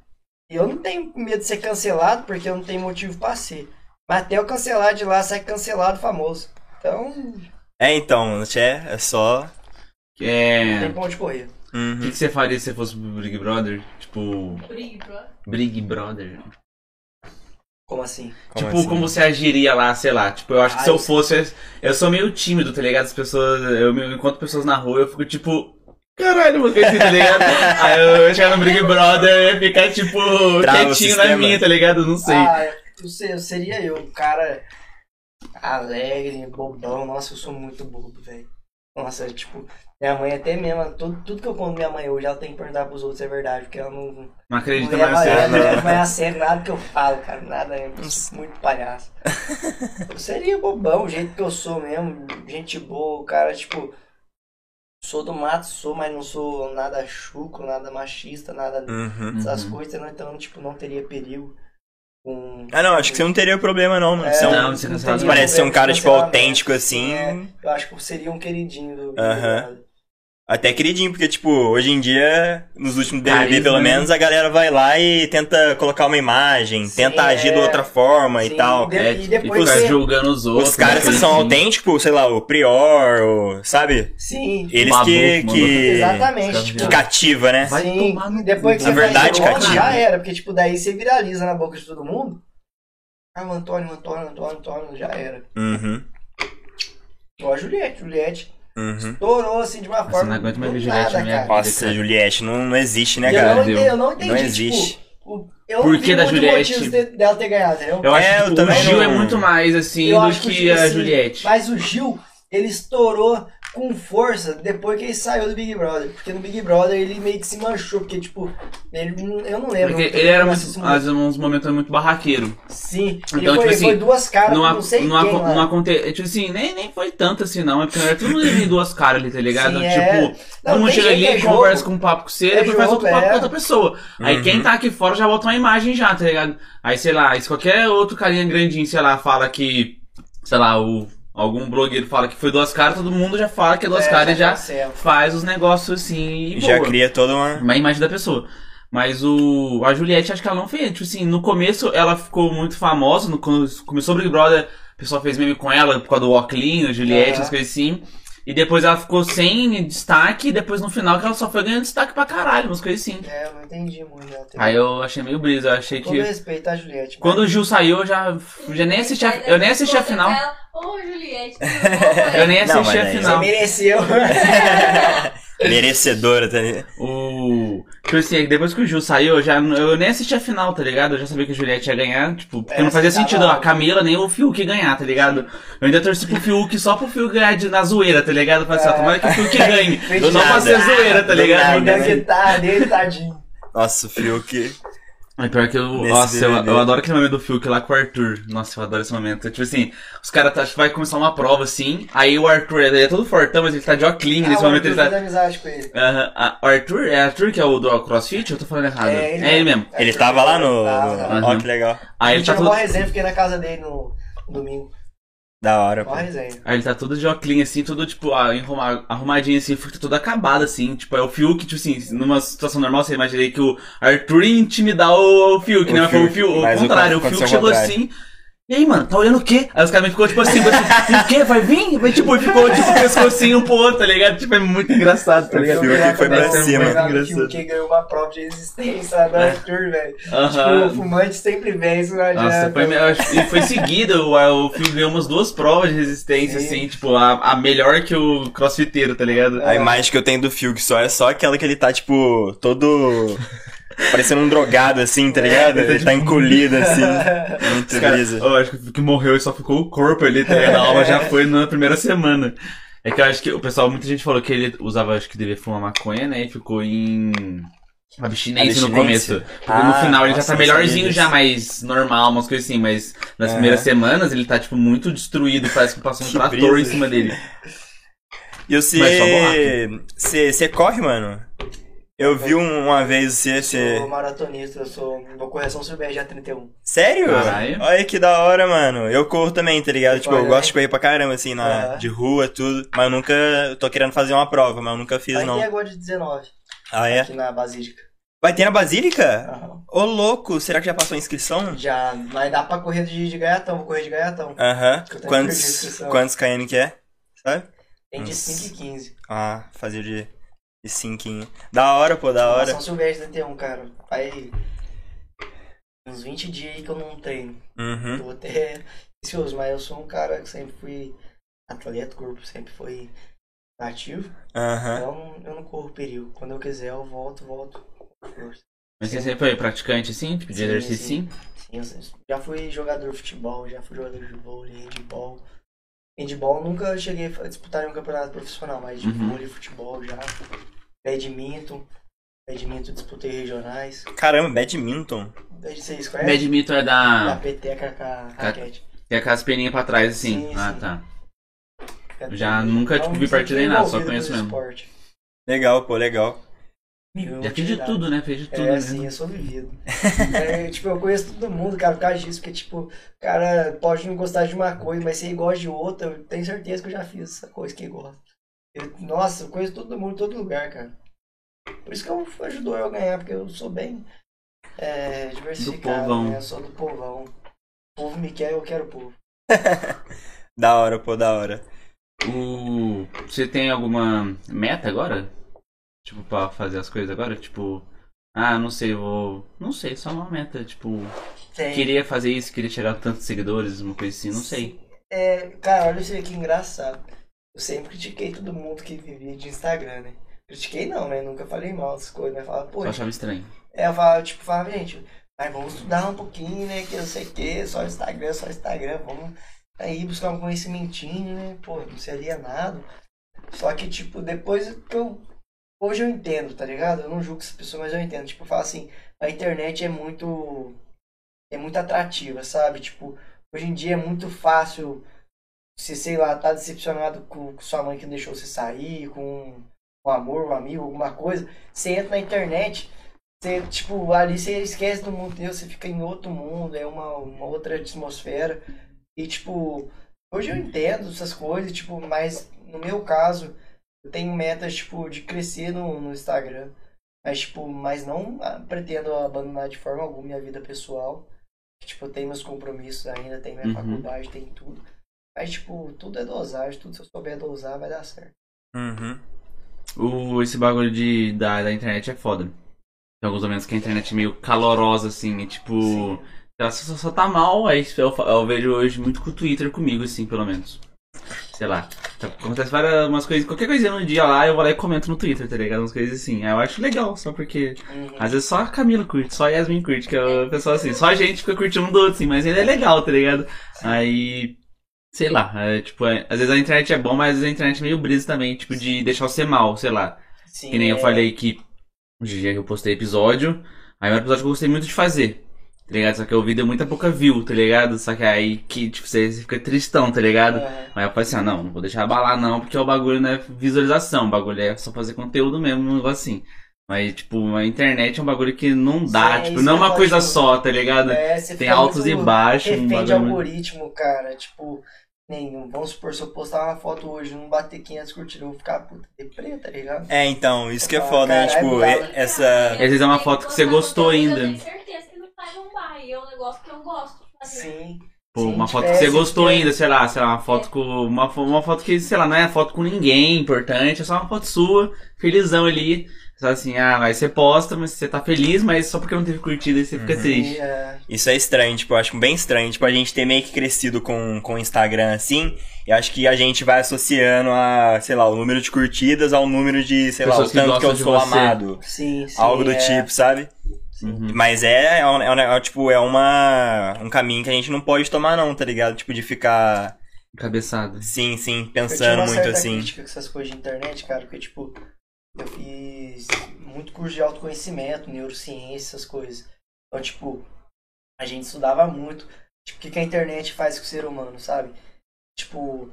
E eu não tenho medo de ser cancelado, porque eu não tenho motivo pra ser. Mas até eu cancelar de lá, sai cancelado famoso. Então, É, então, é, é só. não tem É. pra onde correr. O Uhum. que, que você faria se você fosse pro Big Brother? Tipo. Big Brother. Big Brother. Como assim? Como tipo, assim? como você agiria lá, sei lá. Tipo, eu acho que Ah, se eu eu- fosse. Eu sou meio tímido, tá ligado? As pessoas. Eu me encontro pessoas na rua, eu fico tipo. Caralho, mano, assim, tá ligado? *laughs* Aí eu ia chegar no Big Brother ia ficar, tipo, Trava quietinho na minha, tá ligado? Não sei. Ah, eu, sei, eu seria eu, um cara alegre, bobão. Nossa, eu sou muito bobo, velho. Nossa, tipo, minha mãe até mesmo, tudo, tudo que eu conto minha mãe hoje, ela tem que perguntar pros outros se é verdade, porque ela não, Não acredita leva, mais ela você. não leva mais a sério nada que eu falo, cara, nada, eu sou muito palhaço. *laughs* eu seria bobão, o jeito que eu sou mesmo, gente boa, o cara, tipo, sou do mato, sou, mas não sou nada chuco, nada machista, nada Uhum. essas Uhum. coisas, então, tipo, não teria perigo com... Ah, não, acho que você não teria problema, não, mano. É, Você é Não, você não teria parece ser um cara, tipo, cancelamento, autêntico, assim. é, eu acho que seria um queridinho do Aham. Até queridinho, porque, tipo, hoje em dia, nos últimos Carisma, pelo né? menos, a galera vai lá e tenta colocar uma imagem, Sim, tenta agir de é. outra forma Sim, e tal. de- É, e depois ficar você- julgando os outros. Os caras né, que são assim. autênticos, sei lá, o Prior, o, sabe? Sim, Eles Babu, que, que, exatamente. Os tipo, que cativa, né? Vai Sim, depois que Na verdade, nome, cativa. já era, porque tipo, daí você viraliza na boca de todo mundo. Ah, o Antônio, o Antônio, o Antônio, o Antônio, já era. Uhum, Igual a Juliette, Juliette uhum. estourou assim de uma Nossa, forma. não aguento mais ver Juliette nada, na minha cara. vida. Nossa, Juliette, não, não existe, né, E eu, cara? não eu não entendi, Não existe. tipo, o- eu Por que da Juliette? motivos de- dela ter ganhado, entendeu? Eu acho É, que eu tipo, o Gil não- é muito mais, assim, Eu do acho que que a assim, Juliette. Mas o Gil, ele estourou com força depois que ele saiu do Big Brother. Porque no Big Brother ele meio que se manchou, porque, tipo, ele, eu não lembro. Porque ele era muito, às vezes, uns momentos muito barraqueiro. Sim, Então, ele, foi, tipo assim, foi duas caras, não, não, sei não, quem não acontece. Tipo assim, nem, nem foi tanto assim, não. É porque era todo mundo em duas caras ali, tá ligado? Sim, tipo, é. todo Não, mundo tem chega ali, é conversa jogo. com um papo com você, É depois faz jogo, outro papo é. com outra pessoa. Aí Uhum. quem tá aqui fora já bota uma imagem já, tá ligado? Aí, sei lá, se qualquer outro carinha grandinho, sei lá, fala que, sei lá, o, algum blogueiro fala que foi duas caras, todo mundo já fala que é duas É, caras e já cancela. faz os negócios assim e Já boa. cria toda uma. uma imagem da pessoa. Mas o a Juliette, acho que ela não fez. Tipo assim, no começo ela ficou muito famosa. No, quando começou o Big Brother, o pessoal fez meme com ela por causa do Oclinho, Juliette, Aham. as coisas assim. E depois ela ficou sem destaque, e depois no final que ela só foi ganhando destaque pra caralho, umas coisas assim. É, eu não entendi muito. Né? Aí eu achei meio brisa, eu achei Todo que. respeito à Juliette. Quando o Gil saiu, eu já, já nem assisti a, eu nem assisti a final. Ô, Juliette, *laughs* Eu nem Não, assisti mas a aí- Você final. mereceu. *laughs* Merecedora, tá ligado? O. Tipo assim, depois que o Gil saiu, eu, já, eu nem assisti a final, tá ligado? Eu já sabia que a Juliette ia ganhar, tipo, porque É, não fazia sentido a Camila nem o Fiuk ganhar, tá ligado? Eu ainda torci pro Fiuk só pro Fiuk ganhar de, na zoeira, tá ligado? Eu falei assim, ó, tomara que o Fiuk ganhe. Pra ser nada. zoeira, tá Do ligado? nada, Ainda né? que tá dele, tadinho. Nossa, o Fiuk. É pior que eu. Nesse Nossa, eu, eu adoro aquele momento do Fiuk lá com o Arthur. Nossa, eu adoro esse momento. Tipo assim, os caras tá, acho que vai começar uma prova assim. Aí o Arthur, ele é todo fortão, mas ele tá de óculos. nesse Ah, momento ele eu tá. amizade com ele. Aham, a- o Arthur? É Arthur que é o do CrossFit? Eu tô falando errado. É ele, mesmo. Ele tava lá no. Tava, no- tava. Ó, que legal. Aí Ele ele tá tinha todo. uma resenha, fiquei na casa dele no no domingo. Da hora, pô. Resenha. Aí ele tá todo de óculos assim, todo tipo, ah, arrumadinho assim, fica todo acabado assim. Tipo, é o Fiuk, tipo assim, numa situação normal você imaginei que o Arthur ia intimidar o, o Fiuk, O né? Mas foi o Fiuk, Fiuk, o contrário, o Fiuk chegou contrário. assim. E aí, mano, tá olhando o quê? Aí os caras ficou tipo assim, assim, o quê? Vai vir? Vai, tipo, ficou tipo pescocinho um pro outro, tá ligado? Tipo, é muito engraçado, tá O ligado? Fiuk foi pra cima. muito Muito engraçado. Que ganhou uma prova de resistência do Arthur, velho. Aham. Tipo, o fumante sempre vence, não adianta. Nossa, foi, e foi seguido, o, o Fiuk ganhou umas duas provas de resistência, Sim. assim, tipo, a, a melhor que o crossfiteiro, tá ligado? A imagem que eu tenho do Fiuk só é só aquela que ele tá, tipo, todo. Parecendo um drogado, assim, tá ligado? Ele tá encolhido, assim. *laughs* Muito cara, brisa. eu acho que o que morreu e só ficou o corpo ali, tá ligado? A alma já foi na primeira semana. É que eu acho que o pessoal, muita gente falou que ele usava, acho que devia fumar maconha, né? E ficou em abstinência, no começo. Porque no Ah, final ele já nossa, tá não sabia melhorzinho, já mais normal, umas coisas assim, mas nas Aham. primeiras semanas ele tá, tipo, muito destruído, parece que passou um *laughs* Que trator brisa. em cima dele. E. Você você corre, mano? Eu vi um- uma vez você. Eu você... sou maratonista, eu sou do Correção Silvestre já 31. Sério? Caralho. Olha que da hora, mano. Eu corro também, tá ligado? Tipo, eu Olha, gosto né? de correr pra caramba, assim, na, Aham. de rua, tudo. Mas eu nunca. Eu tô querendo fazer uma prova, mas eu nunca fiz, Vai não. ter agora de 19, Ah, é? aqui na Basílica. Vai ter na Basílica? Aham. Ô, louco, será que já passou a inscrição? Já, mas dá pra correr de, de gaiatão, vou correr de gaiatão. Aham. Eu Quantos, quantos KM que é? Sabe? Tem de Uns- 5 e 15. Ah, fazer de, de cinquinho. Da hora, pô, da hora. São Silvestre 31, cara. Vai uns 20 dias aí que eu não treino. Uhum. Tô até ansioso, mas eu sou um cara que sempre fui atleta, corpo sempre foi ativo. Aham. Então eu não corro perigo. Quando eu quiser eu volto, volto. com força. Mas você sempre foi praticante assim, tipo, de Sim, exercício sim. sim? Sim, eu já fui jogador de futebol, já fui jogador de vôlei, handball. Handball nunca cheguei a disputar em um campeonato profissional, mas de Uhum. vôlei, futebol já. Badminton. Badminton disputei regionais. Caramba, badminton. Vocês conhecem? Badminton é Da da. peteca com a raquete. que é com as peninhas pra trás assim. Sim, ah, sim. tá. Eu Já nunca, tipo, vi partida nem nada, só conheço mesmo. Esporte. Legal, pô, legal. Já fiz de tudo, né? Fez de tudo, É, né? assim, eu sou vivido. *laughs* É, tipo, eu conheço todo mundo, cara, por causa disso, porque, tipo, o cara pode não gostar de uma coisa, mas se ele gosta de outra, eu tenho certeza que eu já fiz essa coisa que ele gosta. Eu- nossa, eu conheço todo mundo, todo lugar, cara. Por isso que eu, ajudou eu a ganhar, porque eu sou bem é, diversificado, povão. né? Eu sou do povão. O povo me quer, eu quero o povo. *laughs* Da hora, pô, da hora. O... Você tem alguma meta agora? Tipo, pra fazer as coisas agora? Tipo, ah, não sei, vou. Não sei, só uma meta. Tipo, Tem. queria fazer isso, queria chegar a tantos seguidores, uma coisa assim, não sei. É, cara, olha isso aqui engraçado. Eu sempre critiquei todo mundo que vivia de Instagram, né? Critiquei não, né? Nunca falei mal dessas coisas, mas falava, pô, Só achava estranho. É, eu falava, tipo, falava, gente, mas vamos estudar um pouquinho, né? Que eu sei que, só Instagram, só Instagram, vamos aí buscar um conhecimentinho, né? Pô, não se alienado. Só que, tipo, depois que eu. Hoje eu entendo, tá ligado? Eu não julgo essa pessoa, mas eu entendo. Tipo, eu falo assim, a internet é muito. É muito atrativa, sabe? Tipo, hoje em dia é muito fácil você, sei lá, tá decepcionado com, com sua mãe que não deixou você sair, com um amor, um amigo, alguma coisa. Você entra na internet, você, tipo, ali você esquece do mundo teu, você fica em outro mundo, é uma, uma outra atmosfera. E, tipo, hoje eu entendo essas coisas, tipo, mas no meu caso, eu tenho metas, tipo, de crescer no, no Instagram. Mas, tipo, mas não ah, pretendo abandonar de forma alguma minha vida pessoal. Tipo, eu tenho meus compromissos ainda, tenho minha Uhum. faculdade, tenho tudo. Mas, tipo, tudo é dosagem, tudo se eu souber dosar vai dar certo. Uhum. O, esse bagulho de, da, da internet é foda. Tem alguns momentos que a internet é meio calorosa, assim, e tipo. Ela só, só tá mal, aí eu, fa- eu vejo hoje muito com o Twitter comigo, assim, pelo menos. Sei lá. Acontece várias umas coisas, qualquer coisinha no dia lá, eu vou lá e comento no Twitter, tá ligado? Umas coisas assim. Aí eu acho legal, só porque. Uhum. Às vezes só a Camila curte, só a Yasmin curte, que é o pessoal assim. Só a gente fica curtindo um do outro, assim, mas ele é legal, tá ligado? Aí. Sei lá, é, tipo, é- às vezes a internet é bom, mas às vezes a internet é meio brisa também, tipo, de deixar você mal, sei lá. Sim, Que nem eu é- falei que o dia que eu postei episódio, aí é um episódio que eu gostei muito de fazer, tá ligado? Só que o vídeo deu muita pouca view, tá ligado? Só que aí que, tipo, você fica tristão, tá ligado? Aham. Aí eu falei assim, ah, não, não vou deixar abalar não, porque o bagulho não é visualização, o bagulho é só fazer conteúdo mesmo, um negócio assim. Mas, tipo, a internet é um bagulho que não dá, Sim, tipo, não é uma eu coisa acho- só, tá ligado? É, você Tem altos e baixos, um Refém de bagulho muito- algoritmo, cara. Tipo, nenhum. Vamos supor, se eu postar uma foto hoje e não bater 500 curtidas, eu vou ficar puta deprê, tá ligado? É, então, isso que é Ah, foda, né? caralho, Tipo, e- essa. Às vezes é uma foto que você gostou ainda. Eu tenho certeza que não vai bombar. E é um negócio que eu gosto de fazer. Sim. Pô, Sim, uma foto que é, você você gostou quer- ainda, sei lá, sei lá, uma foto com. Uma, uma foto que, sei lá, não é foto com ninguém importante, é só uma foto sua, felizão ali. Só assim, ah, aí você posta, mas você tá feliz, mas só porque não teve curtida você fica Uhum. triste. É, Isso é estranho, tipo, eu acho bem estranho. Tipo, a gente ter meio que crescido com, com o Instagram assim, e acho que a gente vai associando a, sei lá, o número de curtidas ao número de, sei lá, o Pessoas que tanto que eu sou você. amado. sim, sim. Algo do é, tipo, sabe? Uhum. Mas é, é, um, é, um, tipo, é uma, um caminho que a gente não pode tomar não, tá ligado? Tipo, de ficar, Cabeçada. sim, sim, Eu tinha pensando uma muito assim. crítica com essas coisas de internet, cara, porque, tipo, eu fiz muito curso de autoconhecimento, neurociência, essas coisas. Então, tipo, a gente estudava muito, tipo, o que, que a internet faz com o ser humano, sabe? Tipo,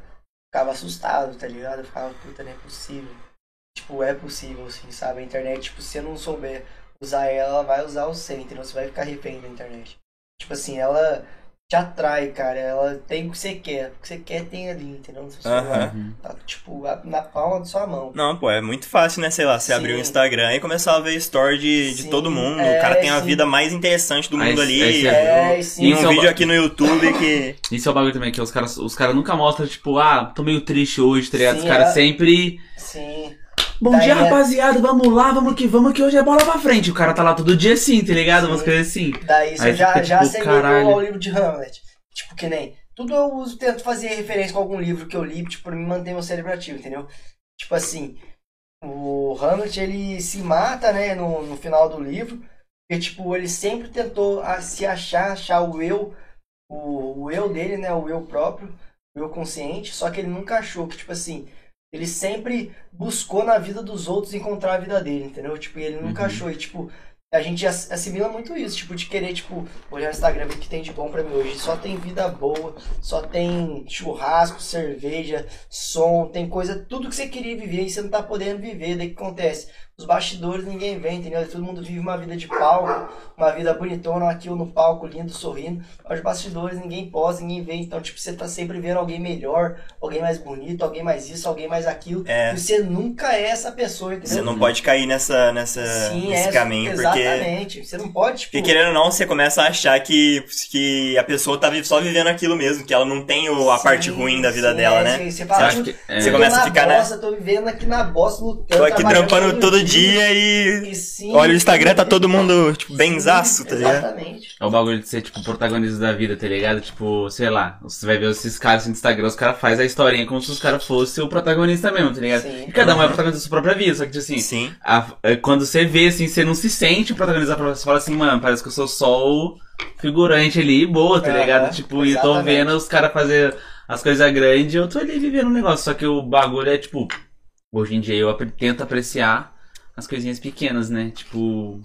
ficava assustado, tá ligado? Eu ficava, puta, não é possível. Tipo, é possível, assim, sabe? A internet, tipo, se você não souber usar ela, ela vai usar você, entendeu? Você vai ficar refém da internet. Tipo assim, ela te atrai, cara. Ela tem o que você quer. O que você quer tem ali, entendeu? No seu celular. Aham. Uhum. Tá, tipo, a- na palma da sua mão. Não, pô, é muito fácil, né? Sei lá, você Sim. abrir o Instagram e começar a ver story de, de todo mundo. é, o cara tem a sim. vida mais interessante do Aí- mundo ali. É, e sim. Tem Isso um é o vídeo ba- aqui no YouTube que. *laughs* Isso é o bagulho também, que os caras os cara nunca mostram, tipo, ah, tô meio triste hoje, tá ligado? Sim, os caras é. sempre. Sim. Bom Daí dia, é- rapaziada, vamos lá, vamos que vamos, que hoje é bola pra frente. O cara tá lá todo dia assim, tá ligado? Umas Sim. coisas assim. Daí você Aí já, fica, já tipo, ao livro de Hamlet. Tipo, que nem. Tudo eu uso, tento fazer referência com algum livro que eu li, tipo, pra me manter meu cérebro ativo, entendeu? Tipo assim, o Hamlet, ele se mata, né, no, no final do livro, porque, tipo, ele sempre tentou a- se achar, achar o eu, o, o eu dele, né, o eu próprio, o eu consciente, só que ele nunca achou, que, tipo assim, ele sempre buscou na vida dos outros encontrar a vida dele, entendeu? Tipo, e ele nunca Uhum. achou, e, tipo, a gente ass- assimila muito isso, tipo, de querer, tipo, olhar no Instagram, o que tem de bom pra mim hoje. Só tem vida boa, só tem churrasco, cerveja, som, tem coisa, tudo que você queria viver e você não tá podendo viver. Daí o que acontece? Os bastidores ninguém vê, entendeu? Todo mundo vive uma vida de palco, uma vida bonitona, aqui ou no palco, lindo, sorrindo. Os bastidores ninguém posta, ninguém vê. Então, tipo, você tá sempre vendo alguém melhor, alguém mais bonito, alguém mais isso, alguém mais aquilo. É. E você nunca é essa pessoa, entendeu? Você não pode cair nessa, nessa, Sim, nesse é, caminho, porque. exatamente. Você não pode, tipo... Porque querendo ou não, você começa a achar que, que a pessoa tá só vivendo aquilo mesmo, que ela não tem o- a Sim, parte ruim da vida sim, dela, é, né? Você, você Você fala, acha tipo, que. Você começa a ficar, né? bosta, tô vivendo aqui na bosta, lutando, Tô aqui trampando todo dia e. E sim, Olha o Instagram, tá todo mundo, tipo, benzaço, tá ligado? Exatamente. É o bagulho de ser, tipo, protagonista da vida, tá ligado? Tipo, sei lá, você vai ver esses caras no Instagram, os caras fazem a historinha como se os caras fossem o protagonista mesmo, tá ligado? Sim. E cada um é o protagonista da sua própria vida, só que, tipo assim, Sim. a- é, quando você vê, assim, você não se sente o protagonista da própria Você fala assim, mano, parece que eu sou só o figurante ali, boa, tá Aham, ligado? Tipo, e eu tô exatamente. vendo os caras fazer as coisas grandes e eu tô ali vivendo um negócio. Só que o bagulho é, tipo, hoje em dia eu tento apreciar as coisinhas pequenas, né? Tipo,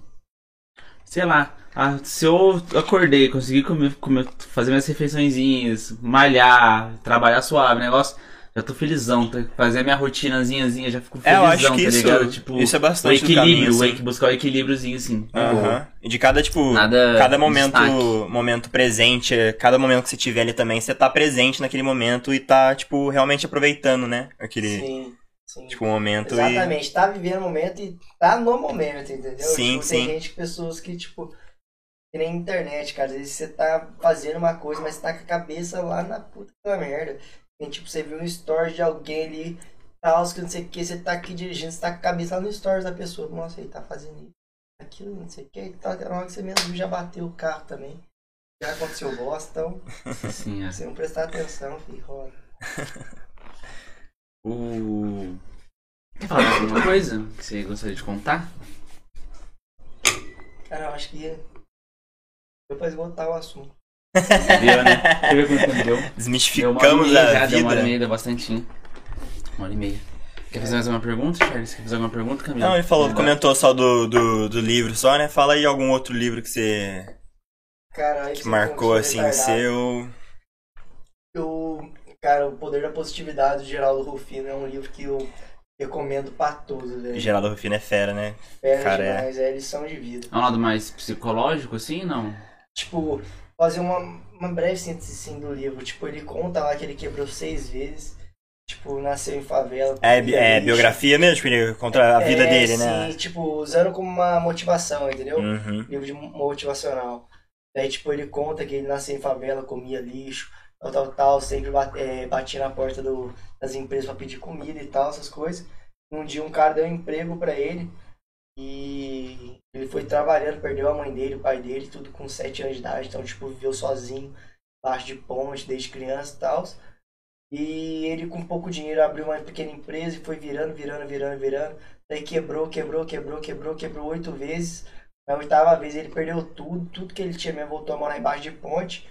sei lá. ah, se eu acordei, consegui comer, comer- fazer minhas refeiçõezinhas, malhar, trabalhar suave, negócio, já tô felizão, tá? fazer a minha rotinazinhazinha, já fico É, felizão, eu acho que tá isso, ligado? Tipo, isso é o bastante do equilíbrio, caminho, o assim. buscar o equilíbriozinho, assim. é. Aham. E de cada, tipo, Nada cada momento, destaque. momento presente, é, cada momento que você tiver ali também, você tá presente naquele momento e tá, tipo, realmente aproveitando, né? Aquele, Sim, sim. tipo, momento e... Exatamente, tá vivendo o momento e tá no momento, entendeu? Sim, tipo, sim. Tem gente, pessoas que, tipo, que nem internet, cara. Às vezes você tá fazendo uma coisa, mas você tá com a cabeça lá na puta da merda. E, tipo, você viu um story de alguém ali, tal, que não sei o que, você tá aqui dirigindo, você tá com a cabeça lá no stories da pessoa. Nossa, ele tá fazendo isso, aquilo, não sei o que, tá, na hora que você mesmo viu, já bateu o carro também. Já aconteceu bosta, então, *laughs* Sim, é. se não prestar atenção, filho, roda. *laughs* O. Quer falar mais alguma coisa que você gostaria de contar? Cara, eu acho que deu pra esgotar o assunto. Deu, né? Deixa eu ver quanto tempo deu. Deu uma hora Desmistificamos meia a já, deu uma hora e vida. meia, deu bastante. Uma hora e meia. Quer fazer mais uma pergunta, Charles? Quer fazer alguma pergunta, Camila? Não, ele falou, comentou só do, do, do livro só, né? Fala aí algum outro livro que você Cara, aí que marcou assim retardado. seu. Eu, cara, O Poder da Positividade do Geraldo Rufino é um livro que eu recomendo pra todos, velho. Geraldo Rufino é fera, né? Fera cara, é. demais, é lição de vida. É um lado mais psicológico, assim, não? Tipo, fazer uma, uma breve síntese assim, do livro. Tipo, ele conta lá que ele quebrou seis vezes. Tipo, nasceu em favela. É, é biografia mesmo, tipo, ele contra a vida É, dele, sim, né? tipo, usando como uma motivação, entendeu? Uhum. livro de motivacional. Daí, tipo, ele conta que ele nasceu em favela, comia lixo, tal, tal, tal, sempre batia na porta do, das empresas pra pedir comida e tal, essas coisas. Um dia um cara deu um emprego pra ele e ele foi trabalhando, perdeu a mãe dele, o pai dele, tudo com 7 anos de idade, então, tipo, viveu sozinho, baixo de ponte, desde criança e tal. E ele, com pouco dinheiro, abriu uma pequena empresa e foi virando, virando, virando, virando. Daí quebrou, quebrou, quebrou, quebrou, quebrou oito vezes. Na oitava vez ele perdeu tudo, tudo que ele tinha mesmo voltou a morar embaixo de ponte.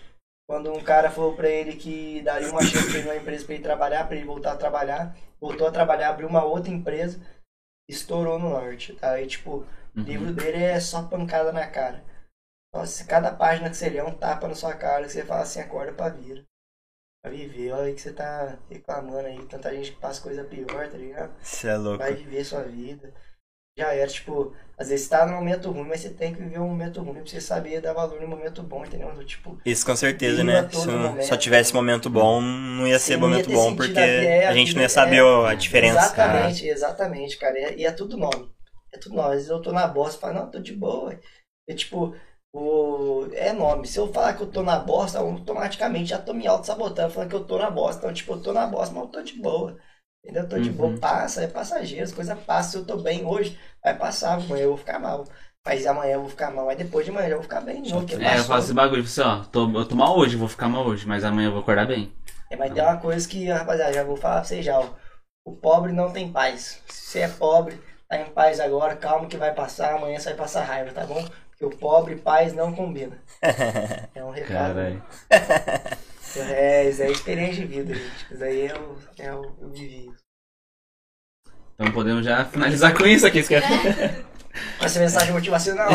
Quando um cara falou pra ele que daria uma chance pra ele numa empresa pra ele trabalhar, pra ele voltar a trabalhar, voltou a trabalhar, abriu uma outra empresa, estourou no norte. Tá? Aí, tipo, o Uhum. livro dele é só pancada na cara. Nossa, cada página que você lê é um tapa na sua cara, que você fala assim, acorda pra vida. Pra viver, olha aí que você tá reclamando aí, tanta gente que passa coisa pior, tá ligado? Você é louco. vai viver sua vida. Já era, tipo, às vezes tá num momento ruim, mas você tem que viver um momento ruim pra você saber dar valor no momento bom, entendeu? Tipo, Isso com certeza, né? Se só tivesse momento bom, não ia ser ia momento ter bom, porque a a gente não ia saber é- a diferença. exatamente, exatamente, cara. E é, e é tudo nome. É tudo nome. Às vezes eu tô na bosta e falo, não, tô de boa. É tipo, o... é nome. Se eu falar que eu tô na bosta, automaticamente já tô me auto-sabotando, falando que eu tô na bosta. Então, tipo, eu tô na bosta, mas eu tô de boa. Entendeu? Eu tô de Uhum. boa, passa, é passageiro, as coisas passam. Se eu tô bem hoje, vai passar, amanhã eu vou ficar mal. Mas amanhã eu vou ficar mal, mas depois de amanhã eu vou ficar bem de novo. É, eu passou. faço esse bagulho, assim, ó, tô, eu tô mal hoje, vou ficar mal hoje, mas amanhã eu vou acordar bem. É, mas tem uma coisa que, rapaziada, já vou falar pra vocês já, ó. O pobre não tem paz. Se você é pobre, tá em paz agora, calma que vai passar, amanhã você vai passar raiva, tá bom? Porque o pobre e paz não combina. *laughs* É um recado. Caralho. *laughs* É, isso aí é experiência de vida, gente. Isso aí eu, eu, eu vivi. Então podemos já finalizar com isso aqui, esquece. Com *laughs* essa mensagem motivacional.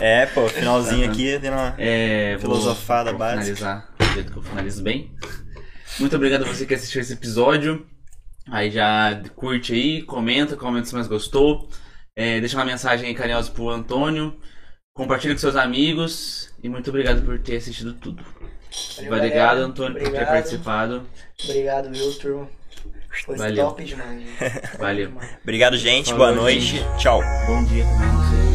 É, pô, finalzinho aqui, dando uma É, filosofada vou básica. finalizar do jeito que eu finalizo bem. Muito obrigado a você que assistiu esse episódio. Aí já curte aí, comenta, comenta se mais gostou. É, deixa uma mensagem aí carinhosa pro Antônio. Compartilha com seus amigos. E muito obrigado por ter assistido tudo. Valeu, Obrigado, galera. Antônio, por ter Obrigado. participado. Obrigado, viu, turma? Foi Valeu. top demais. *laughs* Valeu. Demais. Obrigado, gente. Falou, Boa noite. gente. Tchau. Bom dia também.